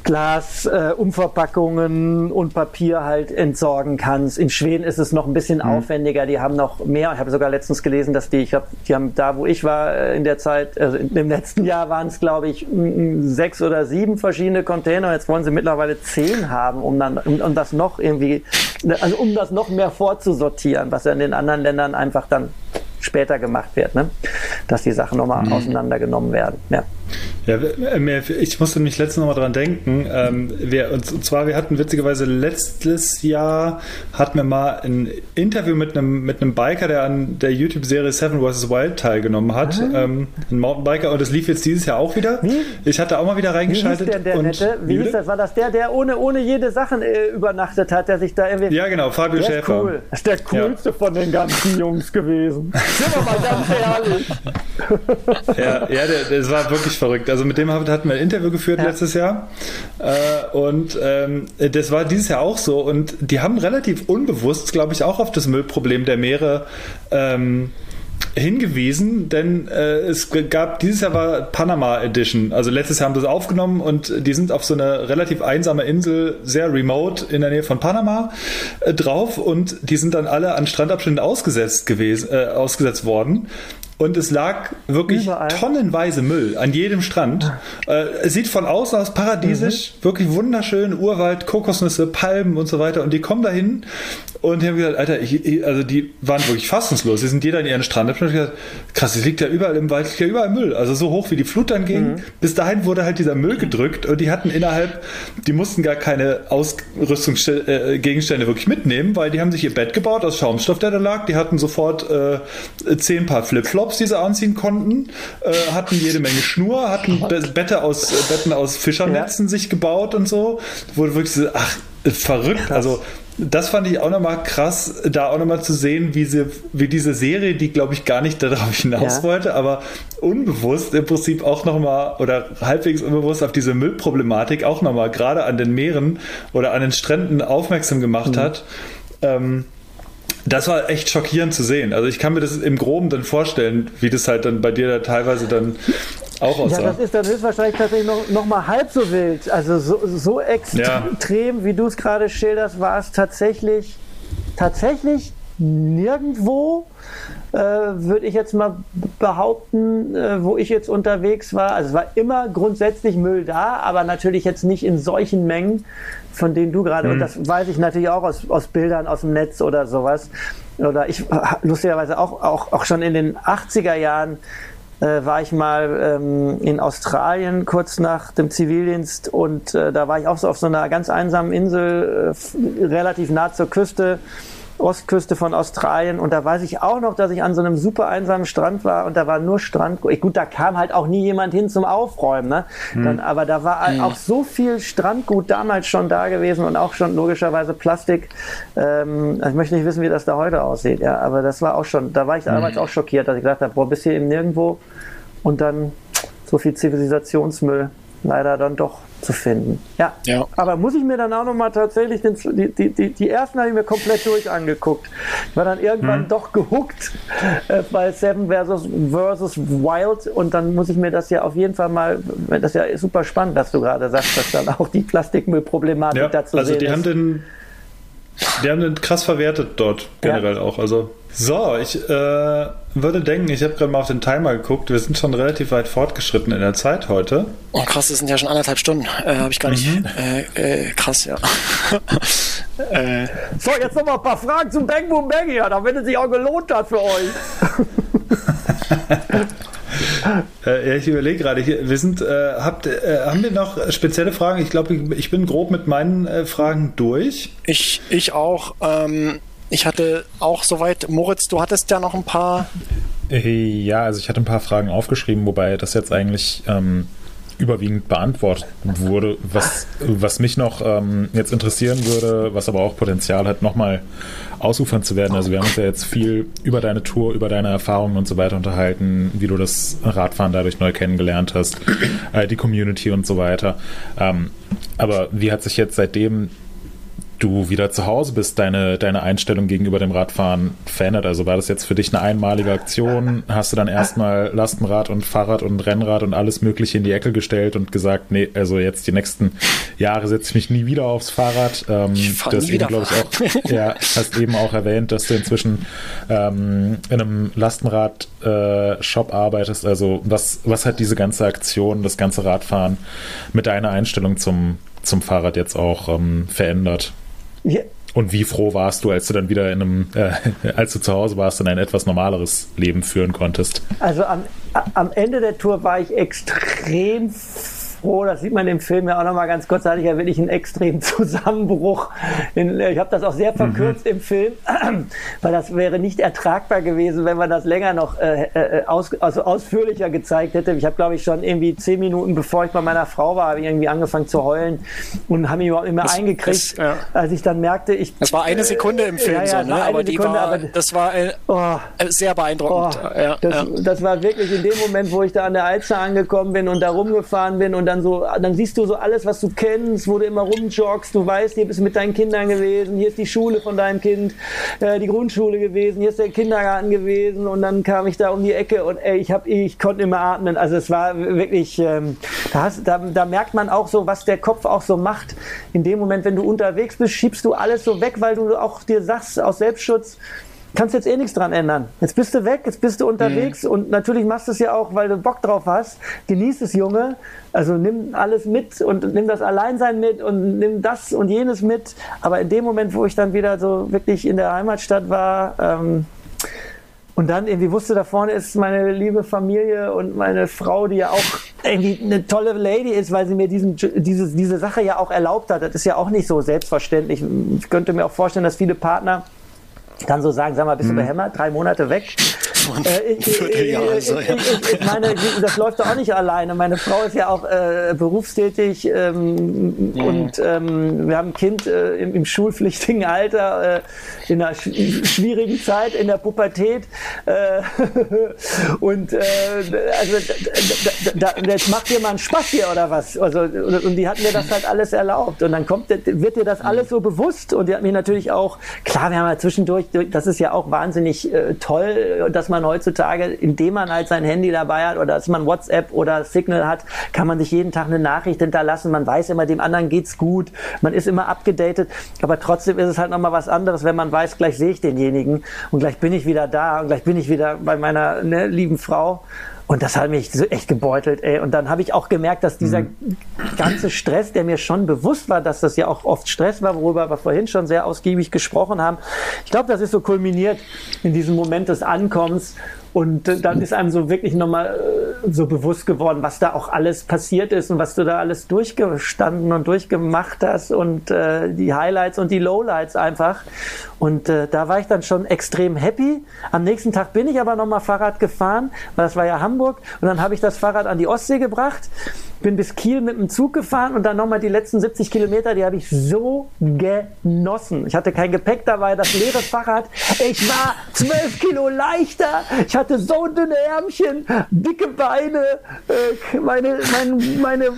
Glas, äh, Umverpackungen und Papier halt entsorgen kannst. In Schweden ist es noch ein bisschen mhm. aufwendiger. Die haben noch mehr. Ich habe sogar letztens gelesen, dass die, ich habe, die haben da, wo ich war äh, in der Zeit, also im letzten Jahr waren es, glaube ich, sechs oder sieben verschiedene Container. Jetzt wollen sie mittlerweile zehn haben, um dann, um, um das noch irgendwie, also um das noch mehr vorzusortieren, was ja in den anderen Ländern einfach dann später gemacht wird, ne? dass die Sachen nochmal mhm. auseinandergenommen werden. Ja. Ja, ich musste mich letztens noch mal dran denken. Ähm, wir, und zwar, wir hatten witzigerweise letztes Jahr hatten wir mal ein Interview mit einem, mit einem Biker, der an der YouTube-Serie Seven vs. Wild teilgenommen hat. Ah. Ähm, ein Mountainbiker und das lief jetzt dieses Jahr auch wieder. Wie? Ich hatte auch mal wieder reingeschaltet. Wie hieß der, der Nette? Wie hieß das? War das der, der ohne, ohne jede Sachen äh, übernachtet hat, der sich da irgendwie. Ja, genau, Fabio der Schäfer. Ist cool. Das ist der coolste ja. von den ganzen Jungs gewesen. Sind wir mal ganz ehrlich. ja, ja der, das war wirklich verrückt. Also mit dem hatten wir ein Interview geführt ja. letztes Jahr. Äh, und ähm, das war dieses Jahr auch so. Und die haben relativ unbewusst, glaube ich, auch auf das Müllproblem der Meere ähm, hingewiesen, denn äh, es gab, dieses Jahr war Panama Edition, also letztes Jahr haben sie es aufgenommen und die sind auf so eine relativ einsame Insel, sehr remote in der Nähe von Panama äh, drauf und die sind dann alle an Strandabschnitten ausgesetzt gewesen, äh, ausgesetzt worden und es lag wirklich Überall. tonnenweise Müll an jedem Strand. Äh, es sieht von außen aus paradiesisch, mhm. wirklich wunderschön, Urwald, Kokosnüsse, Palmen und so weiter. Und die kommen dahin und die haben gesagt, Alter, ich, also die waren wirklich fassungslos. Sie sind jeder in ihren Strand. Und gesagt, krass, es liegt ja überall im Wald, liegt ja überall Müll. Also so hoch wie die Flut dann ging. Mhm. Bis dahin wurde halt dieser Müll gedrückt und die hatten innerhalb, die mussten gar keine Ausrüstungsgegenstände äh, wirklich mitnehmen, weil die haben sich ihr Bett gebaut aus Schaumstoff, der da lag. Die hatten sofort äh, zehn Paar Flipflops Tops, die sie anziehen konnten, äh, hatten jede Menge Schnur, hatten Be Bette aus, äh, Betten aus Fischernetzen ja. sich gebaut und so. Wurde wirklich so, ach, verrückt. Krass. Also das fand ich auch nochmal krass, da auch nochmal zu sehen, wie, sie, wie diese Serie, die glaube ich gar nicht darauf hinaus ja. wollte, aber unbewusst im Prinzip auch nochmal oder halbwegs unbewusst auf diese Müllproblematik auch nochmal gerade an den Meeren oder an den Stränden aufmerksam gemacht mhm. hat. Ähm, das war echt schockierend zu sehen. Also ich kann mir das im Groben dann vorstellen, wie das halt dann bei dir da teilweise dann auch aussah. Ja, das ist dann höchstwahrscheinlich tatsächlich noch, noch mal halb so wild. Also so, so extrem, ja. wie du es gerade schilderst, war es tatsächlich, tatsächlich nirgendwo, äh, würde ich jetzt mal behaupten, äh, wo ich jetzt unterwegs war. Also es war immer grundsätzlich Müll da, aber natürlich jetzt nicht in solchen Mengen, von denen du gerade, mhm. und das weiß ich natürlich auch aus, aus Bildern aus dem Netz oder sowas. Oder ich lustigerweise auch, auch, auch schon in den 80er Jahren äh, war ich mal ähm, in Australien kurz nach dem Zivildienst und äh, da war ich auch so auf so einer ganz einsamen Insel, äh, relativ nah zur Küste Ostküste von Australien und da weiß ich auch noch, dass ich an so einem super einsamen Strand war und da war nur Strand. Gut, da kam halt auch nie jemand hin zum Aufräumen, ne? Hm. Dann, aber da war hm. auch so viel Strandgut damals schon da gewesen und auch schon logischerweise Plastik. Ähm, ich möchte nicht wissen, wie das da heute aussieht, ja, aber das war auch schon, da war ich damals hm. auch schockiert, dass ich gedacht habe, boah, bis hier eben nirgendwo und dann so viel Zivilisationsmüll leider dann doch zu finden. Ja. ja. Aber muss ich mir dann auch nochmal tatsächlich den, die, die, die ersten habe ich mir komplett durch angeguckt. Ich war dann irgendwann hm. doch gehuckt äh, bei Seven versus, versus Wild und dann muss ich mir das ja auf jeden Fall mal, das ist ja super spannend, dass du gerade sagst, dass dann auch die Plastikmüllproblematik ja, dazu also die haben den die haben den krass verwertet dort generell ja. auch. Also so, ich äh, würde denken, ich habe gerade mal auf den Timer geguckt. Wir sind schon relativ weit fortgeschritten in der Zeit heute. Oh krass, das sind ja schon anderthalb Stunden. Äh, habe ich gar nicht. Mhm. Äh, äh, krass, ja. Äh. so, jetzt noch mal ein paar Fragen zum Bang Boom Bang hier, damit es sich auch gelohnt hat für euch. äh, ja, ich überlege gerade, wir sind, äh, habt, äh, haben wir noch spezielle Fragen? Ich glaube, ich, ich, bin grob mit meinen äh, Fragen durch. Ich, ich auch. Ähm, ich hatte auch soweit, Moritz, du hattest ja noch ein paar. Äh, ja, also ich hatte ein paar Fragen aufgeschrieben, wobei das jetzt eigentlich ähm, überwiegend beantwortet wurde. Was, was mich noch ähm, jetzt interessieren würde, was aber auch Potenzial hat, nochmal ausufern zu werden. Also wir haben uns ja jetzt viel über deine Tour, über deine Erfahrungen und so weiter unterhalten, wie du das Radfahren dadurch neu kennengelernt hast, äh, die Community und so weiter. Ähm, aber wie hat sich jetzt seitdem du wieder zu Hause bist, deine, deine Einstellung gegenüber dem Radfahren verändert? Also war das jetzt für dich eine einmalige Aktion? Hast du dann erstmal Lastenrad und Fahrrad und Rennrad und alles Mögliche in die Ecke gestellt und gesagt, nee, also jetzt die nächsten Jahre setze ich mich nie wieder aufs Fahrrad? Ähm, du hast eben, glaube ich, auch, ja, hast eben auch erwähnt, dass du inzwischen ähm, in einem Lastenrad-Shop äh, arbeitest. Also was, was hat diese ganze Aktion, das ganze Radfahren mit deiner Einstellung zum, zum Fahrrad jetzt auch ähm, verändert? Ja, und wie froh warst du, als du dann wieder in einem, äh, als du zu Hause warst und ein etwas normaleres Leben führen konntest? Also am, am Ende der Tour war ich extrem froh, das sieht man im Film ja auch nochmal ganz kurz, da hatte ich ja wirklich einen extremen Zusammenbruch. Ich habe das auch sehr verkürzt mhm. im Film, weil das wäre nicht ertragbar gewesen, wenn man das länger noch äh, äh, aus, also ausführlicher gezeigt hätte. Ich habe, glaube ich, schon irgendwie zehn Minuten, bevor ich bei meiner Frau war, habe ich irgendwie angefangen zu heulen und habe mich überhaupt nicht mehr das, eingekriegt, das, ja. als ich dann merkte, ich... Das war eine Sekunde im Film ja, ja, so, ne? aber die Sekunde, war, aber, das war äh, oh, sehr beeindruckend. Oh, das, das, war wirklich in dem Moment, wo ich da an der Alster angekommen bin und da rumgefahren bin und dann dann so, dann siehst du so alles, was du kennst, wo du immer rumjoggst, du weißt, hier bist du mit deinen Kindern gewesen, hier ist die Schule von deinem Kind, äh, die Grundschule gewesen, hier ist der Kindergarten gewesen und dann kam ich da um die Ecke und ey, ich hab, ich konnte immer atmen. Also es war wirklich, ähm, da, hast, da, da merkt man auch so, was der Kopf auch so macht. In dem Moment, wenn du unterwegs bist, schiebst du alles so weg, weil du auch dir sagst, aus Selbstschutz, kannst jetzt eh nichts dran ändern. Jetzt bist du weg, jetzt bist du unterwegs mhm. und natürlich machst du es ja auch, weil du Bock drauf hast. Genieß es, Junge. Also nimm alles mit und nimm das Alleinsein mit und nimm das und jenes mit. Aber in dem Moment, wo ich dann wieder so wirklich in der Heimatstadt war, ähm, und dann irgendwie wusste, da vorne ist meine liebe Familie und meine Frau, die ja auch irgendwie eine tolle Lady ist, weil sie mir diesen, diese, diese Sache ja auch erlaubt hat. Das ist ja auch nicht so selbstverständlich. Ich könnte mir auch vorstellen, dass viele Partner dann so sagen, sag mal, bist du hm. behämmert? Drei Monate weg? Äh, ich, ich, meine, das läuft doch auch nicht alleine. Meine Frau ist ja auch äh, berufstätig ähm, mhm. und ähm, wir haben ein Kind äh, im, im, schulpflichtigen Alter, äh, in einer sch schwierigen Zeit, in der Pubertät. Äh, und äh, also da, da, das macht dir mal einen Spaß hier oder was. Also, und die hat mir das halt alles erlaubt. Und dann kommt, wird dir das alles so bewusst. Und die hat mich natürlich auch, klar, wir haben ja zwischendurch, das ist ja auch wahnsinnig toll, dass man man heutzutage, indem man halt sein Handy dabei hat oder dass man WhatsApp oder Signal hat, kann man sich jeden Tag eine Nachricht hinterlassen. Man weiß immer, dem anderen geht's gut. Man ist immer abgedatet. Aber trotzdem ist es halt nochmal was anderes, wenn man weiß, gleich sehe ich denjenigen und gleich bin ich wieder da und gleich bin ich wieder bei meiner ne, lieben Frau. Und das hat mich so echt gebeutelt, ey. Und dann habe ich auch gemerkt, dass dieser mhm. ganze Stress, der mir schon bewusst war, dass das ja auch oft Stress war, worüber wir vorhin schon sehr ausgiebig gesprochen haben. Ich glaube, das ist so kulminiert in diesem Moment des Ankommens und dann ist einem so wirklich nochmal äh, so bewusst geworden, was da auch alles passiert ist und was du da alles durchgestanden und durchgemacht hast und äh, die Highlights und die Lowlights einfach. Und äh, da war ich dann schon extrem happy. Am nächsten Tag bin ich aber nochmal Fahrrad gefahren, weil das war ja Hamburg. Und dann habe ich das Fahrrad an die Ostsee gebracht bin bis Kiel mit dem Zug gefahren und dann nochmal die letzten 70 Kilometer, die habe ich so genossen. Ich hatte kein Gepäck dabei, das leere Fahrrad. Ich war 12 Kilo leichter. Ich hatte so dünne Ärmchen, dicke Beine. Äh, meine, meine, meine,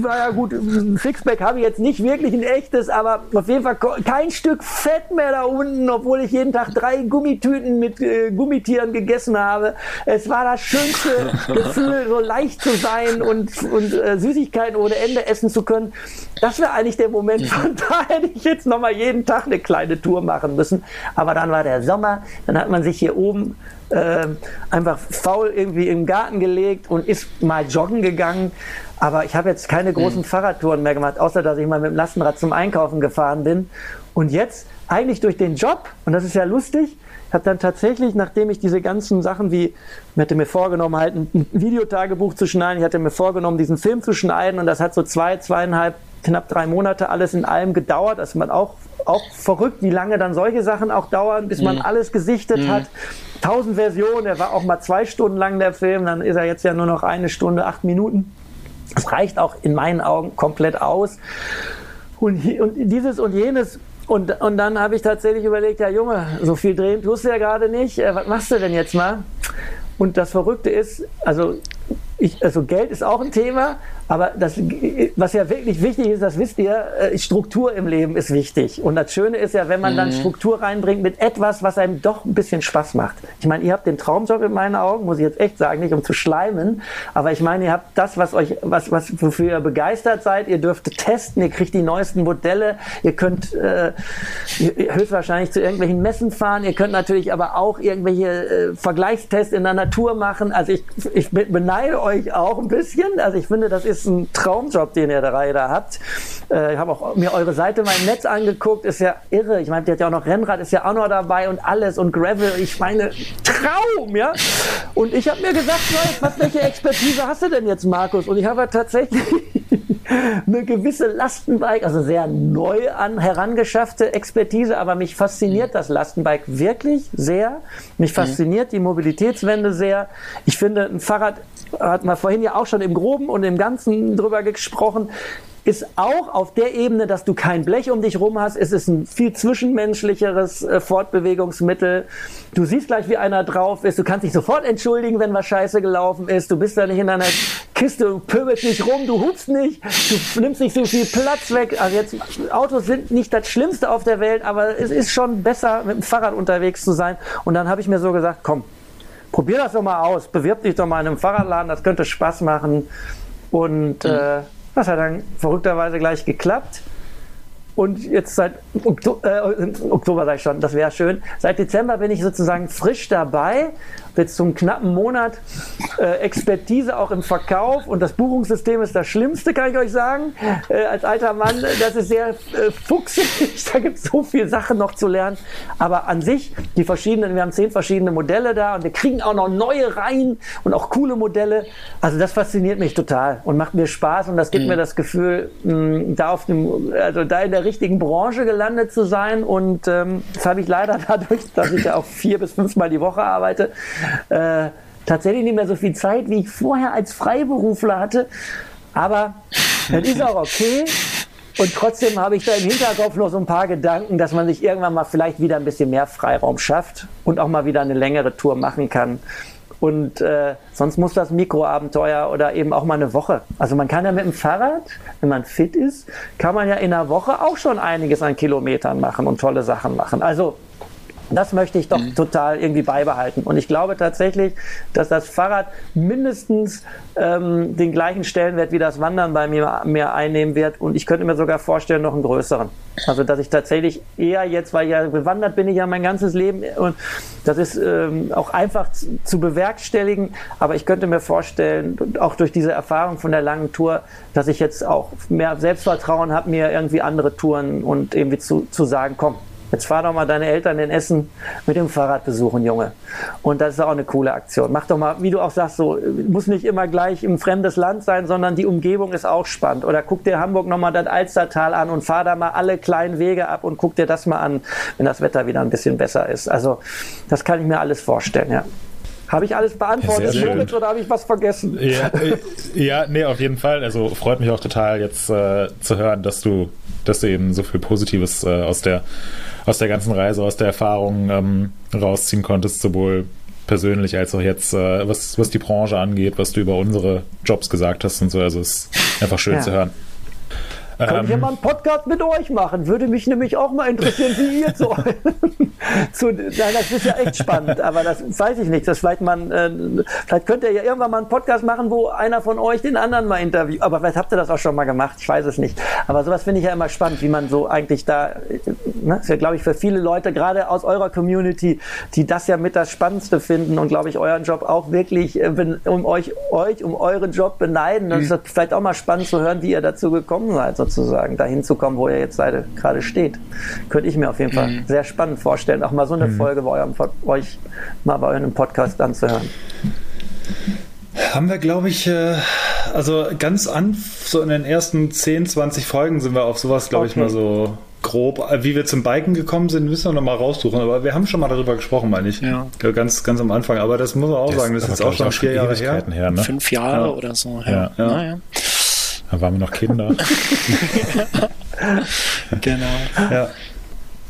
naja gut, Sixpack habe ich jetzt nicht wirklich ein echtes, aber auf jeden Fall kein Stück Fett mehr da unten, obwohl ich jeden Tag drei Gummitüten mit äh, Gummitieren gegessen habe. Es war das schönste Gefühl, so leicht zu sein und, und äh, Süßigkeiten ohne Ende essen zu können. Das wäre eigentlich der Moment. Von da hätte ich jetzt nochmal jeden Tag eine kleine Tour machen müssen. Aber dann war der Sommer, dann hat man sich hier oben äh, einfach faul irgendwie im Garten gelegt und ist mal joggen gegangen. Aber ich habe jetzt keine großen mhm. Fahrradtouren mehr gemacht, außer dass ich mal mit dem Lastenrad zum Einkaufen gefahren bin. Und jetzt eigentlich durch den Job, und das ist ja lustig, habe dann tatsächlich, nachdem ich diese ganzen Sachen wie, ich hatte mir vorgenommen, halt ein Videotagebuch zu schneiden, ich hatte mir vorgenommen, diesen Film zu schneiden und das hat so zwei, zweieinhalb, knapp drei Monate alles in allem gedauert. Das ist man auch, auch verrückt, wie lange dann solche Sachen auch dauern, bis man mhm. alles gesichtet mhm. hat. Tausend Versionen, der war auch mal zwei Stunden lang der Film, dann ist er jetzt ja nur noch eine Stunde, acht Minuten. Das reicht auch in meinen Augen komplett aus. Und, und dieses und jenes und, und dann habe ich tatsächlich überlegt, ja Junge, so viel drehen tust du ja gerade nicht, äh, was machst du denn jetzt mal? Und das Verrückte ist, also, ich, also Geld ist auch ein Thema, aber das, was ja wirklich wichtig ist, das wisst ihr, äh, Struktur im Leben ist wichtig. Und das Schöne ist ja, wenn man mhm. dann Struktur reinbringt mit etwas, was einem doch ein bisschen Spaß macht. Ich meine, ihr habt den Traumjob in meinen Augen, muss ich jetzt echt sagen, nicht um zu schleimen, aber ich meine, ihr habt das, was euch, was, was, wofür ihr begeistert seid. Ihr dürft testen, ihr kriegt die neuesten Modelle, ihr könnt äh, höchstwahrscheinlich zu irgendwelchen Messen fahren, ihr könnt natürlich aber auch irgendwelche äh, Vergleichstests in der Natur machen. Also ich, ich beneide euch auch ein bisschen. Also ich finde, das ist ist ein Traumjob, den ihr da, da habt. Äh, ich habe auch mir eure Seite mal im Netz angeguckt, ist ja irre. Ich meine, der hat ja auch noch Rennrad, ist ja auch noch dabei und alles und Gravel. Ich meine, Traum, ja. Und ich habe mir gesagt, was, welche Expertise hast du denn jetzt, Markus? Und ich habe tatsächlich eine gewisse Lastenbike, also sehr neu an herangeschaffte Expertise, aber mich fasziniert das Lastenbike wirklich sehr. Mich mhm. fasziniert die Mobilitätswende sehr. Ich finde, ein Fahrrad hat man vorhin ja auch schon im Groben und im Ganzen drüber gesprochen ist auch auf der Ebene, dass du kein Blech um dich rum hast. Es ist ein viel zwischenmenschlicheres äh, Fortbewegungsmittel. Du siehst gleich, wie einer drauf ist. Du kannst dich sofort entschuldigen, wenn was scheiße gelaufen ist. Du bist da nicht in einer Kiste, du pöbelst nicht rum, du hupst nicht, du nimmst nicht so viel Platz weg. Also jetzt, Autos sind nicht das Schlimmste auf der Welt, aber es ist schon besser, mit dem Fahrrad unterwegs zu sein. Und dann habe ich mir so gesagt, komm, probier das doch mal aus, bewirb dich doch mal in einem Fahrradladen, das könnte Spaß machen. Und mhm. äh, das hat dann verrückterweise gleich geklappt. Und jetzt seit Oktober, äh, Oktober sag ich schon, das wäre schön. Seit Dezember bin ich sozusagen frisch dabei jetzt zum knappen Monat äh, Expertise auch im Verkauf und das Buchungssystem ist das Schlimmste, kann ich euch sagen. Äh, als alter Mann, das ist sehr äh, fuchsig, da gibt es so viele Sachen noch zu lernen. Aber an sich, die verschiedenen, wir haben zehn verschiedene Modelle da und wir kriegen auch noch neue rein und auch coole Modelle. Also das fasziniert mich total und macht mir Spaß und das gibt mhm. mir das Gefühl, mh, da auf dem, also da in der richtigen Branche gelandet zu sein und ähm, das habe ich leider dadurch, dass ich ja auch vier bis fünfmal die Woche arbeite, äh, tatsächlich nicht mehr so viel Zeit, wie ich vorher als Freiberufler hatte. Aber das ist auch okay. Und trotzdem habe ich da im Hinterkopf noch so ein paar Gedanken, dass man sich irgendwann mal vielleicht wieder ein bisschen mehr Freiraum schafft und auch mal wieder eine längere Tour machen kann. Und äh, sonst muss das Mikroabenteuer oder eben auch mal eine Woche. Also man kann ja mit dem Fahrrad, wenn man fit ist, kann man ja in einer Woche auch schon einiges an Kilometern machen und tolle Sachen machen. Also das möchte ich doch mhm. total irgendwie beibehalten. Und ich glaube tatsächlich, dass das Fahrrad mindestens ähm, den gleichen Stellenwert wie das Wandern bei mir mehr einnehmen wird. Und ich könnte mir sogar vorstellen, noch einen größeren. Also, dass ich tatsächlich eher jetzt, weil ja bewandert bin ich ja mein ganzes Leben und das ist ähm, auch einfach zu, zu bewerkstelligen. Aber ich könnte mir vorstellen, auch durch diese Erfahrung von der langen Tour, dass ich jetzt auch mehr Selbstvertrauen habe, mir irgendwie andere Touren und irgendwie zu, zu sagen, komm, Jetzt fahr doch mal deine Eltern in Essen mit dem Fahrrad besuchen, Junge. Und das ist auch eine coole Aktion. Mach doch mal, wie du auch sagst, so muss nicht immer gleich im fremdes Land sein, sondern die Umgebung ist auch spannend. Oder guck dir Hamburg nochmal das Alstertal an und fahr da mal alle kleinen Wege ab und guck dir das mal an, wenn das Wetter wieder ein bisschen besser ist. Also das kann ich mir alles vorstellen, ja. Habe ich alles beantwortet, Moritz, oder habe ich was vergessen? Ja, äh, ja, nee, auf jeden Fall. Also freut mich auch total jetzt äh, zu hören, dass du, dass du eben so viel Positives äh, aus der aus der ganzen Reise, aus der Erfahrung ähm, rausziehen konntest, sowohl persönlich als auch jetzt, äh, was, was die Branche angeht, was du über unsere Jobs gesagt hast und so. Also es ist einfach schön ja. zu hören. Könnte ähm, ich ja mal einen Podcast mit euch machen. Würde mich nämlich auch mal interessieren, wie ihr zu, zu nein, das ist ja echt spannend, aber das weiß ich nicht. Das vielleicht man, äh, vielleicht könnt ihr ja irgendwann mal einen Podcast machen, wo einer von euch den anderen mal interviewt. Aber vielleicht habt ihr das auch schon mal gemacht. Ich weiß es nicht. Aber sowas finde ich ja immer spannend, wie man so eigentlich da, ne, ist ja glaube ich für viele Leute, gerade aus eurer Community, die das ja mit das Spannendste finden und glaube ich euren Job auch wirklich äh, um euch, euch, um euren Job beneiden. Das ist vielleicht auch mal spannend zu hören, wie ihr dazu gekommen seid sozusagen, dahin zu kommen, wo ihr jetzt gerade steht. Könnte ich mir auf jeden Fall mhm. sehr spannend vorstellen, auch mal so eine mhm. Folge bei eurem, euch mal bei eurem Podcast anzuhören. Haben wir, glaube ich, äh, also ganz an, so in den ersten 10, 20 Folgen sind wir auf sowas, glaube okay. ich, mal so grob, äh, wie wir zum Biken gekommen sind, müssen wir noch mal raussuchen. Aber wir haben schon mal darüber gesprochen, meine ich. Ja. Ganz, ganz am Anfang. Aber das muss man auch das sagen, das ist jetzt auch schon vier Jahre her. her ne? Fünf Jahre ja. oder so. Ja. ja. Naja. Da waren wir noch Kinder. genau. Ja.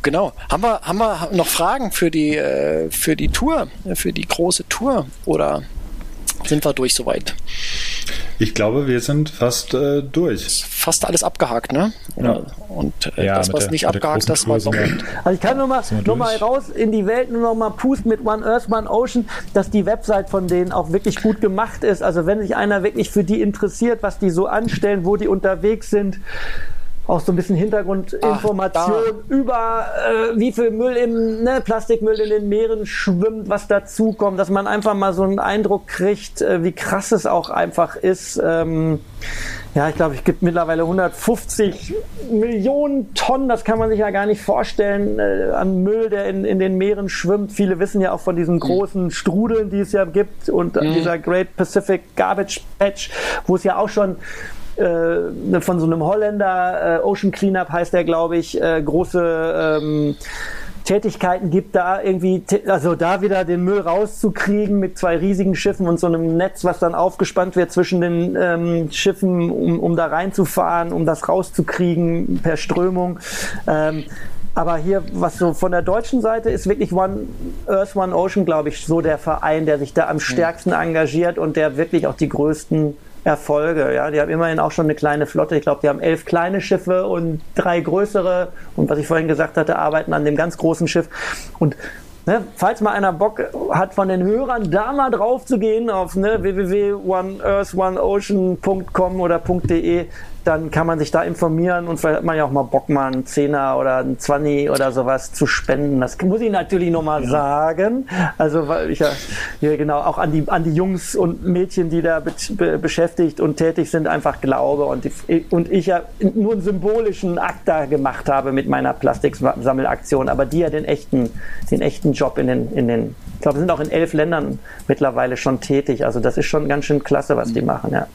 Genau. Haben wir, haben wir noch Fragen für die, äh, für die Tour, für die große Tour? Oder sind wir durch soweit? Ich glaube, wir sind fast äh, durch. Fast alles abgehakt, ne? Ja. Und äh, ja, das, was der, nicht abgehakt, das war doppelt. Also ich kann nur mal, nur mal raus in die Welt und noch mal pusten mit One Earth, One Ocean, dass die Website von denen auch wirklich gut gemacht ist. Also wenn sich einer wirklich für die interessiert, was die so anstellen, wo die unterwegs sind, auch so ein bisschen Hintergrundinformation über äh, wie viel Müll im ne, Plastikmüll in den Meeren schwimmt, was dazukommt, dass man einfach mal so einen Eindruck kriegt, äh, wie krass es auch einfach ist. Ähm, ja, ich glaube, es gibt mittlerweile 150 Millionen Tonnen, das kann man sich ja gar nicht vorstellen, äh, an Müll, der in, in den Meeren schwimmt. Viele wissen ja auch von diesen großen Strudeln, die es ja gibt und mhm. dieser Great Pacific Garbage Patch, wo es ja auch schon äh, von so einem Holländer, äh, Ocean Cleanup heißt der, glaube ich, äh, große ähm, Tätigkeiten gibt, da irgendwie, also da wieder den Müll rauszukriegen mit zwei riesigen Schiffen und so einem Netz, was dann aufgespannt wird zwischen den ähm, Schiffen, um, um da reinzufahren, um das rauszukriegen per Strömung. Ähm, aber hier, was so von der deutschen Seite ist, wirklich One Earth, One Ocean, glaube ich, so der Verein, der sich da am stärksten engagiert und der wirklich auch die größten Erfolge. Ja, die haben immerhin auch schon eine kleine Flotte. Ich glaube, die haben elf kleine Schiffe und drei größere. Und was ich vorhin gesagt hatte, arbeiten an dem ganz großen Schiff. Und Ne, falls mal einer Bock hat von den Hörern, da mal drauf zu gehen auf ne, www.oneearthoneocean.com oder .de, dann kann man sich da informieren und vielleicht hat man ja auch mal Bock, mal einen Zehner oder einen Zwanni oder sowas zu spenden. Das muss ich natürlich nochmal ja. sagen. Also, weil ich ja hier genau auch an die, an die Jungs und Mädchen, die da be be beschäftigt und tätig sind, einfach glaube und, die, und ich ja nur einen symbolischen Akt da gemacht habe mit meiner Plastiksammelaktion, aber die ja den echten, den echten Job in den, in den, ich glaube, sind auch in elf Ländern mittlerweile schon tätig. Also, das ist schon ganz schön klasse, was die machen, ja.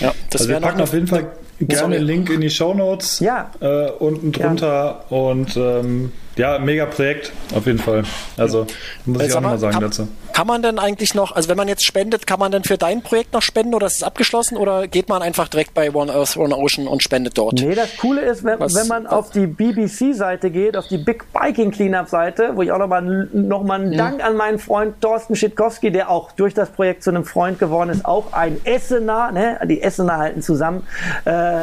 Ja, das also wir packen auf jeden Fall gerne einen Link in die Show Notes ja. äh, unten drunter ja. und ähm, ja, mega Projekt, auf jeden Fall. Also, muss ich auch nochmal sagen kann, dazu. Kann man denn eigentlich noch, also wenn man jetzt spendet, kann man denn für dein Projekt noch spenden oder ist es abgeschlossen oder geht man einfach direkt bei One Earth, One Ocean und spendet dort? Nee, das Coole ist, wenn, Was, wenn man auf die BBC-Seite geht, auf die Big Biking Cleanup-Seite, wo ich auch nochmal noch mal einen mhm. Dank an meinen Freund Thorsten Schitkowski, der auch durch das Projekt zu einem Freund geworden ist, auch ein Essener, ne? die Essener halten zusammen, äh,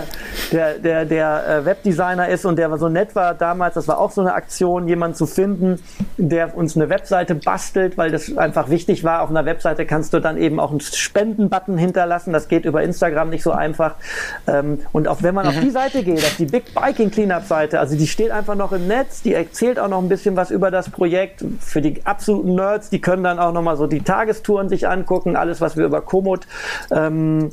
der, der, der äh, Webdesigner ist und der so nett war damals, das war auch so eine Aktion, Aktion, jemanden zu finden, der uns eine Webseite bastelt, weil das einfach wichtig war. Auf einer Webseite kannst du dann eben auch einen Spenden-Button hinterlassen. Das geht über Instagram nicht so einfach. Ähm, und auch wenn man mhm. auf die Seite geht, auf die Big Biking Cleanup Seite, also die steht einfach noch im Netz, die erzählt auch noch ein bisschen was über das Projekt. Für die absoluten Nerds, die können dann auch noch mal so die Tagestouren sich angucken, alles, was wir über Komoot ähm,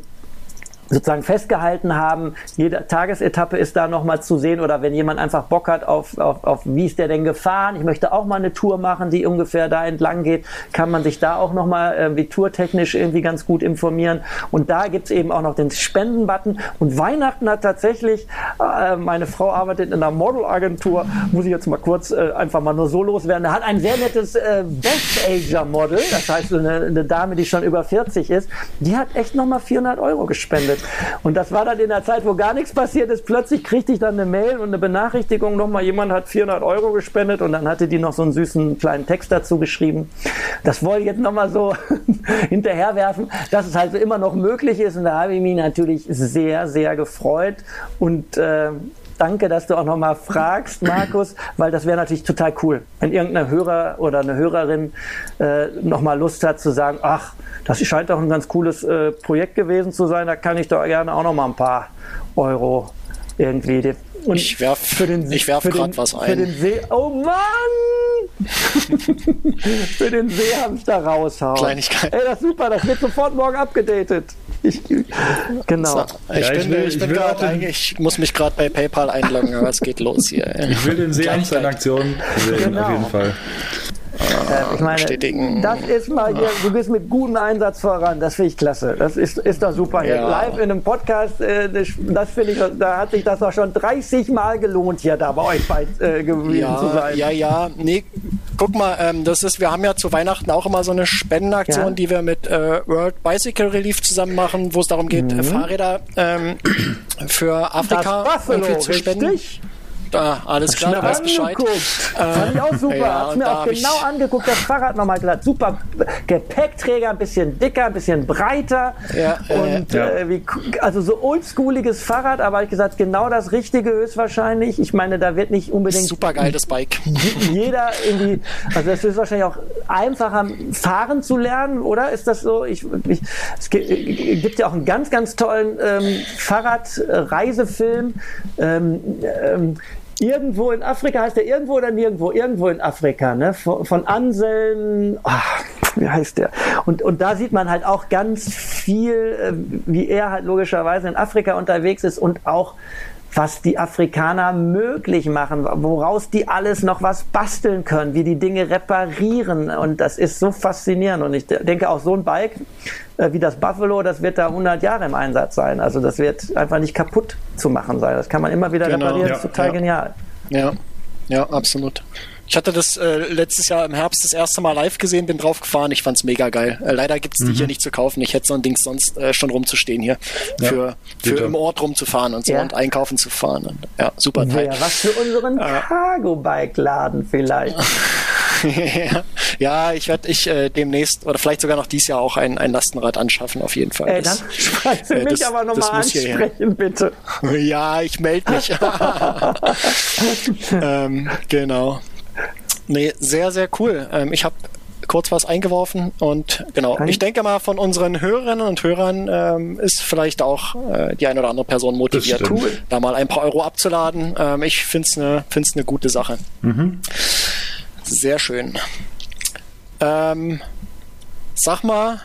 sozusagen festgehalten haben. Jede Tagesetappe ist da nochmal zu sehen oder wenn jemand einfach Bock hat auf, auf, auf wie ist der denn gefahren, ich möchte auch mal eine Tour machen, die ungefähr da entlang geht, kann man sich da auch nochmal wie tourtechnisch irgendwie ganz gut informieren. Und da gibt's eben auch noch den Spendenbutton. Und Weihnachten hat tatsächlich, äh, meine Frau arbeitet in einer Modelagentur, muss ich jetzt mal kurz äh, einfach mal nur so loswerden, da hat ein sehr nettes äh, Best-Ager-Model, das heißt eine, eine Dame, die schon über 40 ist, die hat echt nochmal 400 Euro gespendet. Und das war dann in der Zeit, wo gar nichts passiert ist. Plötzlich kriegte ich dann eine Mail und eine Benachrichtigung nochmal, jemand hat 400 Euro gespendet und dann hatte die noch so einen süßen kleinen Text dazu geschrieben. Das wollte ich jetzt nochmal so hinterherwerfen, dass es halt immer noch möglich ist. Und da habe ich mich natürlich sehr, sehr gefreut und äh, danke, dass du auch nochmal fragst, Markus, weil das wäre natürlich total cool, wenn irgendein Hörer oder eine Hörerin äh, nochmal Lust hat zu sagen, ach, das scheint doch ein ganz cooles äh, Projekt gewesen zu sein, da kann ich doch gerne auch nochmal ein paar Euro irgendwie. Und ich werfe werf gerade was ein. Für den See, oh Mann! für den Seehamster raushauen. Kleinigkeit. Ey, das ist super, das wird sofort morgen abgedatet. Ich, genau. So, ich, ja, bin, ich, will, ich, bin grad, ich muss mich gerade bei PayPal einloggen, aber es geht los hier. Ich will den Seehamster in Aktion sehen, genau. auf jeden Fall. Äh, ich meine, bestätigen. das ist mal hier, du bist mit gutem Einsatz voran, das finde ich klasse. Das ist, ist doch super. Ja. Live in einem Podcast, äh, das finde ich, da hat sich das doch schon 30 Mal gelohnt, hier da bei euch bei, äh, gewesen ja, zu sein. Ja, ja, nee, guck mal, ähm, das ist, wir haben ja zu Weihnachten auch immer so eine Spendenaktion, ja. die wir mit äh, World Bicycle Relief zusammen machen, wo es darum geht, mhm. Fahrräder ähm, für Afrika irgendwie zu spenden. Richtig? Ah, alles klar, du weißt Bescheid. Äh, Fand ich auch super. Ja, Hab's mir auch genau angeguckt, das Fahrrad nochmal glatt. Super Gepäckträger, ein bisschen dicker, ein bisschen breiter. Ja, und äh, wie, also so oldschooliges Fahrrad, aber ich gesagt, genau das Richtige höchstwahrscheinlich. Ich meine, da wird nicht unbedingt. Super geiles Bike. Jeder irgendwie, also es ist wahrscheinlich auch einfacher, fahren zu lernen, oder? Ist das so? Ich, ich, es gibt ja auch einen ganz, ganz tollen ähm, Fahrradreisefilm. Ähm, ähm, irgendwo in Afrika, heißt der irgendwo oder nirgendwo? Irgendwo in Afrika, ne? Von, von Anselm, ach, wie heißt der? Und, und da sieht man halt auch ganz viel, äh, wie er halt logischerweise in Afrika unterwegs ist und auch was die Afrikaner möglich machen, woraus die alles noch was basteln können, wie die Dinge reparieren. Und das ist so faszinierend. Und ich denke auch so ein Bike äh, wie das Buffalo, das wird da 100 Jahre im Einsatz sein. Also das wird einfach nicht kaputt zu machen sein. Das kann man immer wieder genau, reparieren. Ja, das ist total ja. genial. Ja, ja, absolut. Ich hatte das äh, letztes Jahr im Herbst das erste Mal live gesehen, bin drauf gefahren. Ich fand's mega geil. Äh, leider gibt's die mhm. hier nicht zu kaufen. Ich hätte so ein Ding sonst äh, schon rumzustehen hier. Ja, für, für im Ort rumzufahren und so ja. und einkaufen zu fahren. Und, ja, super Teil. Ja, was für unseren Cargo-Bike-Laden vielleicht. ja, ich werde ich äh, demnächst oder vielleicht sogar noch dieses Jahr auch ein, ein Lastenrad anschaffen, auf jeden Fall. Ey, dann du äh, mich das, aber nochmal ansprechen, bitte. Ja, ich melde mich. ähm, genau. Nee, sehr, sehr cool. Ähm, ich habe kurz was eingeworfen und genau, ich denke mal von unseren Hörerinnen und Hörern ähm, ist vielleicht auch äh, die eine oder andere Person motiviert, da mal ein paar Euro abzuladen. Ähm, ich finde es eine find's ne gute Sache. Mhm. Sehr schön. Ähm, sag mal,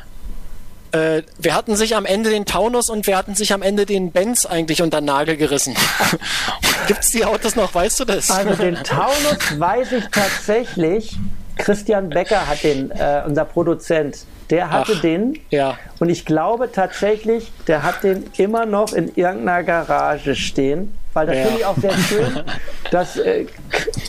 äh, wir hatten sich am Ende den Taunus und wir hatten sich am Ende den Benz eigentlich unter den Nagel gerissen. Gibt es die Autos noch? Weißt du das? Also den Taunus weiß ich tatsächlich. Christian Becker hat den, äh, unser Produzent, der hatte Ach, den. Ja. Und ich glaube tatsächlich, der hat den immer noch in irgendeiner Garage stehen weil das ja. finde ich auch sehr schön, dass äh,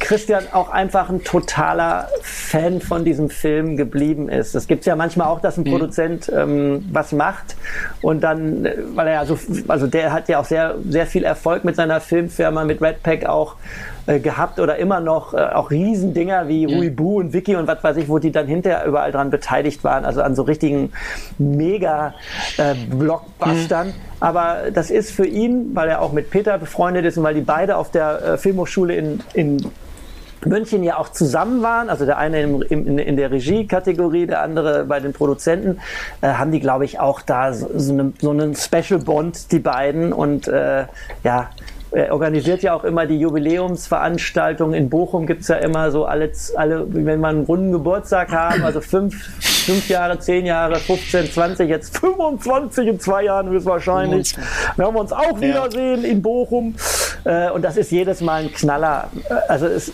Christian auch einfach ein totaler Fan von diesem Film geblieben ist. Es gibt ja manchmal auch, dass ein mhm. Produzent ähm, was macht und dann, äh, weil er ja so, also der hat ja auch sehr, sehr viel Erfolg mit seiner Filmfirma, mit Red Pack auch äh, gehabt oder immer noch äh, auch Riesendinger wie mhm. Bu und Vicky und was weiß ich, wo die dann hinterher überall dran beteiligt waren, also an so richtigen Mega-Blockbustern. Äh, mhm. Aber das ist für ihn, weil er auch mit Peter befreundet ist und weil die beide auf der äh, Filmhochschule in, in München ja auch zusammen waren, also der eine im, im, in der Regie-Kategorie, der andere bei den Produzenten, äh, haben die, glaube ich, auch da so, so, eine, so einen Special Bond, die beiden. Und äh, ja, er organisiert ja auch immer die Jubiläumsveranstaltung. In Bochum gibt es ja immer so alle, alle, wenn wir einen runden Geburtstag haben, also fünf, fünf Jahre, zehn Jahre, 15, 20, jetzt 25 in zwei Jahren höchstwahrscheinlich. Werden wir uns auch wiedersehen in Bochum. Äh, und das ist jedes Mal ein Knaller. Äh, also es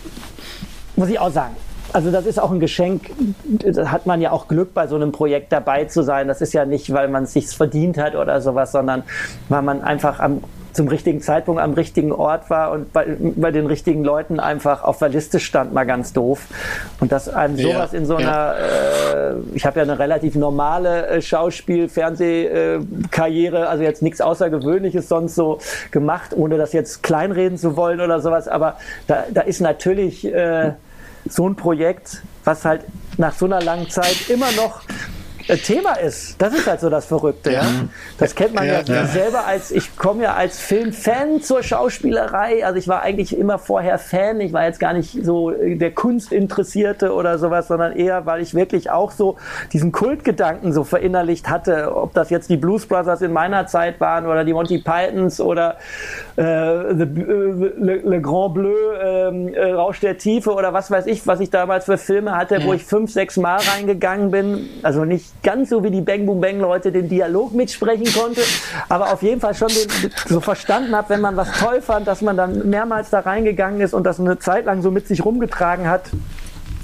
muss ich auch sagen. Also das ist auch ein Geschenk. Da hat man ja auch Glück, bei so einem Projekt dabei zu sein. Das ist ja nicht, weil man es sich verdient hat oder sowas, sondern weil man einfach am zum richtigen Zeitpunkt am richtigen Ort war und bei, bei den richtigen Leuten einfach auf der Liste stand, mal ganz doof. Und dass einem sowas ja, in so einer, ja. äh, ich habe ja eine relativ normale äh, Schauspiel-, Fernsehkarriere, also jetzt nichts Außergewöhnliches sonst so gemacht, ohne das jetzt kleinreden zu wollen oder sowas, aber da, da ist natürlich äh, so ein Projekt, was halt nach so einer langen Zeit immer noch Thema ist. Das ist halt so das Verrückte. Ja. Das kennt man ja, ja selber als, ich komme ja als Filmfan zur Schauspielerei. Also ich war eigentlich immer vorher Fan. Ich war jetzt gar nicht so der Kunstinteressierte oder sowas, sondern eher, weil ich wirklich auch so diesen Kultgedanken so verinnerlicht hatte. Ob das jetzt die Blues Brothers in meiner Zeit waren oder die Monty Pythons oder äh, The, äh, Le, Le, Grand Bleu, ähm, äh, Rausch der Tiefe oder was weiß ich, was ich damals für Filme hatte, wo ich fünf, sechs Mal reingegangen bin. Also nicht ganz so wie die Bang Boom Bang Leute den Dialog mitsprechen konnte, aber auf jeden Fall schon den, so verstanden habe, wenn man was toll fand, dass man dann mehrmals da reingegangen ist und das eine Zeit lang so mit sich rumgetragen hat.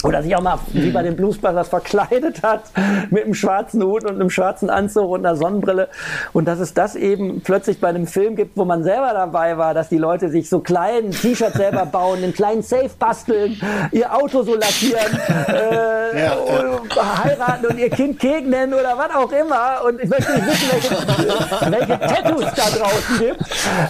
Oder sich auch mal wie bei den Blues Brothers verkleidet hat mit einem schwarzen Hut und einem schwarzen Anzug und einer Sonnenbrille und dass es das eben plötzlich bei einem Film gibt, wo man selber dabei war, dass die Leute sich so kleinen T-Shirts selber bauen, einen kleinen Safe basteln, ihr Auto so lackieren, äh, ja, ja. heiraten und ihr Kind Kek nennen oder was auch immer und ich möchte nicht wissen, welche, welche Tattoos da draußen gibt.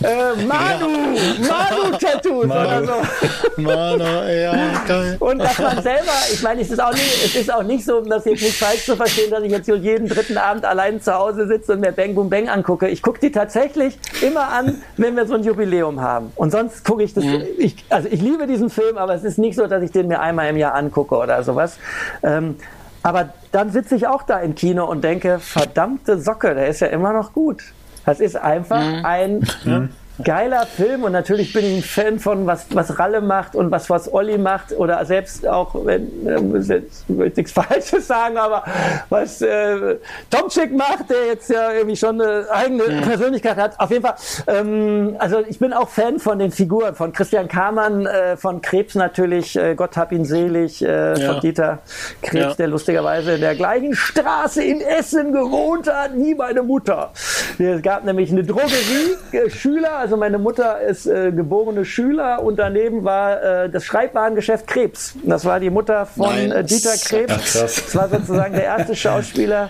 Äh, Manu, Manu-Tattoos oder so. Manu, ja, geil. Und dass man selber selber, ich meine, es ist auch nicht, es ist auch nicht so, um das jetzt nicht falsch zu verstehen, dass ich jetzt jeden dritten Abend allein zu Hause sitze und mir Bang Boom Bang angucke. Ich gucke die tatsächlich immer an, wenn wir so ein Jubiläum haben. Und sonst gucke ich das, mhm. ich, also ich liebe diesen Film, aber es ist nicht so, dass ich den mir einmal im Jahr angucke oder sowas. Ähm, aber dann sitze ich auch da im Kino und denke, verdammte Socke, der ist ja immer noch gut. Das ist einfach mhm. ein mhm geiler Film und natürlich bin ich ein Fan von was, was Ralle macht und was, was Olli macht oder selbst auch, wenn, äh, jetzt will ich nichts Falsches sagen, aber was äh, Tomczyk macht, der jetzt ja irgendwie schon eine eigene ja. Persönlichkeit hat. Auf jeden Fall, ähm, also ich bin auch Fan von den Figuren, von Christian Kamann, äh, von Krebs natürlich, äh, Gott hab ihn selig, äh, ja. von Dieter Krebs, ja. der lustigerweise in der gleichen Straße in Essen gewohnt hat wie meine Mutter. Es gab nämlich eine Drogerie, äh, Schüler, also meine Mutter ist äh, geborene Schüler und daneben war äh, das Schreibwarengeschäft Krebs. Das war die Mutter von äh, Dieter Krebs. Ach, das war sozusagen der erste Schauspieler,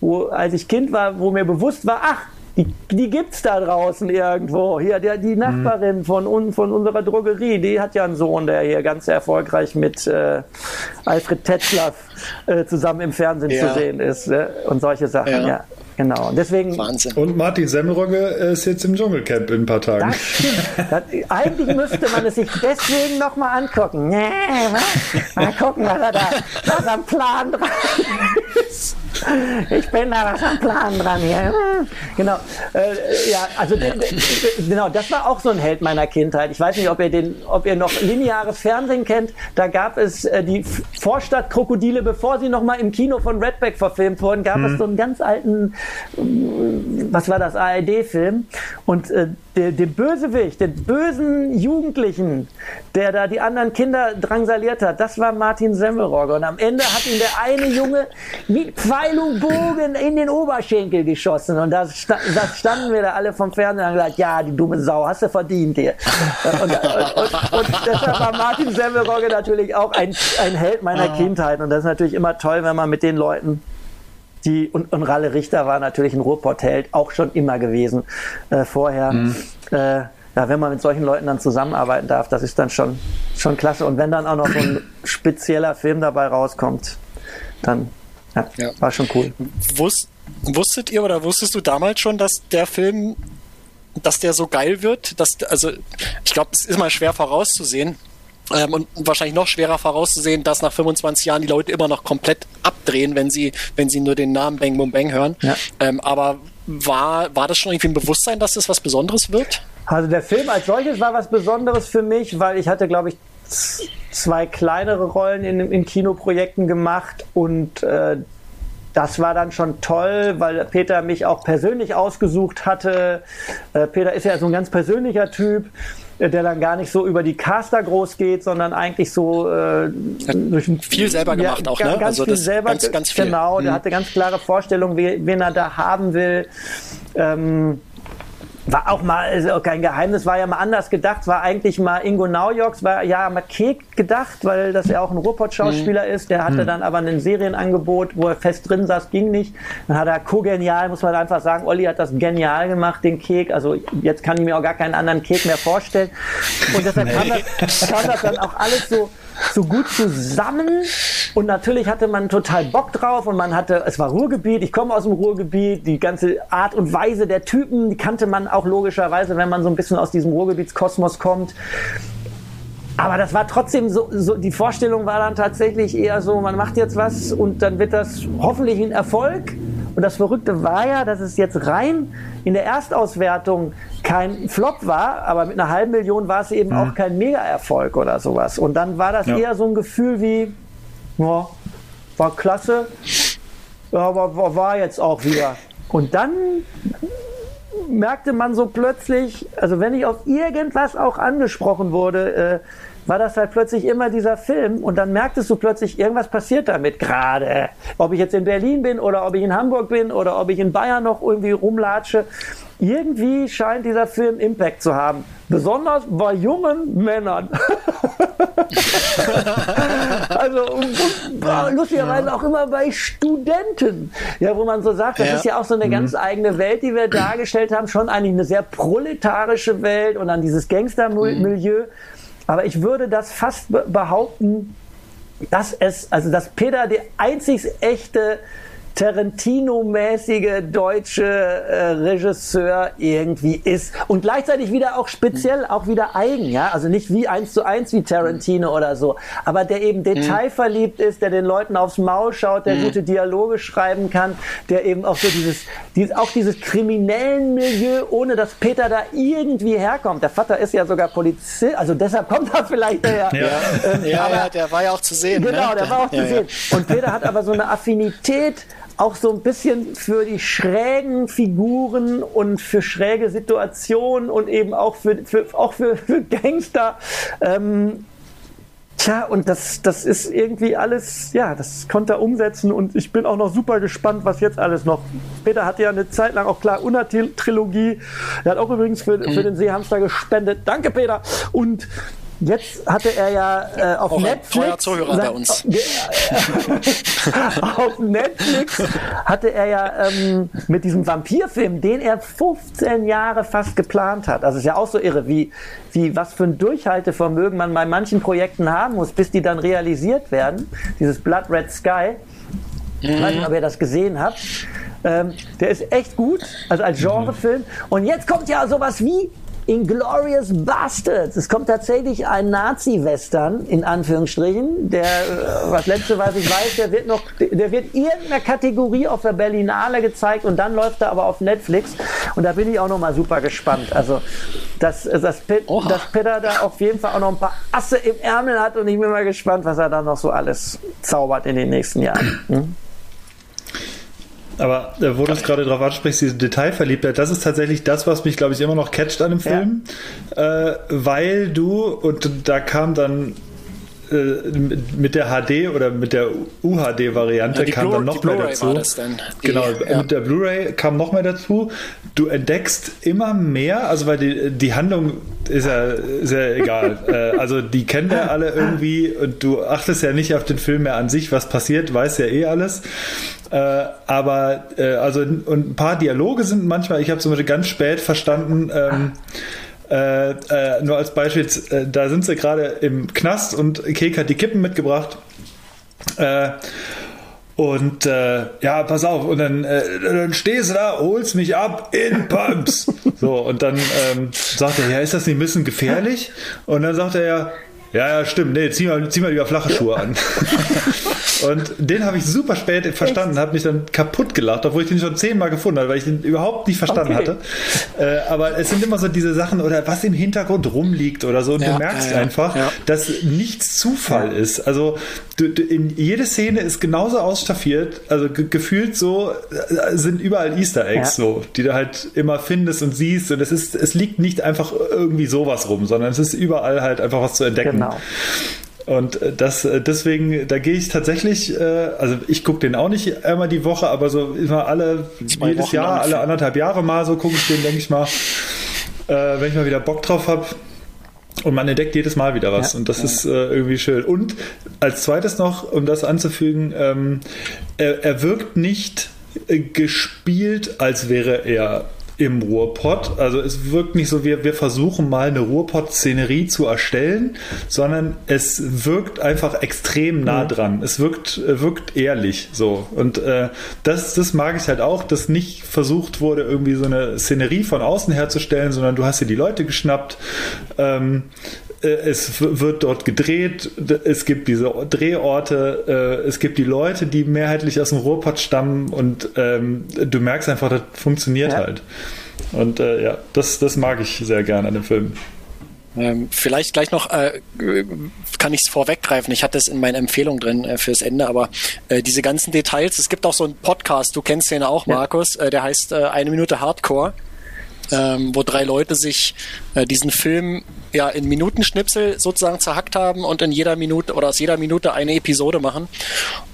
wo als ich Kind war, wo mir bewusst war, ach, die, die gibt es da draußen irgendwo. Hier, der, die Nachbarin mhm. von, von unserer Drogerie, die hat ja einen Sohn, der hier ganz erfolgreich mit äh, Alfred Tetzlaff äh, zusammen im Fernsehen ja. zu sehen ist. Äh, und solche Sachen, ja. ja. Genau. deswegen. Wahnsinn. Und Martin Semmelrogge ist jetzt im Dschungelcamp in ein paar Tagen. Das Das, eigentlich müsste man es sich deswegen nochmal angucken. Nee, mal gucken, was er da, was am Plan dran ist. Ich bin da was am Plan dran hier. Genau. Äh, ja, also genau, das war auch so ein Held meiner Kindheit. Ich weiß nicht, ob ihr den, ob ihr noch lineares Fernsehen kennt. Da gab es äh, die Vorstadtkrokodile, bevor sie nochmal im Kino von Redback verfilmt wurden, gab hm. es so einen ganz alten was war das, ARD-Film. Und äh, der, Bösewicht, den bösen Jugendlichen, der da die anderen Kinder drangsaliert hat, das war Martin Semmelrogge. Und am Ende hat ihn der eine Junge mit Pfeil und Bogen in den Oberschenkel geschossen. Und da, standen wir da alle vom Fernseher und haben gesagt, ja, die dumme Sau, hast du verdient hier. Und, und, und, und deshalb war Martin Semmelrogge natürlich auch ein, ein Held meiner ah. Kindheit. Und das ist natürlich immer toll, wenn man mit den Leuten die, und, und Ralle Richter war natürlich ein Ruhrpott-Held, auch schon immer gewesen äh, vorher. Mhm. Äh, ja, wenn man mit solchen Leuten dann zusammenarbeiten darf, das ist dann schon, schon klasse. Und wenn dann auch noch so ein spezieller Film dabei rauskommt, dann ja, ja. war schon cool. Wusst, wusstet ihr oder wusstest du damals schon, dass der Film, dass der so geil wird? Dass, also, ich glaube, es ist mal schwer vorauszusehen. Ähm, und wahrscheinlich noch schwerer vorauszusehen, dass nach 25 Jahren die Leute immer noch komplett abdrehen, wenn sie, wenn sie nur den Namen Bang Boom Bang hören. Ja. Ähm, aber war, war das schon irgendwie ein Bewusstsein, dass das was Besonderes wird? Also der Film als solches war was Besonderes für mich, weil ich hatte, glaube ich, zwei kleinere Rollen in, in Kinoprojekten gemacht und äh, das war dann schon toll, weil Peter mich auch persönlich ausgesucht hatte. Äh, Peter ist ja so ein ganz persönlicher Typ der dann gar nicht so über die Caster groß geht, sondern eigentlich so äh, viel selber gemacht ja, auch, ne? Ganz also viel selber, ganz, ganz viel. genau. Mhm. Der hatte ganz klare Vorstellungen, wen er da haben will. Ähm, war auch mal, ist auch kein Geheimnis, war ja mal anders gedacht, war eigentlich mal Ingo Naujoks, war ja mal Kek gedacht, weil das ja auch ein Ruhrpott-Schauspieler mhm. ist. Der hatte mhm. dann aber ein Serienangebot, wo er fest drin saß, ging nicht. Dann hat er co-genial, muss man einfach sagen, Olli hat das genial gemacht, den Kek. Also jetzt kann ich mir auch gar keinen anderen Kek mehr vorstellen. Und deshalb nee. kam, das, kam das dann auch alles so, so gut zusammen und natürlich hatte man total Bock drauf und man hatte, es war Ruhrgebiet, ich komme aus dem Ruhrgebiet, die ganze Art und Weise der Typen, die kannte man auch logischerweise, wenn man so ein bisschen aus diesem Ruhrgebietskosmos kommt. Aber das war trotzdem so, so, die Vorstellung war dann tatsächlich eher so, man macht jetzt was und dann wird das hoffentlich ein Erfolg. Und das Verrückte war ja, dass es jetzt rein in der Erstauswertung kein Flop war, aber mit einer halben Million war es eben mhm. auch kein Mega-Erfolg oder sowas. Und dann war das ja. eher so ein Gefühl wie, ja, war klasse, aber war jetzt auch wieder. Und dann merkte man so plötzlich, also wenn ich auf irgendwas auch angesprochen wurde, äh, war das halt plötzlich immer dieser Film und dann merktest du plötzlich, irgendwas passiert damit gerade. Ob ich jetzt in Berlin bin oder ob ich in Hamburg bin oder ob ich in Bayern noch irgendwie rumlatsche. Irgendwie scheint dieser Film Impact zu haben. Besonders bei jungen Männern. also lustigerweise auch immer bei Studenten. Ja, wo man so sagt, das ja. ist ja auch so eine ganz mhm. eigene Welt, die wir dargestellt haben. Schon eigentlich eine sehr proletarische Welt und dann dieses Gangstermilieu. Mhm. Aber ich würde das fast behaupten, dass es, also dass Peter der einzig echte Tarantino-mäßige deutsche äh, Regisseur irgendwie ist und gleichzeitig wieder auch speziell, auch wieder eigen, ja, also nicht wie eins zu eins wie Tarantino oder so, aber der eben detailverliebt ist, der den Leuten aufs Maul schaut, der mhm. gute Dialoge schreiben kann, der eben auch so dieses, dieses, auch dieses kriminellen Milieu, ohne dass Peter da irgendwie herkommt. Der Vater ist ja sogar Polizist, also deshalb kommt er vielleicht daher. Ja, ähm, ja, aber, ja, der war ja auch zu sehen. Genau, ne? der war auch ja, zu sehen. Und Peter hat aber so eine Affinität auch so ein bisschen für die schrägen Figuren und für schräge Situationen und eben auch für, für auch für, für Gangster. Ähm, Tja, und das, das ist irgendwie alles, ja, das konnte er umsetzen und ich bin auch noch super gespannt, was jetzt alles noch. Peter hatte ja eine Zeit lang auch klar Una-Trilogie. Er hat auch übrigens für, für den Seehamster gespendet. Danke, Peter. Und Jetzt hatte er ja äh, auf Auch Netflix. Zuhörer bei uns. auf Netflix hatte er ja ähm, mit diesem Vampirfilm, den er 15 Jahre fast geplant hat. Also ist ja auch so irre, wie, wie was für ein Durchhaltevermögen man bei manchen Projekten haben muss, bis die dann realisiert werden. Dieses Blood Red Sky. Ich weiß nicht, ob ihr das gesehen habt. Ähm, der ist echt gut, also als Genrefilm. Und jetzt kommt ja sowas wie Inglorious Bastards. Es kommt tatsächlich ein Nazi-Western, in Anführungsstrichen. Der, äh, was letzte, was ich weiß, der wird noch, der wird irgendeiner Kategorie auf der Berlinale gezeigt und dann läuft er aber auf Netflix. Und da bin ich auch noch mal super gespannt. Also, dass, dass, dass Peter da auf jeden Fall auch noch ein paar Asse im Ärmel hat und ich bin mal gespannt, was er dann noch so alles zaubert in den nächsten Jahren. Hm? Aber äh, wo du es gerade drauf ansprichst, diese Detailverliebtheit, das ist tatsächlich das, was mich, glaube ich, immer noch catcht an dem Film. Ja. Äh, weil du, und da kam dann äh, mit der HD oder mit der UHD-Variante ja, kam dann noch mehr dazu. Die, genau, ja. mit der Blu-ray kam noch mehr dazu. Du entdeckst immer mehr, also weil die, die Handlung ist ja sehr egal. äh, also die kennen ja alle irgendwie und du achtest ja nicht auf den Film mehr an sich, was passiert, weiß ja eh alles. Äh, aber äh, also und ein paar Dialoge sind manchmal, ich habe zum Beispiel ganz spät verstanden, ähm, äh, äh, nur als Beispiel, äh, da sind sie gerade im Knast und Kek hat die Kippen mitgebracht. Äh, und äh, ja, pass auf, und dann, äh, dann stehst du da, holst mich ab in Pumps. so, und dann ähm, sagt er, ja, ist das nicht ein bisschen gefährlich? Und dann sagt er ja, ja, ja, stimmt. Nee, zieh mal, zieh mal lieber flache Schuhe an. und den habe ich super spät verstanden, habe mich dann kaputt gelacht, obwohl ich den schon zehnmal gefunden habe, weil ich den überhaupt nicht verstanden okay. hatte. Äh, aber es sind immer so diese Sachen oder was im Hintergrund rumliegt oder so. Und ja, du merkst ja, einfach, ja. dass nichts Zufall ist. Also du, du, in, jede Szene ist genauso ausstaffiert, also ge gefühlt so äh, sind überall Easter Eggs so, die du halt immer findest und siehst. Und es ist, es liegt nicht einfach irgendwie sowas rum, sondern es ist überall halt einfach was zu entdecken. Genau. Und äh, das äh, deswegen, da gehe ich tatsächlich, äh, also ich gucke den auch nicht einmal die Woche, aber so immer alle, Zwei jedes Wochen Jahr, alle anderthalb Jahre mal so gucke ich den, denke ich mal, wenn ich mal wieder Bock drauf habe. Und man entdeckt jedes Mal wieder was. Ja, und das ja. ist äh, irgendwie schön. Und als zweites noch, um das anzufügen, ähm, er, er wirkt nicht äh, gespielt, als wäre er im Ruhrpott. Also es wirkt nicht so, wir, wir versuchen mal eine Ruhrpott-Szenerie zu erstellen, sondern es wirkt einfach extrem nah mhm. dran. Es wirkt, wirkt ehrlich so. Und äh, das, das mag ich halt auch, dass nicht versucht wurde, irgendwie so eine Szenerie von außen herzustellen, sondern du hast dir die Leute geschnappt. Ähm, äh, es wird dort gedreht, es gibt diese Drehorte, äh, es gibt die Leute, die mehrheitlich aus dem Ruhrpott stammen und ähm, du merkst einfach, das funktioniert ja. halt. Und äh, ja, das, das mag ich sehr gerne an dem Film. Ähm, vielleicht gleich noch äh, kann ich es vorweggreifen. Ich hatte es in meiner Empfehlung drin äh, fürs Ende, aber äh, diese ganzen Details. Es gibt auch so einen Podcast, du kennst den auch, Markus. Ja. Äh, der heißt äh, eine Minute Hardcore. Ähm, wo drei Leute sich äh, diesen Film ja in Minutenschnipsel sozusagen zerhackt haben und in jeder Minute oder aus jeder Minute eine Episode machen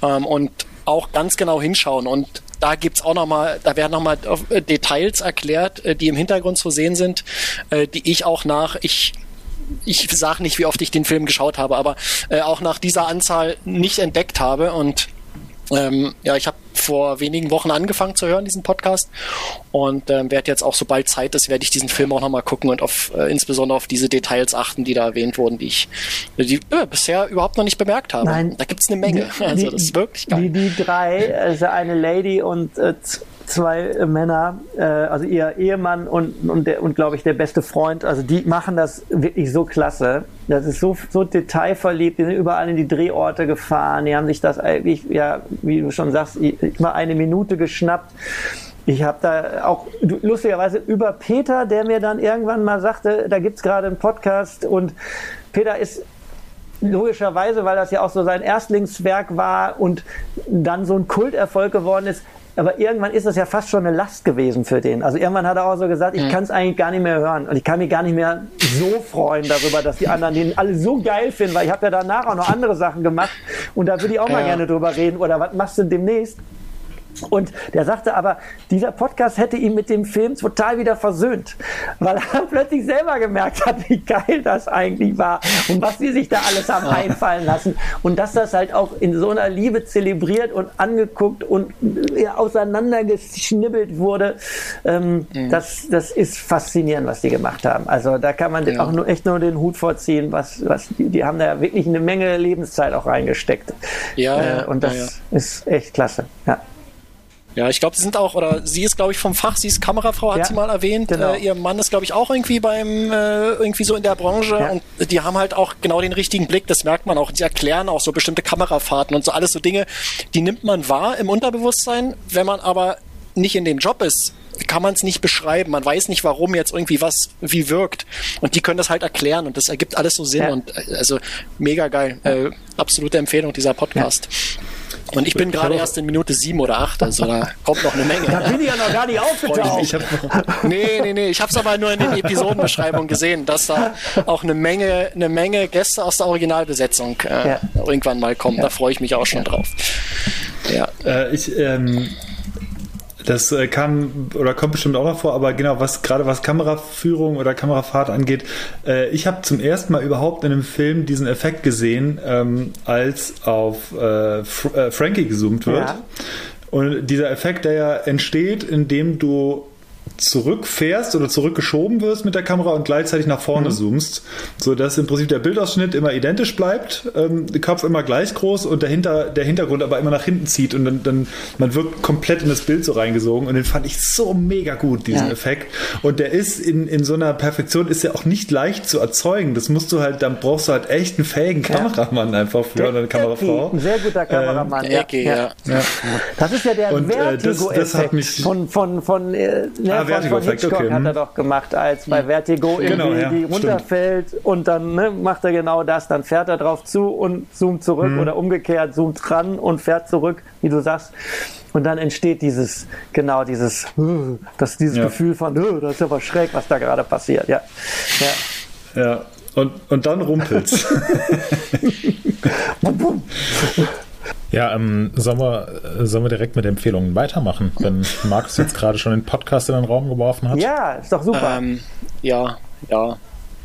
ähm, und auch ganz genau hinschauen. Und da gibt's auch noch mal, da werden nochmal äh, Details erklärt, äh, die im Hintergrund zu sehen sind, äh, die ich auch nach, ich ich sage nicht, wie oft ich den Film geschaut habe, aber auch nach dieser Anzahl nicht entdeckt habe. Und ähm, ja, ich habe vor wenigen Wochen angefangen zu hören, diesen Podcast. Und ähm, werde jetzt auch, sobald Zeit ist, werde ich diesen Film auch nochmal gucken und auf äh, insbesondere auf diese Details achten, die da erwähnt wurden, die ich die, äh, bisher überhaupt noch nicht bemerkt habe. Nein, da gibt's eine Menge. Die, also das ist wirklich geil. Die, die drei, also eine Lady und äh, zwei äh, Männer, äh, also ihr Ehemann und, und, der, und glaube ich, der beste Freund, also die machen das wirklich so klasse. Das ist so, so detailverliebt, die sind überall in die Drehorte gefahren, die haben sich das eigentlich, ja, wie du schon sagst, mal eine Minute geschnappt. Ich habe da auch lustigerweise über Peter, der mir dann irgendwann mal sagte, da gibt's gerade einen Podcast und Peter ist logischerweise, weil das ja auch so sein Erstlingswerk war und dann so ein Kulterfolg geworden ist, aber irgendwann ist das ja fast schon eine Last gewesen für den. Also irgendwann hat er auch so gesagt, ich mhm. kann es eigentlich gar nicht mehr hören und ich kann mich gar nicht mehr so freuen darüber, dass die anderen den alle so geil finden, weil ich habe ja danach auch noch andere Sachen gemacht und da würde ich auch mal gerne drüber reden oder was machst du demnächst? Und der sagte aber, dieser Podcast hätte ihn mit dem Film total wieder versöhnt, weil er plötzlich selber gemerkt hat, wie geil das eigentlich war und was sie sich da alles haben einfallen lassen. Und dass das halt auch in so einer Liebe zelebriert und angeguckt und ja, auseinandergeschnibbelt wurde, ähm, mhm. das, das ist faszinierend, was die gemacht haben. Also da kann man ja. auch nur, echt nur den Hut vorziehen, was, was die, die haben da wirklich eine Menge Lebenszeit auch reingesteckt. Ja, äh, und das ja, ist echt klasse. Ja. Ja, ich glaube, sie sind auch, oder sie ist, glaube ich, vom Fach, sie ist Kamerafrau, hat ja, sie mal erwähnt. Genau. Äh, ihr Mann ist, glaube ich, auch irgendwie beim, äh, irgendwie so in der Branche. Ja. Und die haben halt auch genau den richtigen Blick, das merkt man auch. Die erklären auch so bestimmte Kamerafahrten und so alles so Dinge, die nimmt man wahr im Unterbewusstsein. Wenn man aber nicht in dem Job ist, kann man es nicht beschreiben. Man weiß nicht, warum jetzt irgendwie was wie wirkt. Und die können das halt erklären und das ergibt alles so Sinn ja. und äh, also mega geil. Äh, absolute Empfehlung dieser Podcast. Und ich bin gerade erst in Minute sieben oder acht, also da kommt noch eine Menge. Da bin ich ja noch gar nicht aufgetaucht. Ich nee, nee, nee, ich habe es aber nur in den Episodenbeschreibungen gesehen, dass da auch eine Menge, eine Menge Gäste aus der Originalbesetzung äh, ja. irgendwann mal kommen. Ja. Da freue ich mich auch schon drauf. Ja. Äh, ich ähm, das äh, kam oder kommt bestimmt auch noch vor, aber genau, was gerade was Kameraführung oder Kamerafahrt angeht, äh, ich habe zum ersten Mal überhaupt in einem Film diesen Effekt gesehen, ähm, als auf äh, Fr äh, Frankie gezoomt wird. Ja. Und dieser Effekt, der ja entsteht, indem du zurückfährst oder zurückgeschoben wirst mit der Kamera und gleichzeitig nach vorne mhm. zoomst, so dass im Prinzip der Bildausschnitt immer identisch bleibt, ähm, der Kopf immer gleich groß und der, Hinter, der Hintergrund aber immer nach hinten zieht und dann, dann man wird komplett in das Bild so reingesogen und den fand ich so mega gut, diesen ja. Effekt. Und der ist in, in so einer Perfektion ist ja auch nicht leicht zu erzeugen. Das musst du halt, dann brauchst du halt echt einen fähigen Kameramann ja. einfach für oder eine Kamerafrau. Ein sehr guter Kameramann. Ähm, ja. Ecke, ja. Das ist ja der Vertigo-Effekt von, von, von äh, ah, Vertigo von Hitchcock okay. hat er doch gemacht, als bei hm. Vertigo genau, irgendwie ja, die runterfällt stimmt. und dann ne, macht er genau das, dann fährt er drauf zu und zoomt zurück mhm. oder umgekehrt zoomt ran und fährt zurück, wie du sagst. Und dann entsteht dieses, genau dieses, das, dieses ja. Gefühl von, das ist aber schräg, was da gerade passiert. Ja. Ja. ja. Und, und dann rumpelt's. Ja, ähm, sollen, wir, sollen wir direkt mit Empfehlungen weitermachen, wenn Markus jetzt gerade schon den Podcast in den Raum geworfen hat? Ja, ist doch super. Ähm, ja, ja,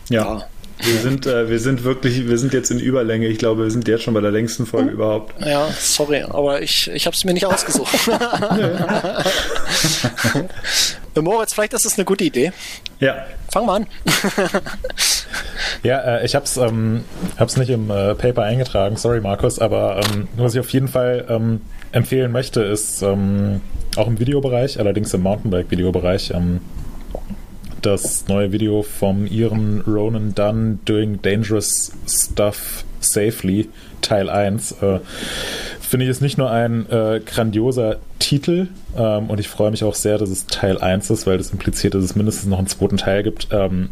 ja. Wir sind, äh, wir sind wirklich, wir sind jetzt in Überlänge. Ich glaube, wir sind jetzt schon bei der längsten Folge hm. überhaupt. Ja, sorry, aber ich, ich habe es mir nicht ausgesucht. Moritz, vielleicht ist das eine gute Idee. Ja. Fang mal an. ja, äh, ich habe es ähm, hab's nicht im äh, Paper eingetragen, sorry Markus, aber ähm, was ich auf jeden Fall ähm, empfehlen möchte, ist ähm, auch im Videobereich, allerdings im Mountainbike-Videobereich, ähm, das neue Video vom Iren Ronan Dunn Doing Dangerous Stuff Safely, Teil 1. Äh, Finde ich es nicht nur ein äh, grandioser Titel ähm, und ich freue mich auch sehr, dass es Teil 1 ist, weil das impliziert, dass es mindestens noch einen zweiten Teil gibt, ähm,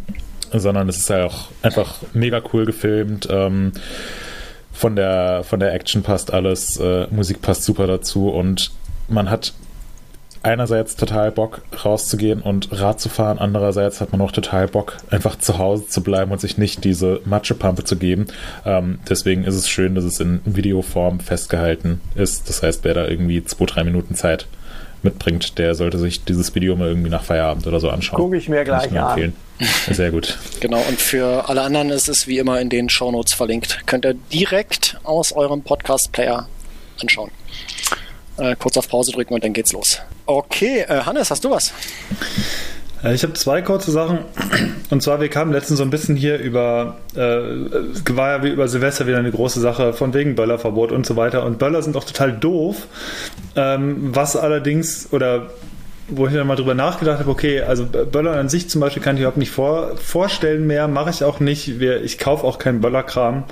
sondern es ist ja auch einfach mega cool gefilmt. Ähm, von der, von der Action passt alles, äh, Musik passt super dazu und man hat einerseits total Bock rauszugehen und Rad zu fahren, andererseits hat man auch total Bock einfach zu Hause zu bleiben und sich nicht diese Matschepampe zu geben. Ähm, deswegen ist es schön, dass es in Videoform festgehalten ist. Das heißt, wer da irgendwie zwei, drei Minuten Zeit mitbringt, der sollte sich dieses Video mal irgendwie nach Feierabend oder so anschauen. Gucke ich mir gleich ich mir an. Empfehlen. Sehr gut. Genau, und für alle anderen ist es wie immer in den Shownotes verlinkt. Könnt ihr direkt aus eurem Podcast-Player anschauen. Äh, kurz auf Pause drücken und dann geht's los. Okay, äh, Hannes, hast du was? Äh, ich habe zwei kurze Sachen. Und zwar, wir kamen letztens so ein bisschen hier über, äh, war ja wie über Silvester wieder eine große Sache von wegen Böllerverbot und so weiter. Und Böller sind auch total doof. Ähm, was allerdings, oder wo ich dann mal drüber nachgedacht habe, okay, also Böller an sich zum Beispiel kann ich überhaupt nicht vor, vorstellen mehr, mache ich auch nicht. Ich kaufe auch keinen Böllerkram.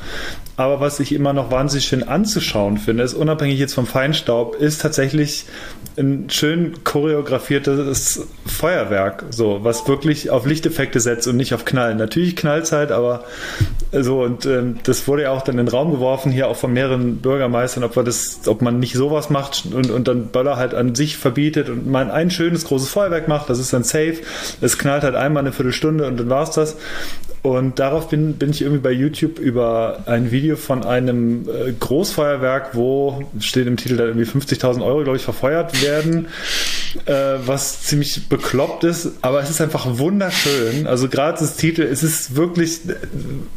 Aber was ich immer noch wahnsinnig schön anzuschauen finde, ist unabhängig jetzt vom Feinstaub, ist tatsächlich ein schön choreografiertes Feuerwerk, so, was wirklich auf Lichteffekte setzt und nicht auf Knallen. Natürlich knallt halt, aber so, und ähm, das wurde ja auch dann in den Raum geworfen, hier auch von mehreren Bürgermeistern, ob, das, ob man nicht sowas macht und, und dann Böller halt an sich verbietet und man ein schönes großes Feuerwerk macht, das ist dann safe. Es knallt halt einmal eine Viertelstunde und dann war's das. Und darauf bin, bin ich irgendwie bei YouTube über ein Video von einem äh, Großfeuerwerk, wo steht im Titel da irgendwie 50.000 Euro, glaube ich, verfeuert werden, äh, was ziemlich bekloppt ist, aber es ist einfach wunderschön. Also gerade das Titel, es ist wirklich,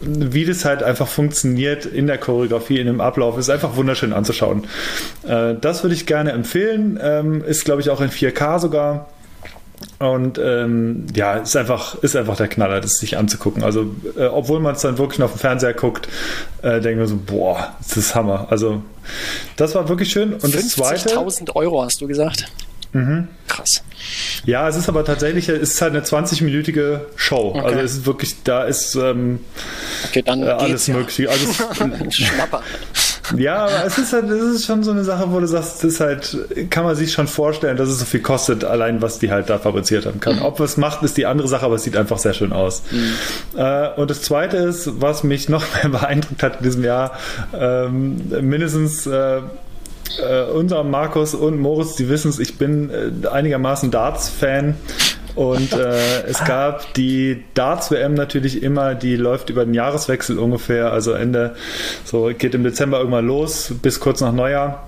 wie das halt einfach funktioniert in der Choreografie, in dem Ablauf, ist einfach wunderschön anzuschauen. Äh, das würde ich gerne empfehlen. Ähm, ist, glaube ich, auch in 4K sogar. Und ähm, ja, ist einfach, ist einfach der Knaller, das sich anzugucken. Also, äh, obwohl man es dann wirklich auf dem Fernseher guckt, äh, denken wir so, boah, das ist Hammer. Also, das war wirklich schön. Und das zweite. 50.000 Euro hast du gesagt. Mhm. Krass. Ja, es ist aber tatsächlich, es ist halt eine 20-minütige Show. Okay. Also es ist wirklich, da ist ähm, okay, dann äh, alles. Ja. Alles, Schnapper. Ja, aber es ist halt, es ist schon so eine Sache, wo du sagst, das ist halt, kann man sich schon vorstellen, dass es so viel kostet, allein was die halt da fabriziert haben kann. Mhm. Ob es macht, ist die andere Sache, aber es sieht einfach sehr schön aus. Mhm. Äh, und das zweite ist, was mich noch mehr beeindruckt hat in diesem Jahr, ähm, mindestens äh, äh, unser Markus und Moritz, die wissen es, ich bin äh, einigermaßen Darts-Fan. Und äh, es gab die Darts-WM natürlich immer, die läuft über den Jahreswechsel ungefähr, also Ende, so geht im Dezember irgendwann los, bis kurz nach Neujahr.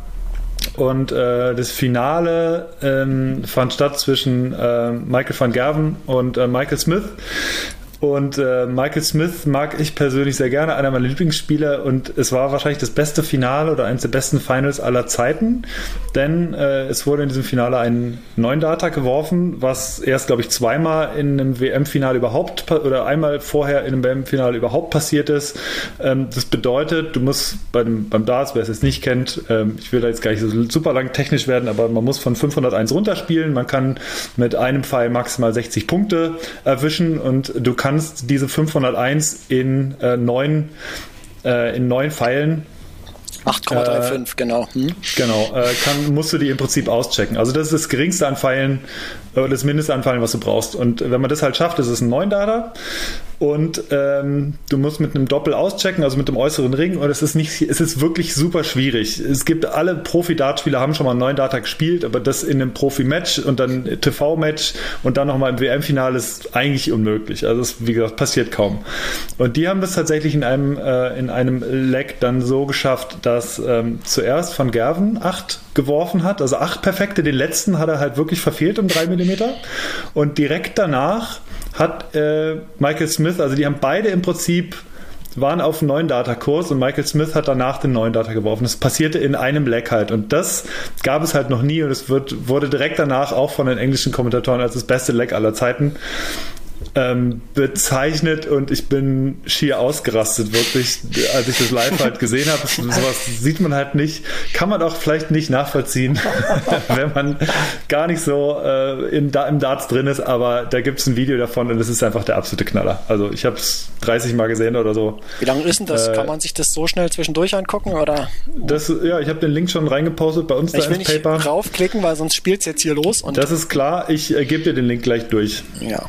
Und äh, das Finale ähm, fand statt zwischen äh, Michael van Gerven und äh, Michael Smith. Und äh, Michael Smith mag ich persönlich sehr gerne, einer meiner Lieblingsspieler. Und es war wahrscheinlich das beste Finale oder eines der besten Finals aller Zeiten. Denn äh, es wurde in diesem Finale ein neuen Data geworfen, was erst, glaube ich, zweimal in einem WM-Finale überhaupt oder einmal vorher in einem WM-Finale überhaupt passiert ist. Ähm, das bedeutet, du musst bei dem, beim Darts, wer es jetzt nicht kennt, ähm, ich will da jetzt gar nicht so super lang technisch werden, aber man muss von 501 runterspielen. Man kann mit einem Pfeil maximal 60 Punkte erwischen und du kannst kannst diese 501 in äh, neun, äh, in neun Pfeilen 8,35, äh, genau. Hm? Genau, äh, kann, musst du die im Prinzip auschecken. Also das ist das geringste an Pfeilen, äh, das mindeste an Pfeilen, was du brauchst. Und wenn man das halt schafft, ist es ein 9 Data und ähm, du musst mit einem Doppel auschecken, also mit dem äußeren Ring und es ist nicht, es ist wirklich super schwierig. Es gibt alle Profi-Dartspieler haben schon mal einen neuen Data gespielt, aber das in einem Profi-Match und dann TV-Match und dann nochmal im WM-Finale ist eigentlich unmöglich. Also es, wie gesagt, passiert kaum. Und die haben das tatsächlich in einem, äh, in einem Leg dann so geschafft, dass ähm, zuerst Van Gerven acht geworfen hat, also acht perfekte, den letzten hat er halt wirklich verfehlt um drei Millimeter und direkt danach hat äh, Michael Smith, also die haben beide im Prinzip waren auf einem neuen Datakurs und Michael Smith hat danach den neuen Data geworfen. Das passierte in einem Leck halt und das gab es halt noch nie und es wird, wurde direkt danach auch von den englischen Kommentatoren als das beste Leck aller Zeiten ähm, bezeichnet und ich bin schier ausgerastet, wirklich, als ich das live halt gesehen habe. Sowas sieht man halt nicht, kann man auch vielleicht nicht nachvollziehen, wenn man gar nicht so äh, im, im Darts drin ist, aber da gibt es ein Video davon und es ist einfach der absolute Knaller. Also ich habe es 30 Mal gesehen oder so. Wie lange ist denn das? Äh, kann man sich das so schnell zwischendurch angucken oder? Das, ja, ich habe den Link schon reingepostet bei uns ich da will ins nicht Paper. draufklicken, weil sonst spielt es jetzt hier los. Und das ist klar, ich äh, gebe dir den Link gleich durch. Ja.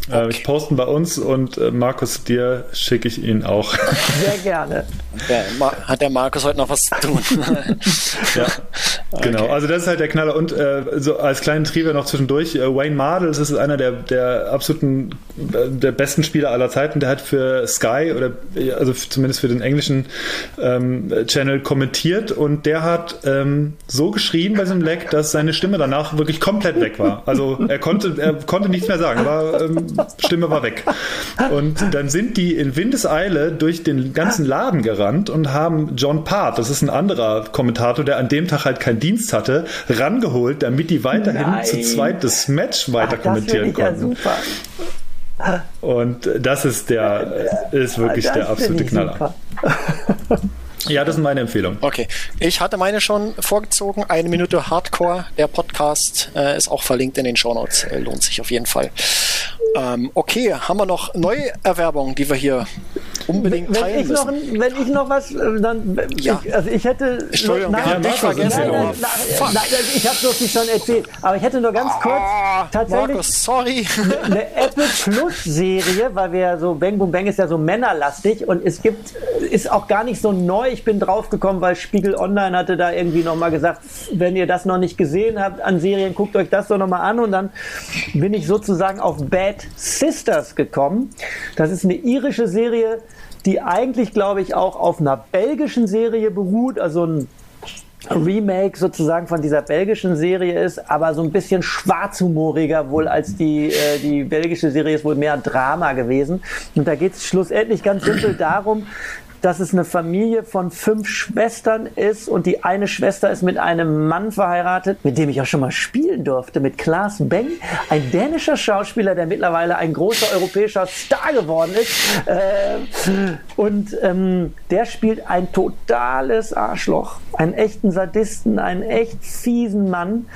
Okay. Äh, ich posten bei uns und äh, Markus, dir schicke ich ihn auch. Sehr gerne. Hat der Markus heute noch was zu tun? ja. Genau, also das ist halt der Knaller. Und äh, so als kleinen Trivia noch zwischendurch, äh, Wayne Mardell, das ist einer der, der absoluten, äh, der besten Spieler aller Zeiten. Der hat für Sky oder also zumindest für den englischen ähm, Channel kommentiert und der hat ähm, so geschrien bei diesem Leck, dass seine Stimme danach wirklich komplett weg war. Also er konnte, er konnte nichts mehr sagen, aber ähm, Stimme war weg. Und dann sind die in Windeseile durch den ganzen Laden gerannt und haben John Part, das ist ein anderer Kommentator, der an dem Tag halt kein Dienst hatte, rangeholt, damit die weiterhin Nein. zu zweit das Match weiter Ach, kommentieren konnten. Ja Und das ist der, ist wirklich das der absolute Knaller. Ja, das ist meine Empfehlung. Okay. Ich hatte meine schon vorgezogen. Eine Minute Hardcore. Der Podcast äh, ist auch verlinkt in den Shownotes. Äh, lohnt sich auf jeden Fall. Ähm, okay, haben wir noch neue Erwerbungen, die wir hier unbedingt wenn teilen ich müssen? Noch, wenn ich noch was, äh, dann, ja. ich, also ich hätte, Entschuldigung, nein, nein, nein, nein, nein, nein, nein, ich habe so viel schon erzählt, aber ich hätte nur ganz kurz oh, tatsächlich Markus, sorry. eine Apple Plus Serie, weil wir so Bang Boom Bang ist ja so männerlastig und es gibt, ist auch gar nicht so neu. Ich bin draufgekommen, weil Spiegel Online hatte da irgendwie noch mal gesagt, wenn ihr das noch nicht gesehen habt an Serien, guckt euch das doch noch mal an und dann bin ich sozusagen auf Bad Sisters gekommen. Das ist eine irische Serie, die eigentlich, glaube ich, auch auf einer belgischen Serie beruht, also ein Remake sozusagen von dieser belgischen Serie ist, aber so ein bisschen schwarzhumoriger wohl als die, äh, die belgische Serie ist wohl mehr Drama gewesen. Und da geht es schlussendlich ganz simpel darum, dass es eine Familie von fünf Schwestern ist und die eine Schwester ist mit einem Mann verheiratet, mit dem ich auch schon mal spielen durfte, mit Klaas Beng, ein dänischer Schauspieler, der mittlerweile ein großer europäischer Star geworden ist. Äh, und ähm, der spielt ein totales Arschloch, einen echten Sadisten, einen echt fiesen Mann.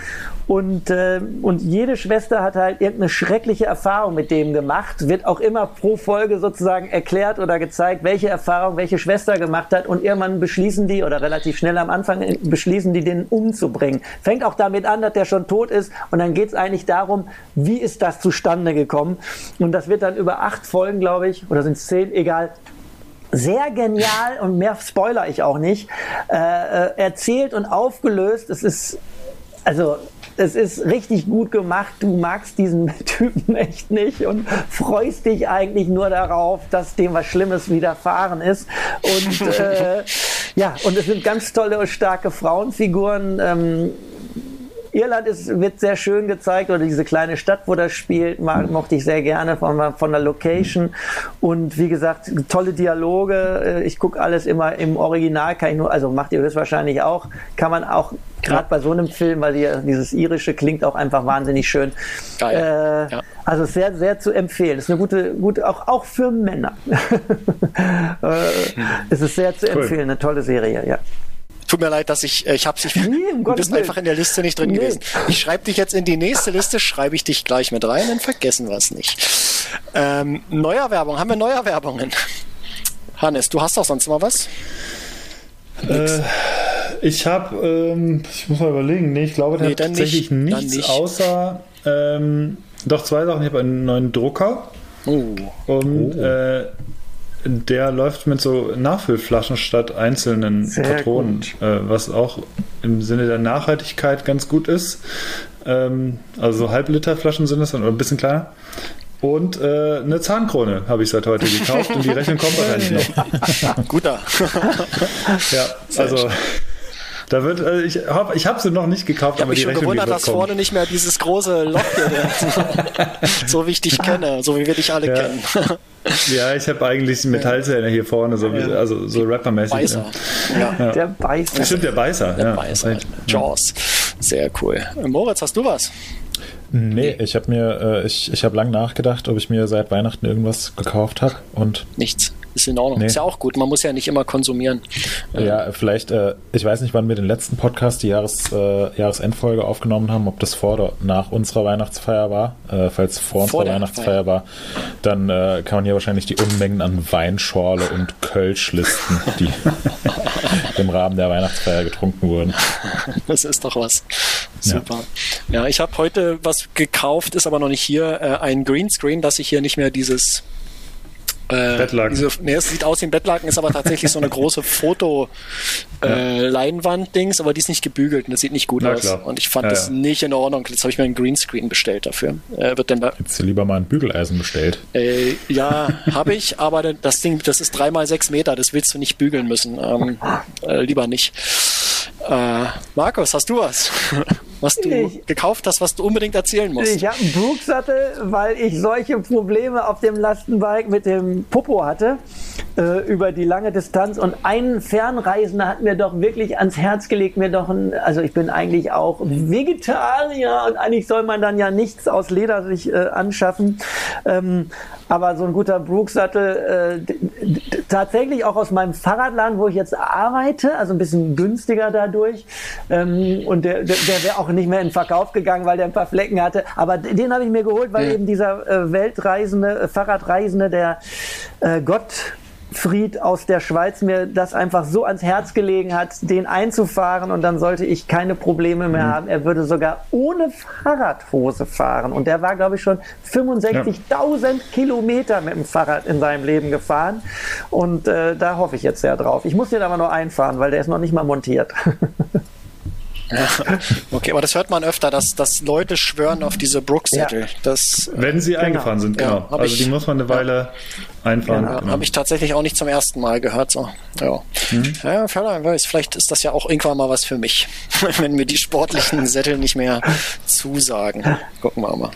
Und, äh, und jede Schwester hat halt irgendeine schreckliche Erfahrung mit dem gemacht, wird auch immer pro Folge sozusagen erklärt oder gezeigt, welche Erfahrung welche Schwester gemacht hat. Und irgendwann beschließen die, oder relativ schnell am Anfang beschließen die, den umzubringen. Fängt auch damit an, dass der schon tot ist. Und dann geht es eigentlich darum, wie ist das zustande gekommen. Und das wird dann über acht Folgen, glaube ich, oder sind es zehn, egal, sehr genial und mehr spoiler ich auch nicht, äh, äh erzählt und aufgelöst. Es ist also es ist richtig gut gemacht. Du magst diesen Typen echt nicht und freust dich eigentlich nur darauf, dass dem was Schlimmes widerfahren ist. Und äh, ja, und es sind ganz tolle und starke Frauenfiguren. Ähm, Irland ist, wird sehr schön gezeigt oder diese kleine Stadt, wo das spielt, mag, mochte ich sehr gerne von, von der Location. Und wie gesagt, tolle Dialoge. Äh, ich gucke alles immer im Original, kann ich nur, also macht ihr das wahrscheinlich auch, kann man auch gerade ja. bei so einem Film, weil die, dieses irische klingt auch einfach wahnsinnig schön. Geil. Äh, ja. Also sehr, sehr zu empfehlen. Das ist eine gute, gute auch, auch für Männer. äh, es ist sehr zu empfehlen, eine tolle Serie, ja. Tut mir leid, dass ich, äh, ich hab's nicht, nee, um du bist Willen. einfach in der Liste nicht drin nee. gewesen. Ich schreibe dich jetzt in die nächste Liste, schreibe ich dich gleich mit rein, dann vergessen wir es nicht. Ähm, Neuerwerbung, haben wir Neuerwerbungen? Hannes, du hast doch sonst mal was? Äh, ich habe, ähm, ich muss mal überlegen, nee, ich glaube nee, tatsächlich nicht, nichts nicht. außer, ähm, doch zwei Sachen. Ich habe einen neuen Drucker. Oh. Und oh. Äh, der läuft mit so Nachfüllflaschen statt einzelnen Sehr Patronen, äh, was auch im Sinne der Nachhaltigkeit ganz gut ist. Ähm, also so Halbliterflaschen sind es dann, oder ein bisschen kleiner. Und äh, eine Zahnkrone habe ich seit heute gekauft und die Rechnung kommt wahrscheinlich noch. Guter. ja, also da wird, äh, ich habe ich hab sie noch nicht gekauft, ich aber mich die schon Rechnung gewundert, dass kommen. vorne nicht mehr dieses große Loch hier so wie ich dich kenne, so wie wir dich alle ja. kennen. Ja, ich habe eigentlich Metallzähne hier vorne, so, ja. also so rappermäßig. Beißer. Ja. ja. Der Beißer. Stimmt, der Beißer. Der ja. Beißer. Jaws. Sehr cool. Moritz, hast du was? Nee, ich habe mir, äh, ich, ich habe lang nachgedacht, ob ich mir seit Weihnachten irgendwas gekauft habe und nichts. Ist in Ordnung. Nee. Ist ja auch gut. Man muss ja nicht immer konsumieren. Ja, vielleicht, äh, ich weiß nicht, wann wir den letzten Podcast, die Jahres, äh, Jahresendfolge aufgenommen haben, ob das vor oder nach unserer Weihnachtsfeier war. Äh, falls vor, vor unserer Weihnachtsfeier Feier. war, dann äh, kann man hier wahrscheinlich die Unmengen an Weinschorle und Kölsch listen, die im Rahmen der Weihnachtsfeier getrunken wurden. Das ist doch was. Super. Ja, ja ich habe heute was gekauft, ist aber noch nicht hier, äh, ein Greenscreen, dass ich hier nicht mehr dieses Äh, Bettlaken. Diese, nee, es sieht aus wie ein Bettlaken, ist aber tatsächlich so eine große Foto-Leinwand-Dings, äh, aber die ist nicht gebügelt und das sieht nicht gut Na, aus. Klar. Und ich fand ja, das ja. nicht in Ordnung. Jetzt habe ich mir einen Greenscreen bestellt dafür. Äh, wird denn da Hättest du lieber mal ein Bügeleisen bestellt? Äh, ja, habe ich, aber das Ding, das ist dreimal sechs Meter, das willst du nicht bügeln müssen. Ähm, äh, lieber nicht. Äh, Markus, hast du was? was du ich, gekauft hast, was du unbedingt erzählen musst? Ich habe einen Brooks-Sattel, weil ich solche Probleme auf dem Lastenbike mit dem Popo hatte äh, über die lange Distanz und ein Fernreisender hat mir doch wirklich ans Herz gelegt, mir doch ein, also ich bin eigentlich auch Vegetarier und eigentlich soll man dann ja nichts aus Leder sich äh, anschaffen. Ähm, aber so ein guter Brooks-Sattel, äh, tatsächlich auch aus meinem Fahrradladen, wo ich jetzt arbeite, also ein bisschen günstiger dadurch. Ähm, und der, der, der wäre auch nicht mehr in Verkauf gegangen, weil der ein paar Flecken hatte. Aber den habe ich mir geholt, weil ja. eben dieser äh, Weltreisende, äh, Fahrradreisende, der äh, Gott Fried aus der Schweiz mir das einfach so ans Herz gelegen hat, den einzufahren und dann sollte ich keine Probleme mehr mhm. haben. Er würde sogar ohne Fahrradhose fahren und der war, glaube ich, schon 65.000 ja. Kilometer mit dem Fahrrad in seinem Leben gefahren und äh, da hoffe ich jetzt sehr drauf. Ich muss den aber noch einfahren, weil der ist noch nicht mal montiert. okay, aber das hört man öfter, dass, dass Leute schwören auf diese Brooks-Sättel. Ja. Wenn sie genau. eingefahren sind, genau. Ja, also ich, die muss man eine Weile ja. Einfahren. Genau. Genau. Habe ich tatsächlich auch nicht zum ersten Mal gehört. So. Ja. Mhm. ja, weiß, vielleicht ist das ja auch irgendwann mal was für mich, wenn mir die sportlichen Sättel nicht mehr zusagen. Gucken wir mal.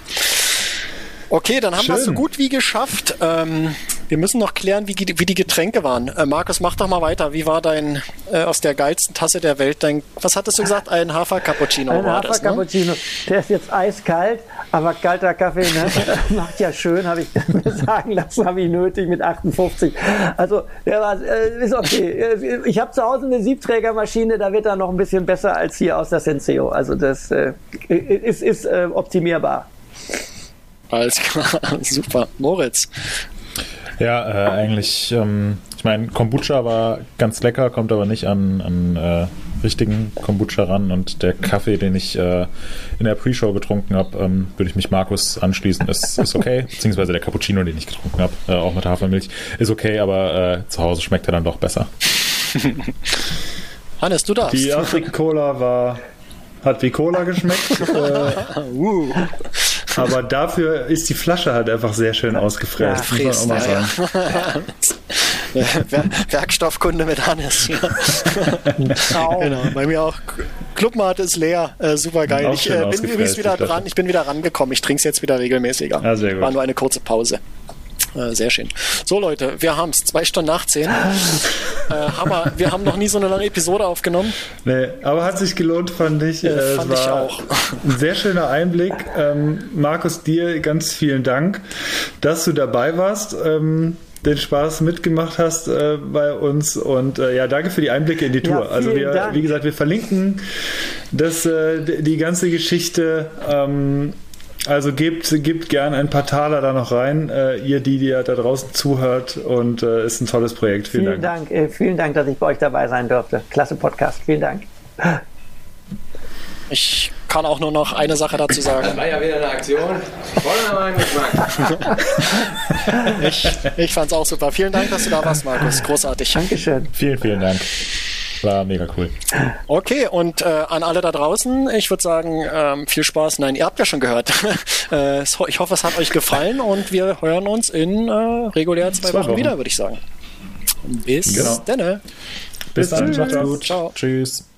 Okay, dann haben wir es so gut wie geschafft. Ähm, wir müssen noch klären, wie, wie die Getränke waren. Äh, Markus, mach doch mal weiter. Wie war dein äh, aus der geilsten Tasse der Welt dein, was hattest du gesagt? Ein Hafer-Cappuccino Ein Hafer-Cappuccino. Ne? Der ist jetzt eiskalt, aber kalter Kaffee ne? macht ja schön, habe ich mir sagen lassen, habe ich nötig mit 58. Also, der war, äh, ist okay. Ich habe zu Hause eine Siebträgermaschine, da wird er noch ein bisschen besser als hier aus der Senseo. Also, das äh, ist, ist äh, optimierbar. Alles klar, super. Moritz. Ja, äh, eigentlich, ähm, ich meine, Kombucha war ganz lecker, kommt aber nicht an, an äh, richtigen Kombucha ran und der Kaffee, den ich äh, in der Pre-Show getrunken habe, ähm, würde ich mich Markus anschließen, ist, ist okay, beziehungsweise der Cappuccino, den ich getrunken habe, äh, auch mit Hafermilch, ist okay, aber äh, zu Hause schmeckt er dann doch besser. Hannes, du darfst. Die Afrik-Cola war, hat wie Cola geschmeckt. äh, uh. Aber dafür ist die Flasche halt einfach sehr schön ausgefräst. Ja, muss man auch mal sagen. Ja. Werkstoffkunde mit Hannes. genau, bei mir auch. Clubmate ist leer. Äh, super geil. Ich äh, bin übrigens wieder dran. Ich bin wieder rangekommen. Ich trinke es jetzt wieder regelmäßiger. Ja, sehr gut. War nur eine kurze Pause. Äh, sehr schön. So Leute, wir haben es. Zwei Stunden nach zehn. äh, Hammer. Wir haben noch nie so eine lange Episode aufgenommen. Nee, aber hat sich gelohnt, fand ich. Äh, äh fand ich auch. Ein sehr schöner Einblick. Ähm, Markus, dir ganz vielen Dank, dass du dabei warst. Ähm, den Spaß mitgemacht hast äh, bei uns und äh, ja, danke für die Einblicke in die Tour. Ja, also wir, Dank. wie gesagt, wir verlinken das, äh, die ganze Geschichte ähm, also gebt, gebt gern ein paar Taler da noch rein, äh, ihr, die, die da draußen zuhört. Und äh, ist ein tolles Projekt. Vielen, vielen Dank. Dank. Äh, vielen Dank, dass ich bei euch dabei sein durfte. Klasse Podcast. Vielen Dank. Ich kann auch nur noch eine Sache dazu sagen. Das war ja wieder eine Aktion. Voller Meinung, Ich, ich fand es auch super. Vielen Dank, dass du da warst, Markus. Großartig. Dankeschön. Vielen, vielen Dank. War mega cool. Okay, und äh, an alle da draußen, ich würde sagen, ähm, viel Spaß. Nein, ihr habt ja schon gehört. äh, ich hoffe, es hat euch gefallen und wir hören uns in äh, regulär zwei, zwei Wochen, Wochen, wieder, würde ich sagen. Bis genau. dann. Bis, Bis dann. Tschüss. Ciao. Tschüss.